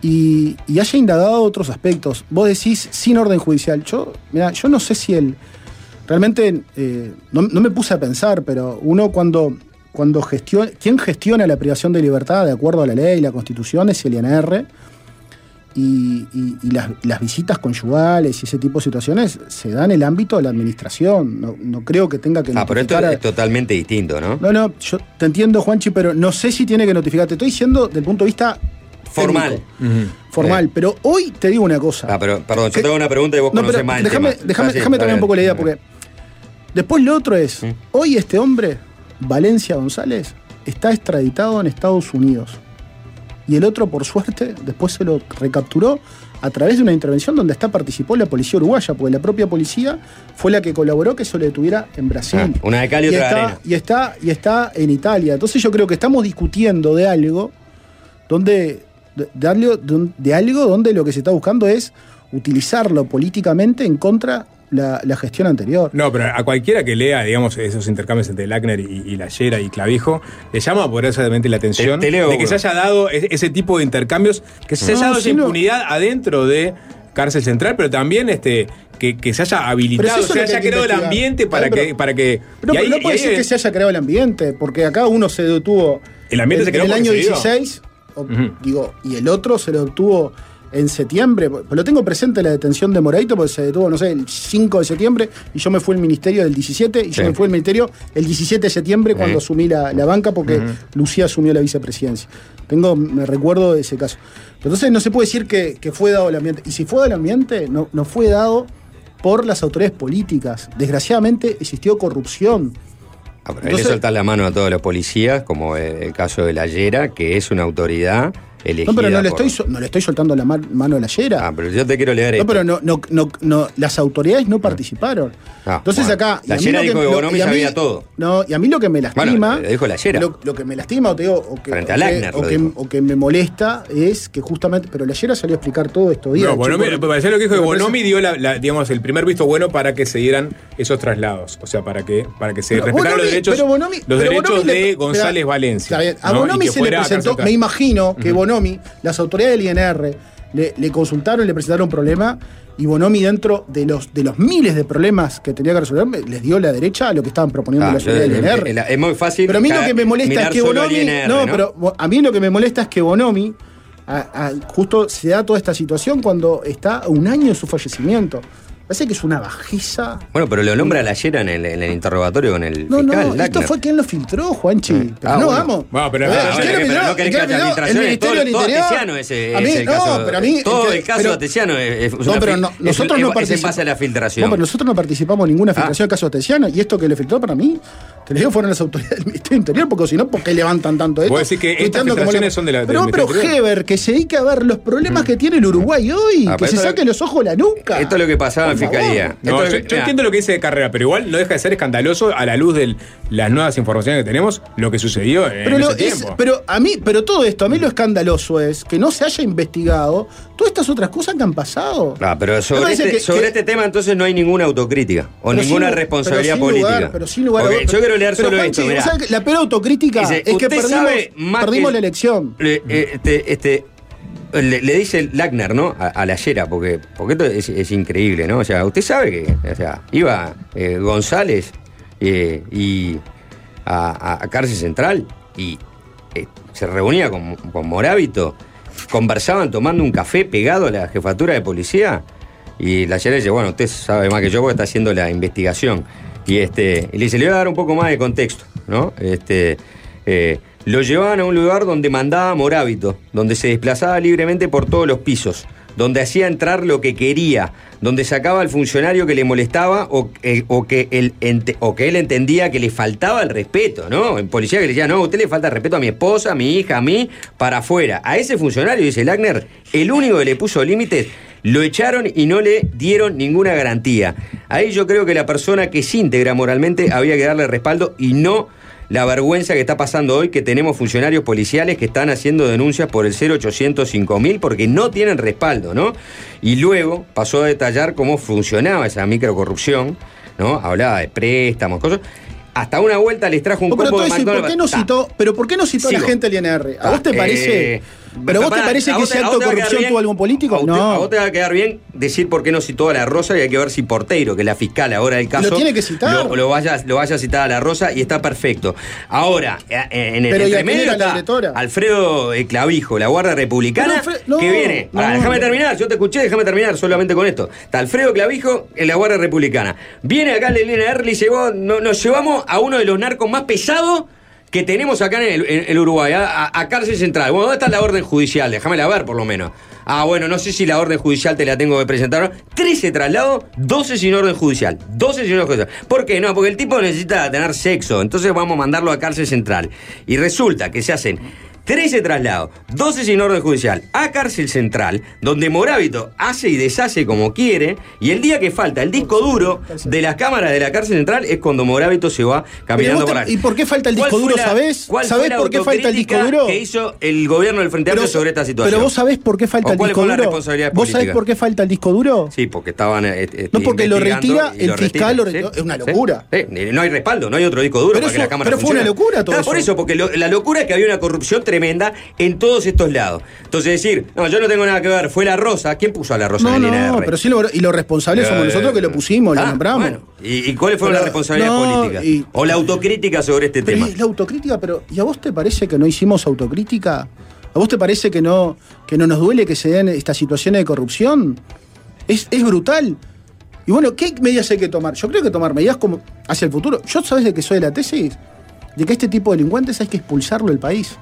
y, y haya indagado otros aspectos. Vos decís sin orden judicial. Yo, mira, yo no sé si el. Realmente eh, no, no me puse a pensar, pero uno cuando, cuando gestiona. ¿Quién gestiona la privación de libertad de acuerdo a la ley y la constitución? Es el INR. Y, y- y las, las visitas conyugales y ese tipo de situaciones se dan en el ámbito de la administración. No, no creo que tenga que Ah, pero esto notificar a- es totalmente distinto, ¿no? no, no, yo te entiendo, Juanchi, pero no sé si tiene que notificar. Te estoy diciendo desde el punto de vista Formal. Formal. Pero hoy te digo una cosa. Ah, pero, perdón, yo tengo una pregunta y vos No, conocés más déjame, déjame, Ah, déjame terminar un poco la idea, porque después lo otro es, Mm. hoy este hombre, Valencia González, está extraditado en Estados Unidos. Y el otro, por suerte, después se lo recapturó a través de una intervención donde hasta participó la policía uruguaya, porque la propia policía fue la que colaboró que se lo detuviera en Brasil. Ah, una de cal y otra de está, arena. Y está, y está en Italia. Entonces yo creo que estamos discutiendo de algo donde de, de algo, de- de algo donde lo que se está buscando es utilizarlo políticamente en contra la, la gestión anterior. No, pero a cualquiera que lea, digamos, esos intercambios entre Lackner y, y Lallera y Clavijo, le llama poderosamente la atención Te- te leo de que se haya dado ese tipo de intercambios, que se haya dado esa sí, no. impunidad adentro de cárcel central, pero también este que, que se haya habilitado, Pero se es haya creado el ambiente para Claro, que, pero- para que. Pero ahí- no puede decir que se haya creado el ambiente, porque acá uno se detuvo El ambiente se creó en el año se dio. 16, o- Ujú. digo, y el otro se lo detuvo en septiembre. Pues Lo tengo presente la detención de Moraito, porque se detuvo, no sé, el 5 de septiembre, y yo me fui al ministerio del 17, y Sí. yo me fui al ministerio el 17 de septiembre cuando asumí la, la banca, porque. Lucía asumió la vicepresidencia. Tengo, me recuerdo de ese caso. Pero entonces no se puede decir que, que fue dado el ambiente. Y si fue dado el ambiente, no, no fue dado por las autoridades políticas. Desgraciadamente existió corrupción. Ah, pero ahí le Entonces- soltás la mano a todos los policías, como el, el caso de la Yera, que es una autoridad elegida. No, pero no le, por- estoy, no le estoy soltando la ma- mano a la yera. Ah, pero yo te quiero leer no, esto. pero no, no, no, no, las autoridades no participaron. Ah, Entonces bueno. acá. La Yera dijo que Bonomi sabía todo. No, y a mí lo que me lastima. Bueno, lo dijo la Yera. Lo, lo que me lastima, o te digo, o que, Frente a o que- o que, dijo. o que me molesta es que justamente. Pero la yera salió a explicar todo esto días. No, Bonomi, me pareció lo que dijo que Bonomi dio la, la- digamos, el primer visto bueno para que se dieran esos traslados. O sea, para que, para que se Pero respetaran los derechos, pero Bonomi- los pero derechos Bonomi de le- González Valencia. A Bonomi se le presentó, me imagino que Bonomi, las autoridades del INR, le, le consultaron, le presentaron un problema y Bonomi dentro de los, de los miles de problemas que tenía que resolver, les dio la derecha a lo que estaban proponiendo Ah, las yo- autoridades del eh, INR. eh, es muy fácil. Pero a mí lo que me molesta es que Bonomi. INR, no, pero bo- a mí lo que me molesta es que Bonomi a- a- justo se da toda esta situación cuando está a un año de su fallecimiento. Parece que es una bajeza. Bueno, pero lo nombra la Yera en el, en el interrogatorio con el No, fiscal. no, esto Lackner. fue quien lo filtró, Juanchi. Pero Ah, no bueno. vamos. Bueno, pero- ver, Ah, ¿quién pero- pero filtró? no querés ¿Quién que haya filtraciones, El Ministerio todo- del todo. Atesiano ese- A mí, es el no, caso- pero a mí. todo es el caso pero- Atesiano es, es No, pero no- es- nosotros es- no es en participamos. base a la filtración. No, pero nosotros no participamos en ninguna filtración del caso Atesiano y esto que le filtró para mí, te lo digo, fueron las autoridades del Ministerio Interior, porque si no, ¿por qué levantan tanto esto? Vos decís que estas filtraciones son de la- del Pero, pero Ministerio del Interior. Heber, que se dedique a ver los problemas que tiene el Uruguay hoy, Ah, que pero se saque los ojos de la nuca. Esto es lo que pasaba en fiscalía. No, yo, que- entiendo lo que dice de carrera, pero igual no deja de ser escandaloso a la luz de las nuevas informaciones que tenemos, lo que sucedió en Pero, lo- ese es- tiempo. pero a mí, pero todo esto, a mí lo escandaloso es que no se haya investigado todas estas otras cosas que han pasado. Ah, pero sobre, este, que- sobre que- este tema entonces no hay ninguna autocrítica o ninguna sin- responsabilidad pero política. lugar, pero sin lugar a Ok, dudas. yo quiero leer Pero, solo esto. la peor autocrítica Dice, es que "Usted perdimos, perdimos que- la elección. Le, eh, este, este, le, le dice Lackner, ¿no? A, a la Yera, porque, porque esto es, es increíble, ¿no? O sea, usted sabe que o sea, iba eh, González eh, y a, a- a cárcel central y eh, se reunía con, con Morábito, conversaban tomando un café pegado a la jefatura de policía y la Yera dice, bueno, usted sabe más que yo porque está haciendo la investigación. Y, este, y le dice, le voy a dar un poco más de contexto, ¿no? Este, eh, lo llevaban a un lugar donde mandaba Morábito, donde se desplazaba libremente por todos los pisos, donde hacía entrar lo que quería, donde sacaba al funcionario que le molestaba o, eh, que, él, o que él entendía que le faltaba el respeto, ¿no? En policía que le decía, no, usted le falta respeto a mi esposa, a mi hija, a mí, para afuera. A ese funcionario, dice Lackner, el único que le puso límites, lo echaron y no le dieron ninguna garantía. Ahí yo creo que la persona que se integra moralmente había que darle respaldo y no la vergüenza que está pasando hoy que tenemos funcionarios policiales que están haciendo denuncias por el 0800 5000 porque no tienen respaldo, ¿no? Y luego pasó a detallar cómo funcionaba esa microcorrupción, ¿no? Hablaba de préstamos, cosas. Hasta una vuelta les trajo un No, pero, combo de eso, ¿y ¿por qué no Ta. citó, pero ¿por qué no citó a la gente del INR? ¿A vos te Eh, parece? ¿Pero vos te parece que ese acto de corrupción tuvo algún político? A, usted- no. a vos te va a quedar bien decir por qué no citó a la Rosa y hay que ver si Porteiro, que es la fiscal ahora del caso. tiene que citar. Lo, lo vaya, lo vaya a citar a la Rosa y está perfecto. Ahora, eh, en el Pero, ¿y a quién entremedio está? Alfredo eh, Clavijo, la Guardia Republicana, Pero Alfred- no, que viene. No. déjame terminar, yo te escuché, déjame terminar solamente con esto. Está Alfredo Clavijo en la Guardia Republicana. Viene acá y dice, vos, no- nos llevamos a uno de los narcos más pesados que tenemos acá en el, en el Uruguay, a, a- cárcel central. Bueno, ¿dónde está la orden judicial? Déjamela ver por lo menos. Ah, bueno, no sé si la orden judicial te la tengo que presentar. 13 traslados, 12 sin orden judicial. 12 sin orden judicial. ¿Por qué? No, porque el tipo necesita tener sexo. Entonces vamos a mandarlo a cárcel central. Y resulta que se hacen 13 traslados, 12 sin orden judicial, a cárcel central, donde Morábito hace y deshace como quiere, y el día que falta el disco duro de las cámaras de la cárcel central es cuando Morábito se va caminando por ahí. ¿Y por qué falta el disco ¿Cuál fue duro, la- sabés? cuál fue ¿Sabés la por qué falta el disco duro? que hizo el gobierno del Frente Amplio sobre esta situación? Pero vos sabés por qué falta ¿O el disco duro. ¿Vos sabés por qué falta el disco duro? Sí, porque estaban. eh, eh, No, porque lo retira el fiscal, lo retira- ¿sí? es una locura. Sí, No hay respaldo, no hay otro disco duro Pero para que eso- la cámara pero fue una locura todo Claro, Por eso. eso, porque lo- la locura es que había una corrupción tremenda en todos estos lados. Entonces decir, no, yo no tengo nada que ver, fue la Rosa. ¿Quién puso a la Rosa No, en el no, pero sí lo, y los responsables somos Eh, nosotros que lo pusimos, lo ah, nombramos. bueno. ¿Y, y cuáles fueron Pero- las responsabilidades no, políticas? y- o la autocrítica sobre este Pero tema. es la autocrítica, pero ¿y a vos te parece que no hicimos autocrítica? ¿A vos te parece que no, que no nos duele que se den estas situaciones de corrupción? Es, es brutal. Y bueno, ¿qué medidas hay que tomar? Yo creo que tomar medidas como hacia el futuro. Yo sabes de que soy de la tesis, de que este tipo de delincuentes hay que expulsarlo del país.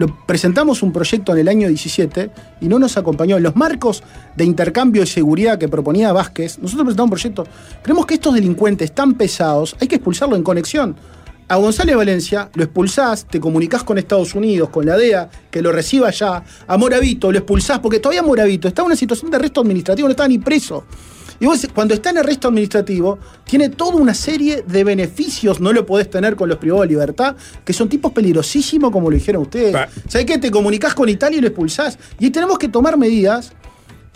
Lo, presentamos un proyecto en el año 17 y no nos acompañó. En los marcos de intercambio de seguridad que proponía Vázquez, nosotros presentamos un proyecto. Creemos que estos delincuentes tan pesados hay que expulsarlo en conexión. A González Valencia lo expulsás, te comunicás con Estados Unidos, con la DEA, que lo reciba allá. A Moravito lo expulsás, porque todavía Moravito está en una situación de arresto administrativo, no estaba ni preso. Y vos, cuando está en arresto administrativo, tiene toda una serie de beneficios, no lo podés tener con los privados de libertad, que son tipos peligrosísimos, como lo dijeron ustedes. Pa- ¿Sabés qué? Te comunicás con Italia y lo expulsás. Y tenés que tomar medidas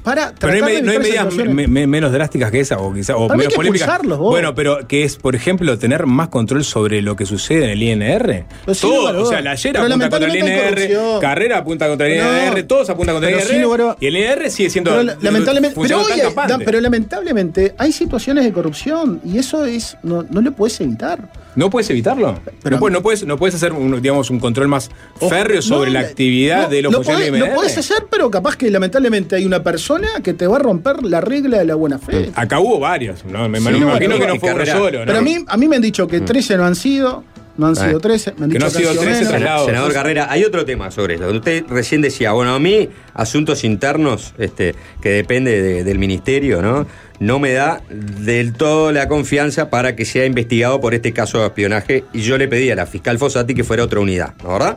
para Pero no hay, no medidas situaciones. me- me- menos drásticas que esa, o quizá, o menos polémicas. Bueno, pero que es, por ejemplo, tener más control sobre lo que sucede en el INR. Pero Todo, o sea, la Pero apunta contra el INR. Carrera apunta contra el No. INR, todos apuntan contra el INR. Y el INR sigue siendo. Pero la- lamentablemente, pero, hoy hay- pero lamentablemente hay situaciones de corrupción y eso es no, no lo puedes evitar. ¿No puedes evitarlo? Pero- no, puedes, no, puedes, no puedes hacer un, digamos, un control más Ojo, férreo sobre no, la actividad no, de los lo del Lo INR. hacer, pero capaz que lamentablemente hay una persona que te va a romper la regla de la buena fe. Acá hubo varios, ¿no? Me, me Sí, imagino bueno, que no fue uno Carrera. solo. ¿no? Pero a mí, a mí me han dicho que 13 no han sido, no han Ah. sido 13, me han Que dicho no han sido han 13 menos. traslados. Senador Carrera, hay otro tema sobre esto. Usted recién decía, bueno, a mí, asuntos internos, este, que depende de- del ministerio, ¿no? No me da del todo la confianza para que sea investigado por este caso de espionaje. Y yo le pedí a la fiscal Fossati que fuera otra unidad, ¿no verdad?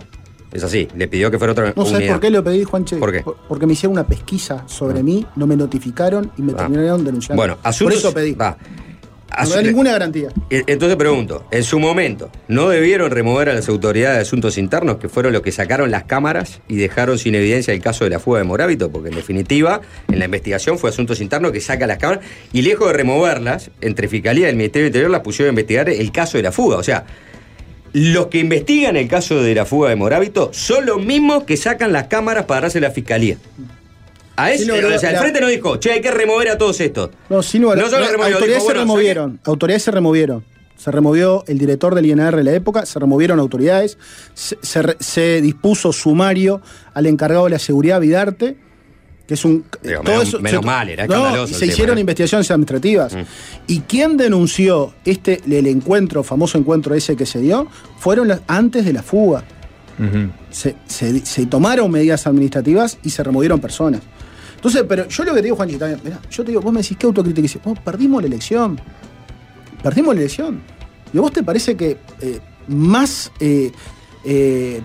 Es así, le pidió que fuera otra No unidad. sabes por qué lo pedí, Juanche. ¿Por qué? Porque me hicieron una pesquisa sobre mí, no me notificaron y me Ah. terminaron denunciando. Bueno, Por asuntos. eso pedí. va. No da ninguna garantía. E- Entonces pregunto, en su momento, ¿no debieron remover a las autoridades de asuntos internos, que fueron los que sacaron las cámaras y dejaron sin evidencia el caso de la fuga de Morábito? Porque en definitiva, en la investigación fue asuntos internos que saca las cámaras y lejos de removerlas, entre Fiscalía y el Ministerio del Interior las pusieron a investigar el caso de la fuga. O sea, los que investigan el caso de la fuga de Morábito son los mismos que sacan las cámaras para darse a la Fiscalía. A Sí, ese, no, o no, sea, el la- frente no dijo, che, hay que remover a todos estos. No, sí, no, No solo la- removió, autoridades dijo, se bueno, removieron. Autoridades se removieron. Se removió el director del INR de la época, se removieron autoridades, se, se re- se dispuso sumario al encargado de la seguridad Vidarte, que es un. Digo, menos- menos mal, era no, escandaloso y el se tema, hicieron ¿eh? investigaciones administrativas. Y quien denunció este el encuentro, famoso encuentro ese que se dio, fueron las- antes de la fuga. Ujú. se, se- se tomaron medidas administrativas y se removieron personas. Entonces, pero yo lo que te digo, Juanchi, también, mirá, yo te digo, vos me decís, ¿qué autocrítica hiciste? Vos perdimos la elección. Perdimos la elección. ¿Y a vos te parece que eh, más eh, eh,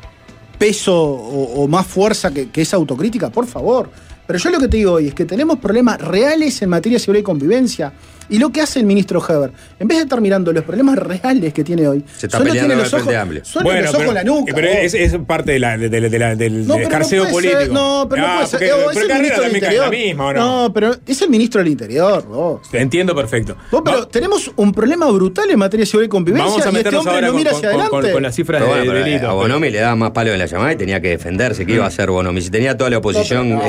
peso o, o más fuerza que, que esa autocrítica? Por favor. Pero yo lo que te digo hoy es que tenemos problemas reales en materia de seguridad y convivencia. Y lo que hace el ministro Heber, en vez de estar mirando los problemas reales que tiene hoy, Se está solo peleando tiene con los el Frente ojos, Amplio. solo los ojos en la nuca. Pero es, es parte de la, de- de- de la- del, No, del pero escarceo no puede ser, político. no, pero no Ah, puede ser. porque- Eh, pero es el ministro del Interior. misma, ¿o no? No, pero es el ministro del Interior, vos. Te entiendo perfecto. Vos, pero tenemos un problema brutal en materia de seguridad y convivencia Vamos a y este meternos hombre ahora no mira con- hacia con- adelante. con- con las cifras Pero de, bueno, pero, delito. a Bonomi le daba más palo en la llamada y tenía que defenderse. ¿Qué iba a hacer Bonomi? Si tenía toda la oposición pero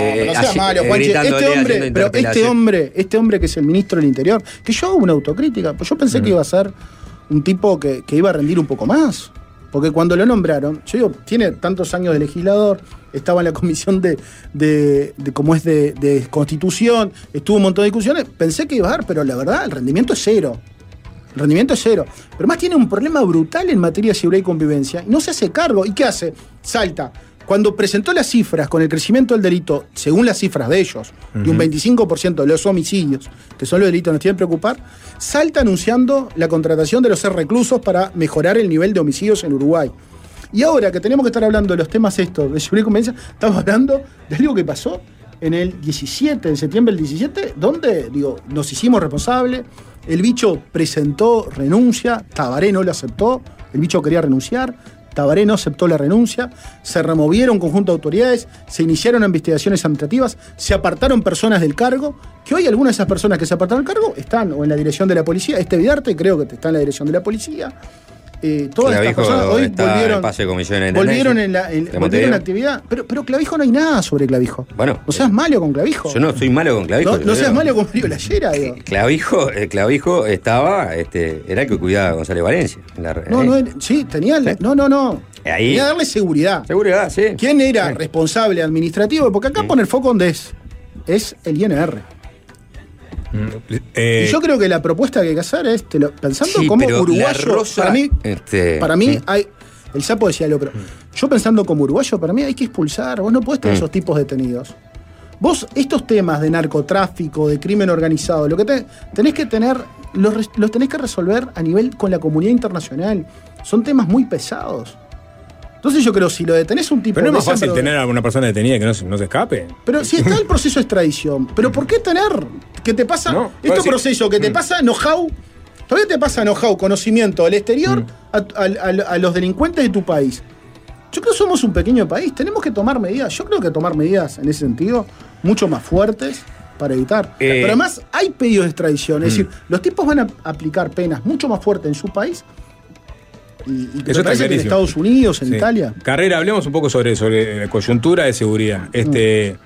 Este pero este hombre, este hombre que es el ministro del Interior, que yo hago una autocrítica, pues yo pensé que iba a ser un tipo que, que iba a rendir un poco más. Porque cuando lo nombraron, yo digo, tiene tantos años de legislador, estaba en la comisión de, de, de como es de, de constitución, estuvo un montón de discusiones, pensé que iba a dar, pero la verdad, el rendimiento es cero. El rendimiento es cero. Pero más tiene un problema brutal en materia de seguridad y convivencia y no se hace cargo. ¿Y qué hace? Salta. Cuando presentó las cifras con el crecimiento del delito, según las cifras de ellos, de un Ujú. 25% de los homicidios, que son los delitos que nos tienen que preocupar, salta anunciando la contratación de los ser reclusos para mejorar el nivel de homicidios en Uruguay. Y ahora que tenemos que estar hablando de los temas estos de seguridad y convivencia, estamos hablando de algo que pasó en el 17, en septiembre del 17, donde digo, nos hicimos responsables, el bicho presentó renuncia, Tabaré no lo aceptó, el bicho quería renunciar, Tabaré no aceptó la renuncia, se removieron conjunto de autoridades, se iniciaron investigaciones administrativas, se apartaron personas del cargo, que hoy algunas de esas personas que se apartaron del cargo están o en la dirección de la policía, este Vidarte creo que está en la dirección de la policía. Eh, todas estas Clavijo personas hoy en volvieron, de comisión volvieron en la, en- volvieron en actividad. Pero, pero Clavijo no hay nada sobre Clavijo. Bueno, No seas malo con Clavijo. yo no soy malo con Clavijo. No, seas digo, malo con Mario Llayera, digo. Clavijo, eh, Clavijo estaba, este, era el que cuidaba a González Valencia. en la- No, eh. no, sí, tenía. la- No, no, no. Ahí. Tenía que darle seguridad. Seguridad, sí. ¿Quién era responsable administrativo? Porque acá pone el foco donde es. Es el INR. Eh, y yo creo que la propuesta que hay que hacer es, te lo- pensando Sí, como uruguayo, Rosa, para mí, este, para mí mm. hay. El sapo decía algo, pero yo pensando como uruguayo, para mí hay que expulsar. Vos no podés tener Mm. esos tipos detenidos. Vos, estos temas de narcotráfico, de crimen organizado, lo que te- tenés que tener, los, los tenés que resolver a nivel con la comunidad internacional. Son temas muy pesados. Entonces yo creo, si lo detenés un tipo Pero no es más fácil envergadura- tener a una persona detenida que no, se- no se escape. pero si está el proceso de extradición, ¿pero por qué tener? ¿Qué te pasa? No, este proceso que te Mm. pasa know-how, todavía te pasa know-how, conocimiento del exterior Mm. a, a- a- a los delincuentes de tu país. Yo creo que somos un pequeño país, tenemos que tomar medidas, yo creo que tomar medidas en ese sentido mucho más fuertes para evitar. Eh. Pero además hay pedidos de extradición, es Mm. decir, los tipos van a aplicar penas mucho más fuertes en su país y, me Eso está parece que en. Estados Unidos, en Sí. Italia. Carrera, hablemos un poco sobre, sobre la coyuntura de seguridad. Este,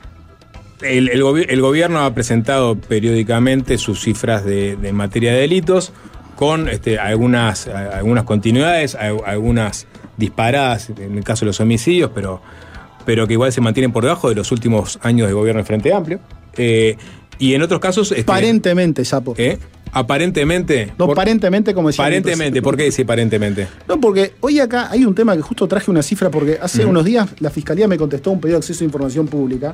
el, el gobi- el gobierno ha presentado periódicamente sus cifras de, de materia de delitos con este, algunas, algunas continuidades, algunas disparadas en el caso de los homicidios, pero, pero que igual se mantienen por debajo de los últimos años de gobierno de Frente Amplio. Eh, y en otros casos... este, Aparentemente, sapo. ¿eh? Aparentemente. No, por- aparentemente, como decía. aparentemente, ¿por qué dice aparentemente? No, porque hoy acá hay un tema que justo traje una cifra, porque hace unos días la fiscalía me contestó un pedido de acceso a información pública.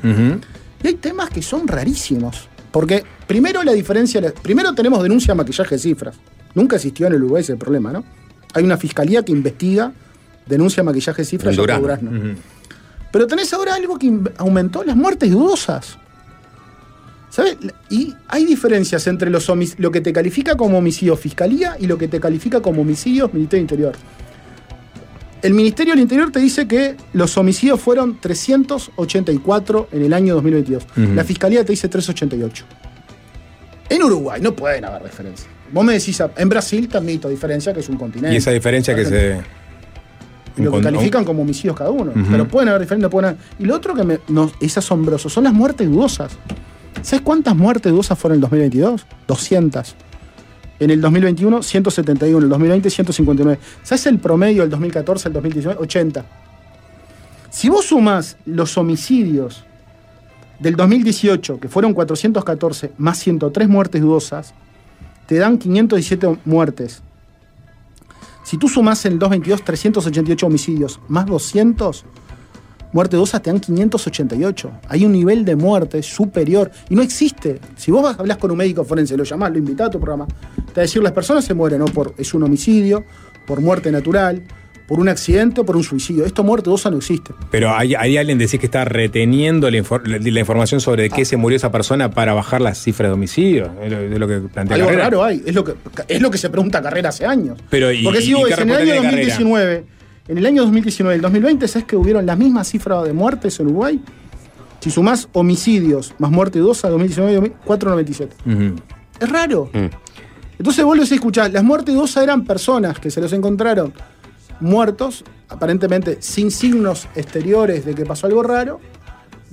Y hay temas que son rarísimos. Porque primero la diferencia, primero tenemos denuncia de maquillaje de cifras. Nunca existió en el Uruguay ese problema, ¿no? Hay una fiscalía que investiga denuncia de maquillaje de cifras En Durazno. Durazno. Pero tenés ahora algo que aumentó las muertes dudosas. ¿Sabes? Y hay diferencias entre los lo que te califica como homicidio fiscalía y lo que te califica como homicidios Ministerio del Interior. El Ministerio del Interior te dice que los homicidios fueron 384 en el año 2022. Ujú. La fiscalía te dice 388. En Uruguay no pueden haber diferencias. Vos me decís, en Brasil te admito diferencia, que es un continente. Y esa diferencia que se... Lo que califican como homicidios cada uno. Pero pueden haber diferencias, pueden haber- Y lo otro que me- es asombroso son las muertes dudosas. ¿Sabes cuántas muertes dudosas fueron en el 2022? 200. En el 2021, 171. En el 2020, 159. ¿Sabes el promedio del 2014 al 2019? 80. Si vos sumás los homicidios del 2018, que fueron 414, más 103 muertes dudosas, te dan 517 muertes. Si tú sumás en el 2022 388 homicidios más 200 muertes dudosas, te dan 588. Hay un nivel de muerte superior y no existe. Si vos hablas con un médico forense, lo llamás, lo invitás a tu programa, te va a decir las personas se mueren o por es un homicidio, por muerte natural, por un accidente o por un suicidio. Esto muerte dudosa no existe. Pero hay, hay alguien decís que está reteniendo la, infor- la- la información sobre de qué se murió esa persona para bajar las cifras de homicidio. Es lo, es lo que plantea Algo Carrera. hay, es lo que es lo que se pregunta Carrera hace años. Pero, ¿y- Porque si vos en el año tiene Carrera? 2019, en el año 2019 y el 2020, ¿sabes que hubieron la misma cifra de muertes en Uruguay? Si sumás homicidios más muerte dudosa, 2019 y 2000, 497. Ujú. Es raro. Mm. Entonces vos los escuchás, las muertes dudosas eran personas que se los encontraron muertos, aparentemente sin signos exteriores de que pasó algo raro.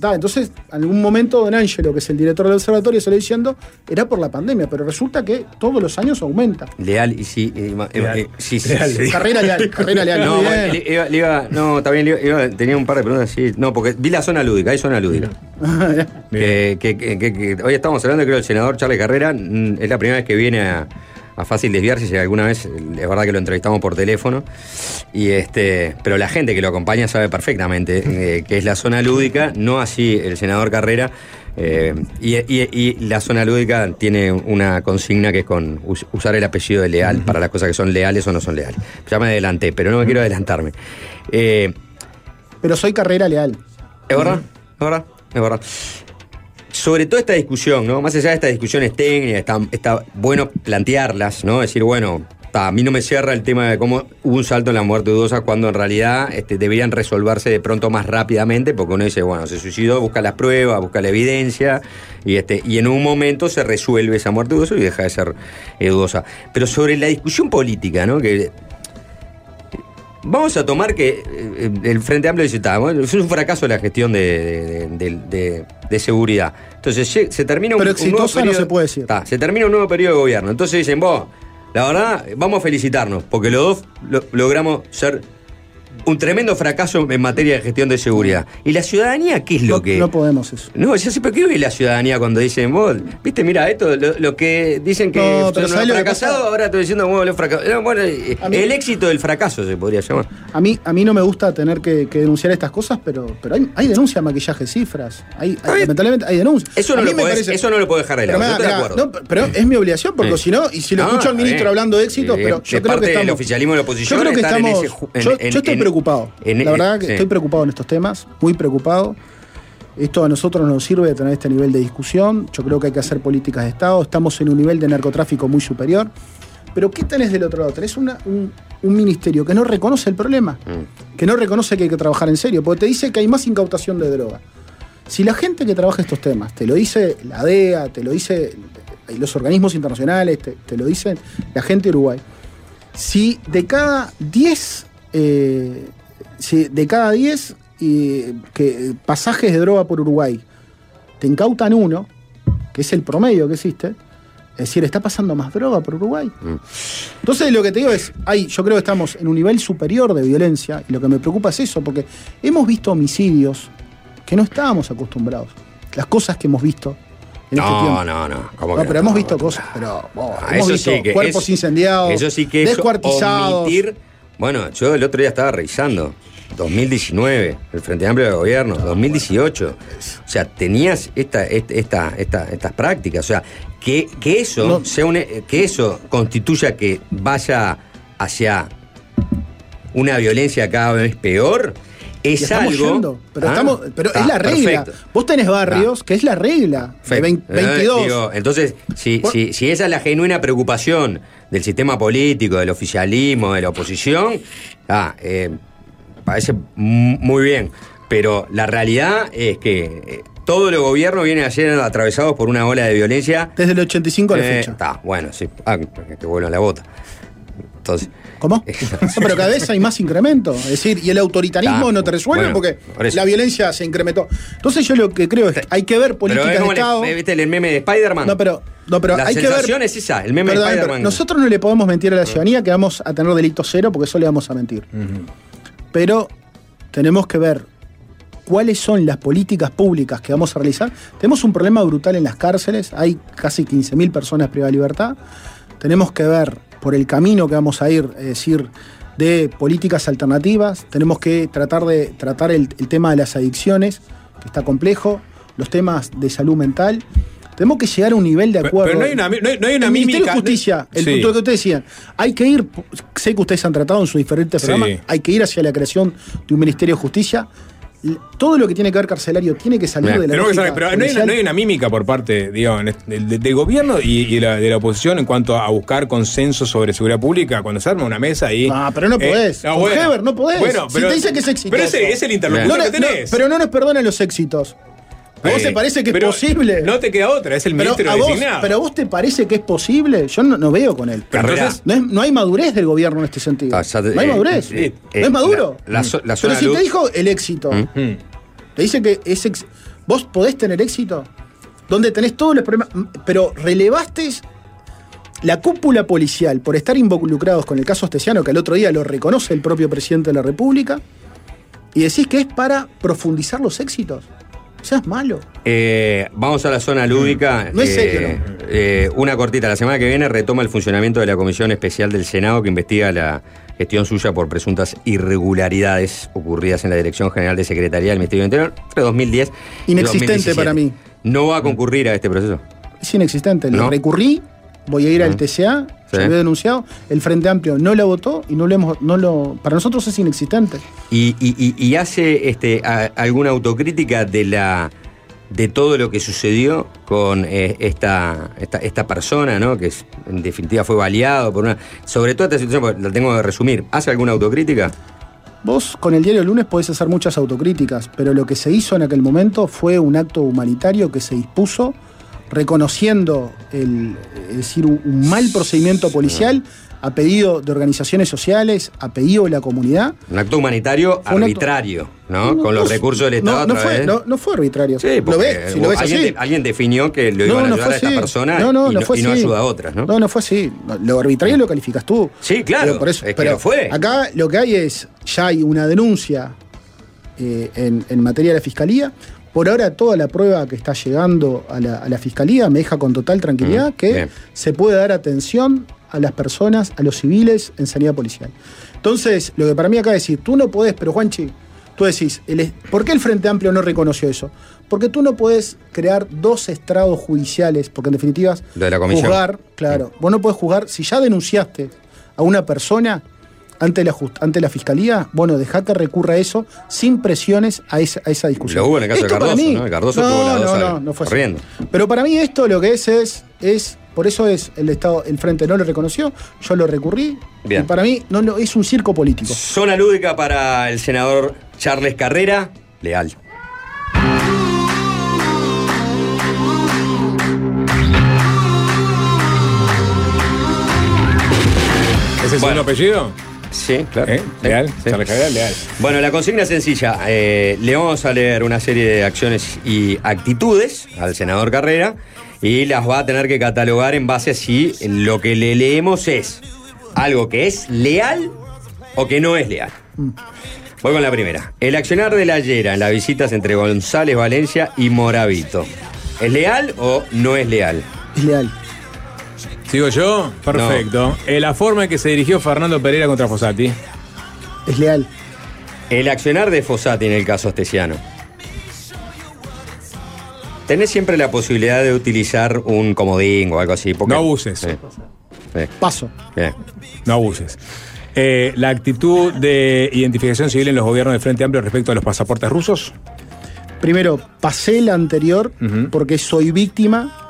Da, entonces, en algún momento Don Angelo, que es el director del observatorio, salió diciendo, era por la pandemia, pero resulta que todos los años aumenta. Leal y sí. eh, eh, Leal. eh, sí, sí, Leal, sí. Carrera leal, carrera leal. No, le iba, le iba- no, también le iba- iba- tenía un par de preguntas, sí. No, porque vi la zona lúdica, hay zona lúdica. Que, que- que- que- que- hoy estamos hablando, creo, el senador Charles Carrera, mm, es la primera vez que viene a, a Fácil Desviarse, si alguna vez, es verdad que lo entrevistamos por teléfono, y este, pero la gente que lo acompaña sabe perfectamente eh, que es la zona lúdica, no así el senador Carrera, eh, y, y- y la zona lúdica tiene una consigna que es con us- usar el apellido de leal para las cosas que son leales o no son leales. Ya me adelanté, pero no me quiero adelantarme. Eh, Pero soy carrera leal. es verdad, es verdad, es verdad. Sobre toda esta discusión, ¿no? Más allá de estas discusiones técnicas, está, está bueno plantearlas, ¿no? Decir, bueno, a mí no me cierra el tema de cómo hubo un salto en la muerte dudosa cuando en realidad este, deberían resolverse de pronto más rápidamente, porque uno dice, bueno, se suicidó, busca las pruebas, busca la evidencia, y, este, y en un momento se resuelve esa muerte dudosa y deja de ser eh, dudosa. Pero sobre la discusión política, ¿no? Que Vamos a tomar que eh, el Frente Amplio dice, "Ta, bueno, es un fracaso la gestión de, de- de- de- de seguridad. Entonces se termina un, Pero un nuevo exitosa no periodo. se puede decir. Ta, se termina un nuevo periodo de gobierno. Entonces dicen, vos, la verdad, vamos a felicitarnos, porque los dos lo- logramos ser un tremendo fracaso en materia de gestión de seguridad. ¿Y la ciudadanía qué es lo que.? No podemos eso. No, yo pero ¿qué ve la ciudadanía cuando dicen, vos, viste, mira, esto, lo, lo que dicen que No, pero son ¿sabés lo que fracasados, pasa? ahora estoy diciendo, bueno, los fracasados. Bueno, mí- el éxito del fracaso se podría llamar. A mí, a mí no me gusta tener que, que denunciar estas cosas, pero, pero hay, hay denuncia, maquillaje, cifras. Hay, hay- lamentablemente hay denuncias. Eso no, lo podés, parece- eso no lo puedo dejar de Pero, lado. mirá, yo de mirá, acuerdo. no, pero es mi obligación, porque Sí. si no, y si lo escucho al ministro bien. hablando de éxitos, pero yo creo parte que del estamos. oficialismo y la oposición Yo creo que en estamos. ese ju- en- yo, en- yo estoy preocupado. en- la verdad que sí. estoy preocupado en estos temas, muy preocupado. Esto a nosotros nos sirve de tener este nivel de discusión. Yo creo que hay que hacer políticas de Estado. Estamos en un nivel de narcotráfico muy superior. Pero ¿qué tenés del otro lado? Tenés una- un, un ministerio que no reconoce el problema, Mm. que no reconoce que hay que trabajar en serio, porque te dice que hay más incautación de droga. Si la gente que trabaja estos temas, te lo dice la DEA, te lo dice los organismos internacionales, te, te lo dicen la gente de Uruguay, si de cada 10, eh, si de cada 10 eh, que, pasajes de droga por Uruguay te incautan uno, que es el promedio que existe, es decir, está pasando más droga por Uruguay. Entonces lo que te digo es, hay, yo creo que estamos en un nivel superior de violencia y lo que me preocupa es eso, porque hemos visto homicidios que no estábamos acostumbrados. Las cosas que hemos visto en este No, tiempo. no, no. ¿cómo No, que pero hemos visto cosas, pero oh, Ah, hemos eso visto sí que cuerpos es- incendiados, Eso sí que es descuartizados. omitir. Bueno, yo el otro día estaba revisando. 2019, el Frente Amplio de Gobierno, 2018. O sea, tenías esta, esta, esta- esta- estas prácticas. O sea, que, que eso No. sea un- que eso constituya que vaya hacia una violencia cada vez peor. Es estamos algo. yendo, pero, Ah, estamos, pero es la regla. perfecto. Vos tenés barrios que es la regla. De Perfecto. 20 Eh, 22. digo, entonces, si, si, si esa es la genuina preocupación del sistema político, del oficialismo, de la oposición, ah, eh, parece muy bien. Pero la realidad es que eh, todos los gobiernos vienen ayer atravesados por una ola de violencia. Desde el 85 a la Eh, fecha. Está, bueno, sí. Ah, que que vuelvan la bota. Entonces. ¿Cómo? No, pero cada vez hay más incremento. Es decir, y el autoritarismo Ah, no te resuelve bueno, porque la violencia se incrementó. Entonces yo lo que creo es que hay que ver Pero políticas es de como el- Estado. ¿viste el meme de Spider-Man? No, pero, no, pero la hay que ver. es esa, el meme Perdón, de nosotros no le podemos mentir a la ciudadanía que vamos a tener delito cero porque eso le vamos a mentir. Pero tenemos que ver cuáles son las políticas públicas que vamos a realizar. Tenemos un problema brutal en las cárceles, hay casi 15.000 personas privadas de libertad. Tenemos que ver por el camino que vamos a ir, es decir, de políticas alternativas. Tenemos que tratar de tratar el, el tema de las adicciones, que está complejo, los temas de salud mental. Tenemos que llegar a un nivel de acuerdo. pero no hay una no hay- no hay una el Ministerio de Justicia, el Sí. punto que ustedes decían, hay que ir, sé que ustedes han tratado en sus diferentes Sí. programas, hay que ir hacia la creación de un Ministerio de Justicia. Todo lo que tiene que ver carcelario tiene que salir de la lógica saber, pero no hay, una, policial. no hay una mímica por parte digamos, del, del gobierno y, y la- de la oposición en cuanto a buscar consenso sobre seguridad pública cuando se arma una mesa ahí. Ah, pero no podés. Con Heber no podés. Bueno, Si pero, te dice que es exitoso. Pero ese es el interlocutor No, que tenés. pero no nos perdonan los éxitos. ¿A vos Eh, te parece que es posible? No te queda otra, es el pero, ministro a vos, designado. pero a vos te parece que es posible? Yo no, no veo con él. Entonces- no, es- no hay madurez del gobierno en este sentido. Ah, te- no hay eh, madurez. eh, no eh, es maduro. la- la zo- la pero si luz- te dijo el éxito, ¿Mm? te dice que es ex- vos podés tener éxito, donde tenés todos los problemas, pero relevaste la cúpula policial por estar involucrados con el caso Astesiano, que al otro día lo reconoce el propio presidente de la República, y decís que es para profundizar los éxitos. Seas malo. Eh, vamos a la zona lúdica. No es Eh, serio, eh, una cortita. La semana que viene retoma el funcionamiento de la Comisión Especial del Senado que investiga la gestión suya por presuntas irregularidades ocurridas en la Dirección General de Secretaría del Ministerio del Interior entre 2010 y Inexistente 2017. para mí. No va a concurrir a este proceso. Es inexistente. Lo No. recurrí, voy a ir al. TCA, Sí. se había denunciado, el Frente Amplio no la votó y no lo hemos, no lo. Para nosotros es inexistente. Y, y- hace este, a- alguna autocrítica de la de todo lo que sucedió con eh, esta, esta, esta persona, ¿no? Que es- en definitiva fue baleado por una. Sobre todo esta situación, porque la tengo que resumir. ¿Hace alguna autocrítica? Vos con el diario Lunes podés hacer muchas autocríticas, pero lo que se hizo en aquel momento fue un acto humanitario que se dispuso reconociendo el, es decir, un, mal procedimiento policial a pedido de organizaciones sociales, a pedido de la comunidad. Un acto humanitario Fue un acto- arbitrario, ¿no? con los no, recursos del Estado No, no fue, no, no fue arbitrario. Sí, ¿Lo porque ves? Si lo ves alguien, así. de- alguien definió que lo iban a ayudar a esta así. persona No, no, y, no fue y ayuda a otras, ¿no? No, no fue así. Lo arbitrario lo calificas tú. Sí, claro, Pero por eso- es que pero fue. Acá lo que hay es, ya hay una denuncia eh, en, en materia de la fiscalía. Por ahora toda la prueba que está llegando a la, a la fiscalía me deja con total tranquilidad Mm, que bien. se puede dar atención a las personas, a los civiles en sanidad policial. Entonces, lo que para mí acá es decir, tú no podés, pero Juanchi, tú decís, ¿por qué el Frente Amplio no reconoció eso? Porque tú no podés crear dos estrados judiciales, porque en definitiva de la comisión. juzgar, claro, vos no podés juzgar, si ya denunciaste a una persona ante la, just- ante la fiscalía, bueno, dejá que recurra a eso sin presiones a esa, a esa discusión. Lo hubo en el caso de Esto Cardoso, mí- ¿no? Cardoso no, tuvo no, no, no fue así. corriendo. Pero para mí esto lo que es es, es por eso es el Estado, el Frente no lo reconoció, yo lo recurrí. Bien. Y para mí no, no, es un circo político. Zona lúdica para el senador Charles Carrera, leal. ¿Es el segundo apellido? Sí, claro. ¿Eh? Leal, Carrera, leal. Bueno, la consigna es sencilla. Eh, le vamos a leer una serie de acciones y actitudes al senador Carrera y las va a tener que catalogar en base a si lo que le leemos es algo que es leal o que no es leal. Voy con la primera. El accionar de la Yera en las visitas entre González Valencia y Moravito. ¿Es leal o no es leal? Es leal. ¿Sigo yo? Perfecto. Eh, la forma en que se dirigió Fernando Pereira contra Fossati. Es leal. El accionar de Fossati en el caso astesiano. Tenés siempre la posibilidad de utilizar un comodín o algo así. porque- No abuses. Paso. Bien. No abuses. Eh, la actitud de identificación civil en los gobiernos del Frente Amplio respecto a los pasaportes rusos. Primero, pasé la anterior porque soy víctima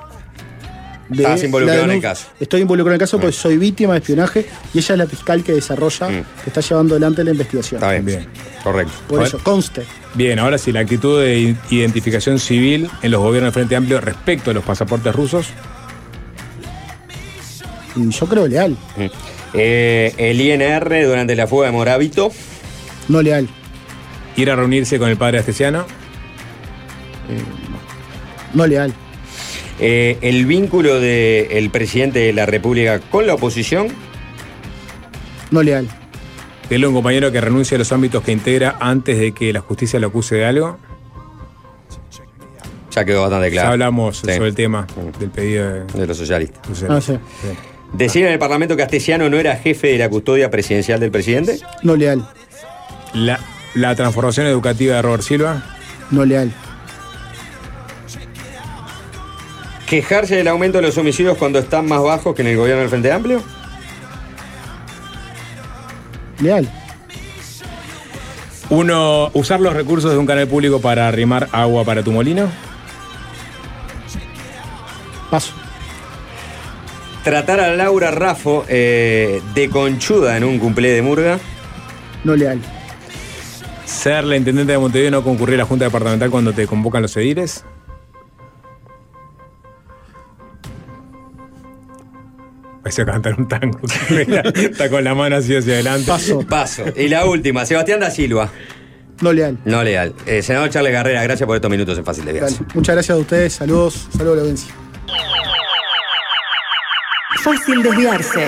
de. Estás involucrado la en el caso. Estoy involucrado en el caso porque soy víctima de espionaje y ella es la fiscal que desarrolla, que está llevando adelante la investigación. Está bien. Correcto. Por eso, conste. Bien, ahora sí, la actitud de identificación civil en los gobiernos del Frente Amplio respecto a los pasaportes rusos. Yo creo leal. Eh, el INR durante la fuga de Moravito. No leal. Ir a reunirse con el padre astesiano. No leal. Eh, el vínculo del presidente de la República con la oposición. No leal. A un compañero que renuncie a los ámbitos que integra antes de que la justicia lo acuse de algo. Ya quedó bastante claro. Ya hablamos Sí. sobre el tema del pedido de, de los socialistas. Ah, sí. Decir en el Parlamento que Astesiano no era jefe de la custodia presidencial del presidente. No leal. La, la transformación educativa de Robert Silva. No leal. Quejarse del aumento de los homicidios cuando están más bajos que en el gobierno del Frente Amplio. Leal. Uno, usar los recursos de un canal público para arrimar agua para tu molino. Paso. Tratar a Laura Raffo eh, de conchuda en un cumple de Murga. No leal. Ser la intendente de Montevideo y no concurrir a la Junta Departamental cuando te convocan los ediles. Parece cantar un tango. Está con la mano así hacia adelante. Paso. Paso. Y la última, Sebastián da Silva. No leal. No leal. Eh, senador Charles Garrera, gracias por estos minutos en Fácil de. Viaje. Muchas gracias a ustedes. Saludos. Saludos a la audiencia. Fácil desviarse.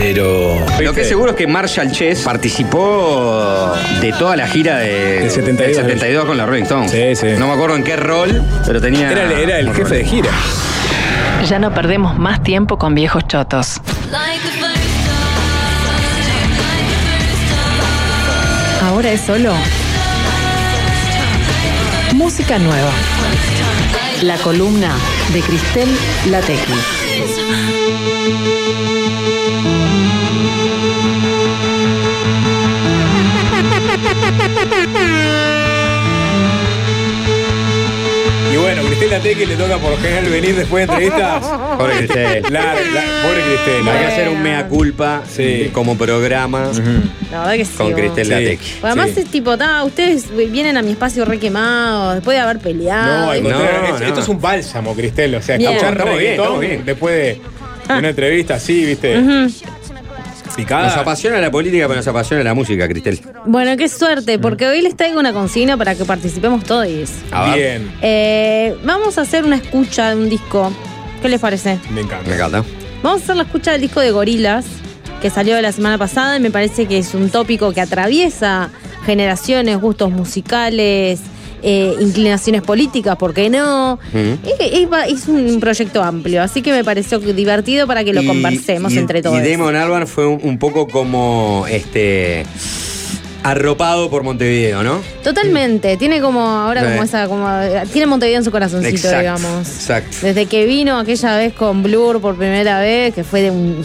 Pero. Lo que es seguro es que Marshall Chess participó de toda la gira de, Del 72. del 72 con la Rolling Stones. Sí, sí. No me acuerdo en qué rol, pero tenía. Era, el- era el jefe de gira. Ya no perdemos más tiempo con viejos chotos. Ahora es solo música nueva. La columna de Cristel Latequi. Bueno, Cristela Teque le toca por lo general venir después de entrevistas. Pobre Cristel. La, la- pobre Cristela. Hay que hacer un mea culpa Sí. como programa La verdad que sí. con vos. Cristel Sí. Pues además Sí. es tipo, ta, ustedes vienen a mi espacio re quemados, después de haber peleado. No, al y- contrario, No, es- no. esto es un bálsamo, Cristel. O sea, Bien. escuchar Estamos bien, reggaetón estamos bien. después de, de una entrevista así, viste, Ujú. Picada. Nos apasiona la política, pero nos apasiona la música, Cristel. Bueno, qué suerte, porque hoy les traigo una consigna para que participemos todos. Bien, Eh, vamos a hacer una escucha de un disco. ¿Qué les parece? me encanta. Me encanta. Vamos a hacer la escucha del disco de Gorilas, que salió la semana pasada y me parece que es un tópico que atraviesa generaciones, gustos musicales, eh, inclinaciones políticas, ¿por qué no? Es, es es un proyecto amplio, así que me pareció divertido para que lo Y- conversemos y- entre todos. Y Damon Albarn fue un, un poco como este arropado por Montevideo, ¿no? Totalmente, tiene como ahora como Eh. esa, como tiene Montevideo en su corazoncito, Exacto, digamos. exacto. Desde que vino aquella vez con Blur por primera vez, que fue de un-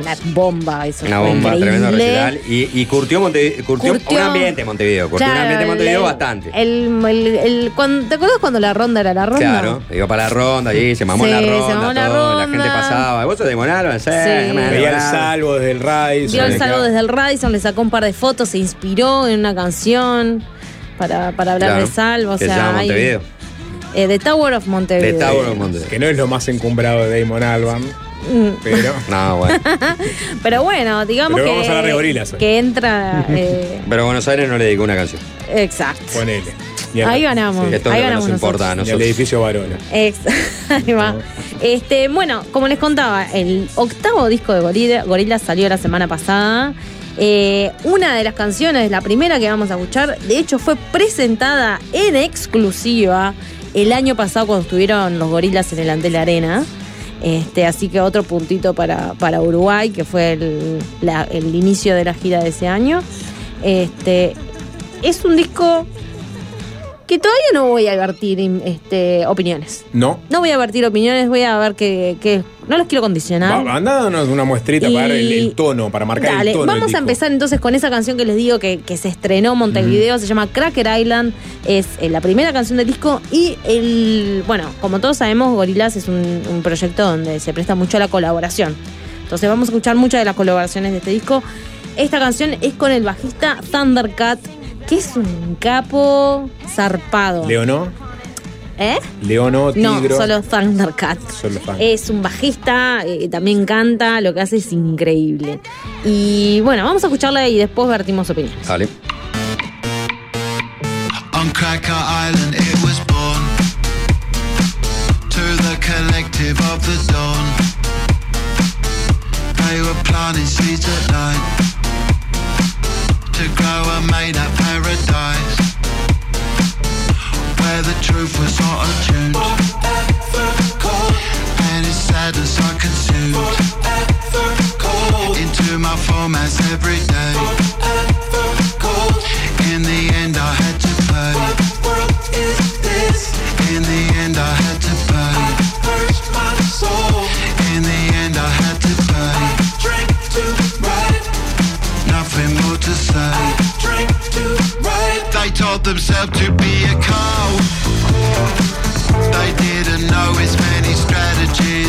una bomba, eso Una fue bomba, tremendo increíble. recital. Y, y curtió, Monte- curtió, Curtió- un ambiente en Montevideo. Curtió un ambiente en Montevideo el- bastante. El, el- el- cuando- ¿Te acuerdas cuando la ronda era la ronda? Claro, iba para la ronda allí, se mamó Sí, la se ronda, mamó la todo, la ronda. gente pasaba. ¿Vos sos de Monalban? Sí, Sí. me Veía el salvo desde el Radisson. Vio el salvo desde el Radisson, le sacó un par de fotos, se inspiró en una canción para, para hablar Claro, de salvo. O se sea, hay- Montevideo. eh, The Tower of Montevideo. De Tower of Montevideo. Que no es lo más encumbrado de Damon Albarn, Mm. Pero. No, bueno. Pero bueno, digamos Pero que, vamos a hablar de gorilas hoy. que entra. eh, Pero Buenos Aires no le dedicó una canción. exacto. Ponele. Y Ahí ganamos. Que esto es ahí lo que nos ganamos importa a Y al nosotros. edificio Varona. Ex- Ahí va. Este, bueno, como les contaba, el octavo disco de Gorila, Gorillaz salió la semana pasada. Eh, una de las canciones, la primera que vamos a escuchar, de hecho fue presentada en exclusiva el año pasado cuando estuvieron los gorilas en el Antel Arena. Este, así que otro puntito para, para Uruguay, que fue el, la- el inicio de la gira de ese año. Este, es un disco que todavía no voy a vertir este, opiniones. No. No voy a vertir opiniones, voy a ver que, que- no los quiero condicionar. Va, dándonos una muestrita Y- para dar el, el tono, para marcar Dale, el tono. vamos a empezar entonces con esa canción que les digo que, que se estrenó en Montevideo, se llama Cracker Island, es eh, la primera canción del disco y el, bueno, como todos sabemos, Gorillaz es un, un proyecto donde se presta mucho a la colaboración. Entonces vamos a escuchar muchas de las colaboraciones de este disco. Esta canción es con el bajista Thundercat, que es un capo zarpado. Leonó, ¿Eh? Leonó, No, Tigro. solo Thundercat. Solo fan. Es un bajista, eh, también canta, lo que hace es increíble. Y bueno, vamos a escucharla y después vertimos opiniones. Dale. On Cracker Island it was born To the collective of the dawn They were planting seeds at night To grow a made up paradise Where the truth was not attuned And its sadness I consumed Into my formats every day in the end, I had to pay. In the end, I had to pay. In the end, I had to pay. Nothing more to say. They told themselves to be a cow. They didn't know its many strategies.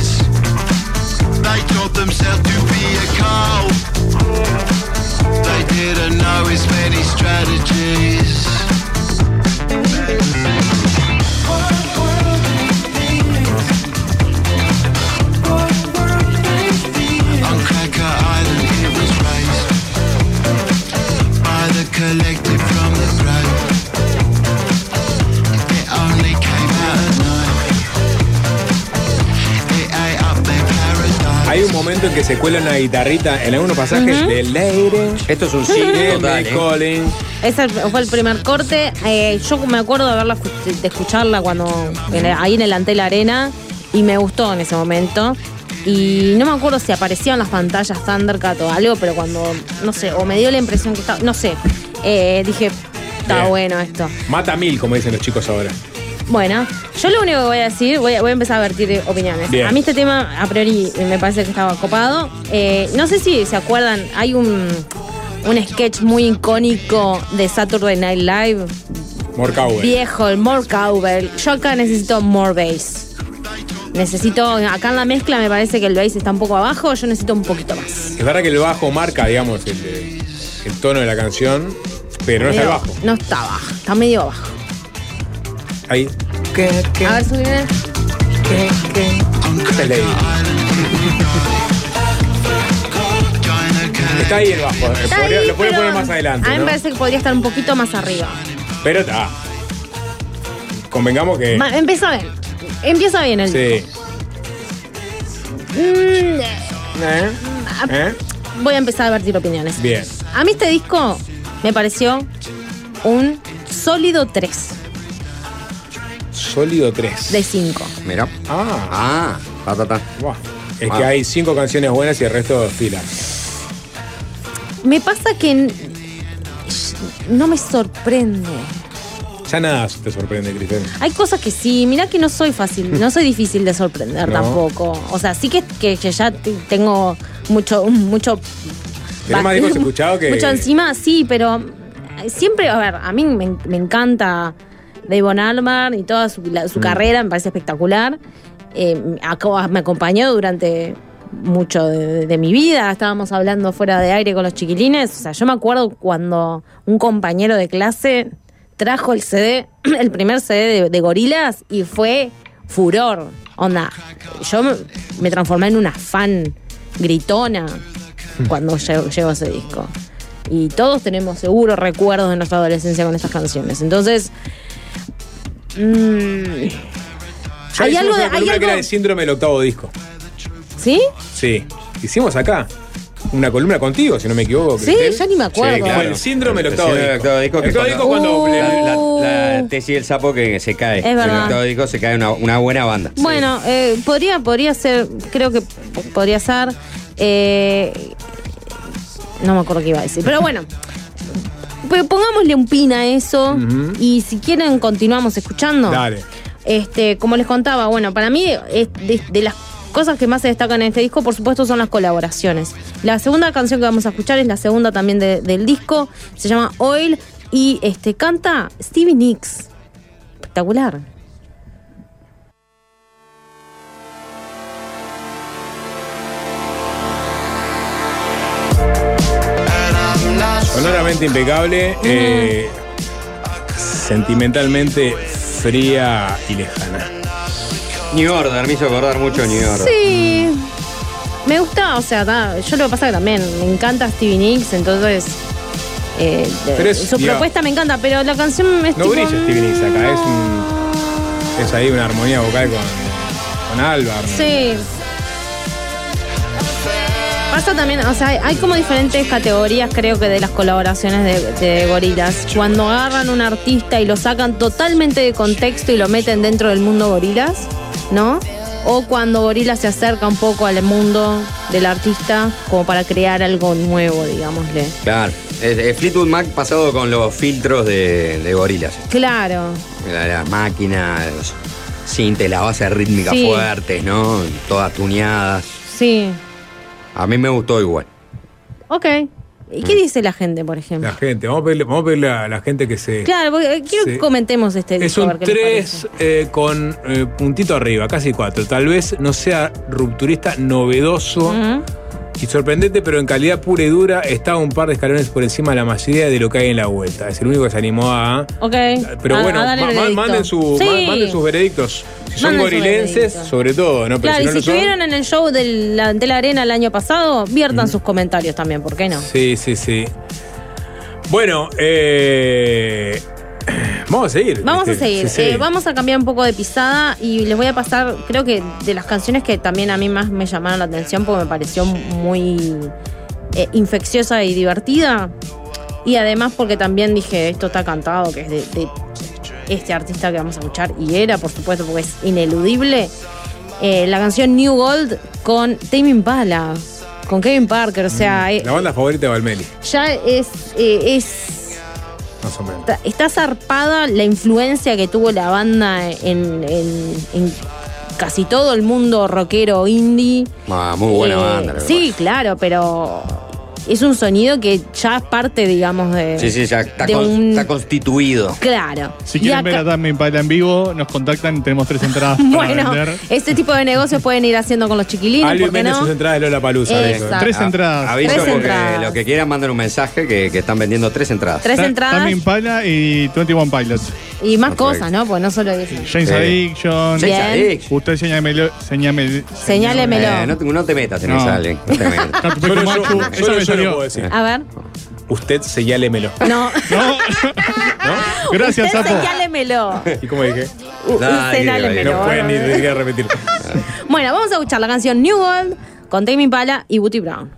Cuela una guitarrita en algunos pasajes Ujú. de Lady. Esto es un sí total, ¿eh? Colin. Ese fue el primer corte. Eh, yo me acuerdo de, haberla, escu- de escucharla cuando en ahí en el Antel Arena y me gustó en ese momento. Y no me acuerdo si aparecían las pantallas Thundercat o algo, pero cuando, no sé, o me dio la impresión que estaba, no sé, eh, dije, está Bien. bueno esto. Mata mil, como dicen los chicos ahora. Bueno, yo lo único que voy a decir, voy a, voy a empezar a vertir opiniones. Bien. A mí este tema, a priori, me parece que estaba copado. Eh, no sé si se acuerdan, hay un, un sketch muy icónico de Saturday Night Live, Morcauer. viejo, el more cowbell. Yo acá necesito more bass. Necesito, acá en la mezcla me parece que el bass está un poco abajo, yo necesito un poquito más. Es verdad que el bajo marca, digamos, el, el tono de la canción, pero no está bajo. No está bajo, está medio bajo. Ahí. A ver, subime. Esta es Lady. Está ahí el bajo. eh, Está podría- ahí, lo puede pero poner más adelante. A mí ¿no? me parece que podría estar un poquito más arriba. Pero está. Convengamos que. Ma- Empieza bien. Empieza bien el Sí. Mm, ¿Eh? ¿Eh? Voy a empezar a vertir opiniones. Bien. A mí este disco me pareció un sólido 3 Sólido 3. de 5. Mira. Ah. Ah, ta, ta, ta. Buah. Es Ah. que hay cinco canciones buenas y el resto fila. Me pasa que no me sorprende. Ya nada te sorprende, Cristian. Hay cosas que sí, mirá que no soy fácil, no soy difícil de sorprender No. tampoco. O sea, sí que, que, que ya te- tengo mucho, mucho. Tenés más discos escuchados que. Mucho encima, sí, pero siempre, a ver, a mí me, me encanta Davon Albarn y toda su, la- Mm. carrera, me parece espectacular. Eh, me acompañó durante mucho de, de mi vida, estábamos hablando fuera de aire con los chiquilines, o sea, yo me acuerdo cuando un compañero de clase trajo el CD, el primer CD de, de Gorilas y fue furor, onda, yo me, me transformé en una fan gritona cuando llegó, llegó ese disco. Y todos tenemos seguro recuerdos de nuestra adolescencia con estas canciones. Entonces, mm, hay hicimos algo de- una hay columna que algo- era el síndrome del octavo disco. ¿sí? Sí. Hicimos acá. Una columna contigo, si no me equivoco. Sí, Cristel. ya ni me acuerdo. Sí, claro. Fue el síndrome del El octavo disco. octavo disco que El octavo disco cuando-. Uh. La, la tesis del sapo que se cae. Es verdad. En el octavo disco se cae una, una buena banda. Bueno, eh, podría, podría ser, creo que podría ser. eh, no me acuerdo qué iba a decir, pero bueno. Pero pongámosle un pin a eso y si quieren continuamos escuchando. Dale. Este, como les contaba, bueno, para mí es de, de las cosas que más se destacan en este disco, por supuesto, son las colaboraciones. La segunda canción que vamos a escuchar es la segunda también de- del disco, se llama Oil y este canta Stevie Nicks. Espectacular. Sonoramente impecable. eh, sentimentalmente fría y lejana. New Order, me hizo acordar mucho a New Order. Sí. Me gusta, o sea, ta, yo lo que pasa que también me encanta Stevie Nicks, entonces eh, Pero es- su propuesta me encanta, pero la canción es No tipo, brilla Stevie Nicks acá, es un. Es ahí una armonía vocal con, con Alvar. Sí. Pasa también, o sea, hay- como diferentes categorías, creo que, de las colaboraciones de, de gorilas. Cuando agarran un artista y lo sacan totalmente de contexto y lo meten dentro del mundo gorilas, ¿no? O cuando Gorila se acerca un poco al mundo del artista como para crear algo nuevo, digámosle. Claro. Fleetwood Mac pasado con los filtros de, de gorilas. Claro. La, la máquina, los sintes, las bases rítmicas Sí. fuertes, ¿no? Todas tuneadas. Sí. A mí me gustó igual. Ok. ¿Y qué dice la gente, por ejemplo? La gente, vamos a pedirle, vamos a pedirle a la gente que se. Claro, porque eh, quiero Sí. que comentemos este Es disco. a un ver qué les parece. 3 con eh, puntito arriba, casi 4. Tal vez no sea rupturista, novedoso. Y sorprendente, pero en calidad pura y dura está un par de escalones por encima de la mayoría de lo que hay en la vuelta. Es el único que se animó a. Ok. Pero A- bueno, a ma- manden, su- Sí. ma- manden sus veredictos. Si son Manden gorilenses, sobre todo, ¿no? Pero Claro, si y si son. estuvieron en el show del- la- de la arena el año pasado, viertan sus comentarios también, ¿por qué no? Sí, sí, sí. Bueno, eh, Vamos a seguir. Vamos a ¿viste? seguir. Sí, sí. Eh, vamos a cambiar un poco de pisada y les voy a pasar, creo que de las canciones que también a mí más me llamaron la atención porque me pareció muy eh, infecciosa y divertida. Y además porque también dije, esto está cantado, que es de, de este artista que vamos a escuchar. Y era, por supuesto, porque es ineludible. Eh, la canción New Gold con Tame Impala, con Kevin Parker. O sea, eh, La banda favorita de Valmeli, ya es, eh, es más o menos. Está, está zarpada la influencia que tuvo la banda en, en- en casi todo el mundo rockero indie. Ah, muy buena Eh, banda. la Sí, claro, pero es un sonido que ya es parte, digamos, de. Sí, sí, ya está, de con- un- está constituido. Claro. Si quieren acá- ver a Dame Impala en vivo, nos contactan, tenemos tres entradas para Bueno, vender. este tipo de negocios pueden ir haciendo con los chiquilines, Alvin ¿por qué vende no? sus entradas de Lola Palusa. Tres entradas. Aviso Tres porque entradas. lo que quieran manden un mensaje que, que están vendiendo tres entradas. Tres Ta- entradas. Dame Impala y 21 Pilots. Y más cosas, ¿no? Pues no solo eso. James Sí. Addiction. James. Addiction. Usted señálemelo. Señálemelo. Eh, no, te, no te metas en No. esa, Ale. No te metas. Solo yo, solo me yo lo salió. puedo decir. A ver. Usted señálemelo. No. No. Gracias, Usted Sapo. señálemelo. ¿Y cómo dije? U- ni- señálemelo. No pueden ni debería repetir. Bueno, vamos a escuchar la canción New World con Tame Impala y Booty Brown.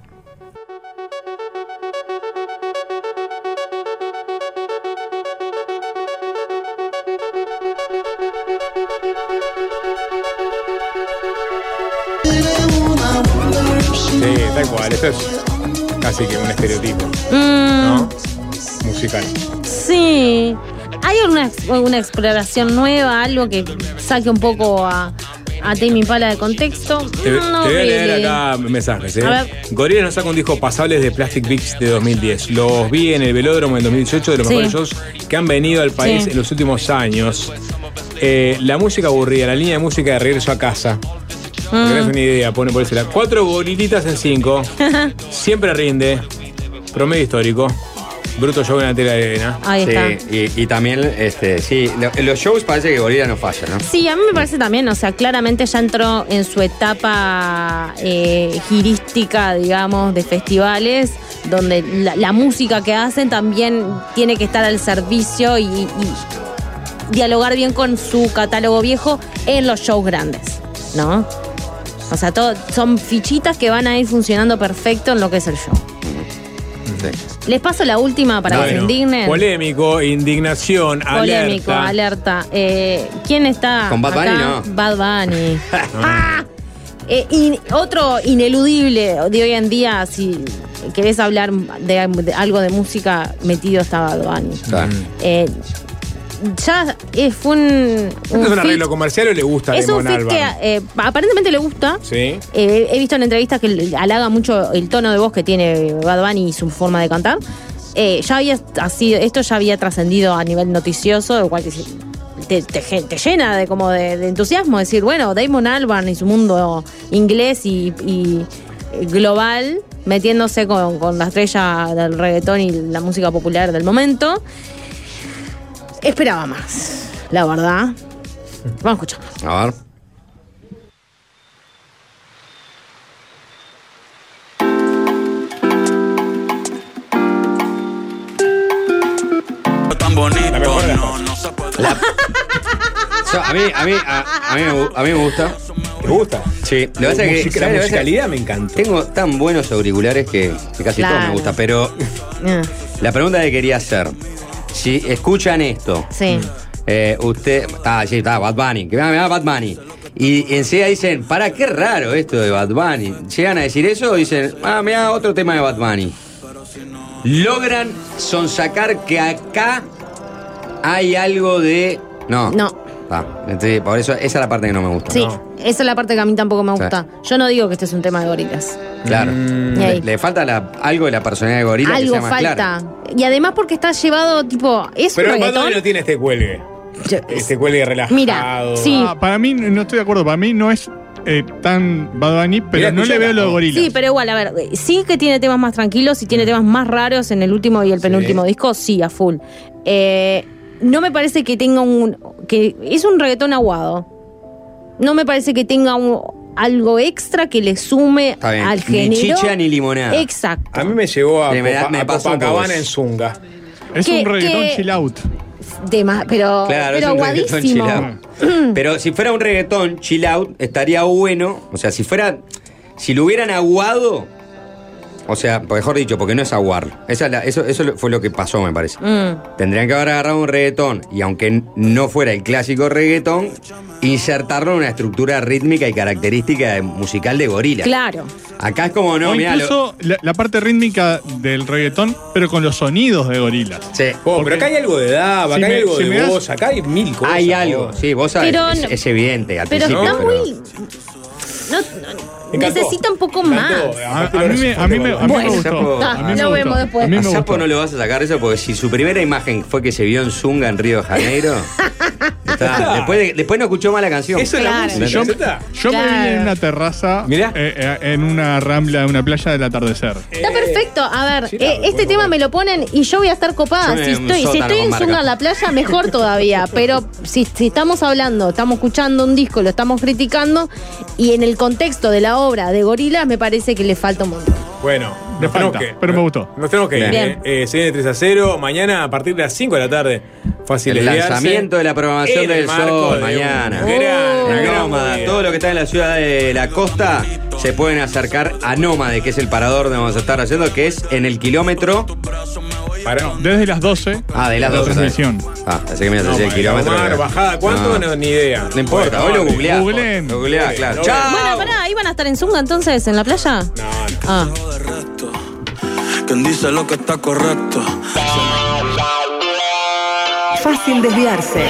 Sí, tal cual. Esto es casi que un estereotipo, Mm, ¿no? Musical. Sí. ¿Hay alguna, alguna exploración nueva, algo que saque un poco a, a Tame Impala de contexto? Te, no te voy a leer really. acá mensajes. ¿eh? A ver. Gorillaz nos saca un disco Pasables de Plastic Beach de 2010. Los vi en el velódromo en 2018 de los Sí. mejores shows que han venido al país Sí. en los últimos años. Eh, la música aburrida, la línea de música de regreso a casa. Mm. No una idea, pone por ese lado. Cuatro gorilitas en cinco. Siempre rinde. Promedio histórico. Bruto show en la tela de arena. Ahí Sí, está. y, y también, este, sí, lo- en los shows parece que Gorila no falla, ¿no? Sí, a mí me parece también, o sea, claramente ya entró en su etapa eh, girística, digamos, de festivales, donde la, la música que hacen también tiene que estar al servicio y, y dialogar bien con su catálogo viejo en los shows grandes, ¿no? O sea, todo, son fichitas que van a ir funcionando perfecto en lo que es el show. Sí. Les paso la última para que se Bueno, indignen. Polémico, indignación, Polémico, alerta. alerta. Eh, ¿Quién está? Con Bad acá? Bunny, no. Bad Bunny. Ah. Eh, in- otro ineludible de hoy en día, si querés hablar de, de algo de música, metido está Bad Bunny. Claro. Eh, ya fue un. ¿Esto es un arreglo comercial o le gusta a Es un fit que eh, aparentemente le gusta. Sí. Eh, he visto en entrevistas que halaga mucho el tono de voz que tiene Bad Bunny y su forma de cantar. Eh, ya había así, esto ya había trascendido a nivel noticioso, lo cual te, te- te llena de como de, de entusiasmo decir, bueno, Damon Albarn y su mundo inglés y, y global metiéndose con, con la estrella del reggaetón y la música popular del momento. Esperaba más, la verdad. Vamos a escuchar. A ver. Tan bonito, La mejor de las no, no se puede. So, a, mí, a, mí, a, a mí me, gu- a mí me gusta. ¿Te gusta? Sí, lo que pasa es que, Musica- ¿sabes la lo que pasa? musicalidad me encanta. Tengo tan buenos auriculares que, que casi todo Claro. me gusta, pero Ah, la pregunta que quería hacer, si escuchan esto, Sí. eh, usted, ah, sí, está, Bad Bunny, que me da Bad Bunny, y enseguida dicen, para qué raro esto de Bad Bunny, llegan a decir eso, dicen, ah, mira, otro tema de Bad Bunny. Logran sonsacar que acá hay algo de... No. No. Ah, entonces, por eso, esa es la parte que no me gusta. Sí, esa es la parte que a mí tampoco me Sí. gusta. Yo no digo que este es un tema de gorilas. Claro. Y Le, falta la- algo de la personalidad de Gorila que Algo sea más falta. clara. Y además porque está llevado, tipo, es Pero un no tiene este cuelgue. Este cuelgue relajado. Mira, sí. Ah, para mí, no estoy de acuerdo. Para mí no es eh, tan Bad Bunny, pero Mira, no le veo lo de no. gorila. Sí, pero igual, a ver, sí que tiene temas más tranquilos y tiene temas más raros en el último y el penúltimo disco, sí, a full. Eh, no me parece que tenga un. que Es un reggaetón aguado. No me parece que tenga un- algo extra que le sume Está bien. al Ni género. chicha ni limonada. Exacto. A mí me llevó a, me Copa- me a Copacabana en Zunga. es que- un reggaetón que- chill out. de pero, Claro, pero es un reggaetón chill out. Pero si fuera un reggaetón chill out, estaría bueno. O sea, si fuera. Si lo hubieran aguado. O sea, mejor dicho, porque no es aguarlo. Esa es la- eso, eso fue lo que pasó, me parece. Mm. Tendrían que haber agarrado un reggaetón y aunque no fuera el clásico reggaetón, insertarlo en una estructura rítmica y característica musical de gorila. Claro. Acá es como, no, o mirá, lo- incluso la, la parte rítmica del reggaetón, pero con los sonidos de gorilas. Sí. Oh, pero acá hay algo de Dab, Si acá hay me- algo si de das- voz, acá hay mil cosas. hay algo, vos. sí, vos sabés, Pero es, no- es evidente al Pero principio. está pero- muy. No, no-. Necesita un poco más. A, a mí me, a mí me, a mí me Bueno. gustó. A mí me lo gustó. vemos después. A mí A me Sapo gustó. no le vas a sacar eso porque si su primera imagen fue que se vio en Zunga en Río de Janeiro, está. después, de- después no escuchó más la canción. Eso es la Claro. música. Yo, yo me vi en una terraza, Mirá. eh, eh, en una rambla, en una playa del atardecer. Está perfecto. A ver, sí, eh, este tema me lo ponen y yo voy a estar copada. Si estoy, si estoy en. Zunga en la playa, mejor todavía. Pero si, si estamos hablando, estamos escuchando un disco, lo estamos criticando, y en el contexto de la obra de Gorilas, me parece que le falta un montón. Bueno, nos tenemos falta, que, pero me gustó. Nos tenemos que ir. Eh. Eh, se viene 3 a 0. Mañana a partir de las 5 de la tarde. Fácil El desviarse. lanzamiento de la programación En el del Sol de mañana. un gran, Oh. La gran Nómada, movida. todo lo que está en la ciudad de la costa se pueden acercar a Nómade, que es el parador donde vamos a estar haciendo, que es en el kilómetro. Desde las 12. Ah, de las la 12. transmisión. Ah, así que me no, el kilómetro. Omar, bajada, ¿cuánto? No, ni idea. No importa, hoy lo googleás. Googleen. Lo googleás, claro. Chao. Bueno, pará, ¿ahí van a estar en Zunga entonces, en la playa? No, no. Ah. Quien dice lo que está correcto. Fácil desviarse.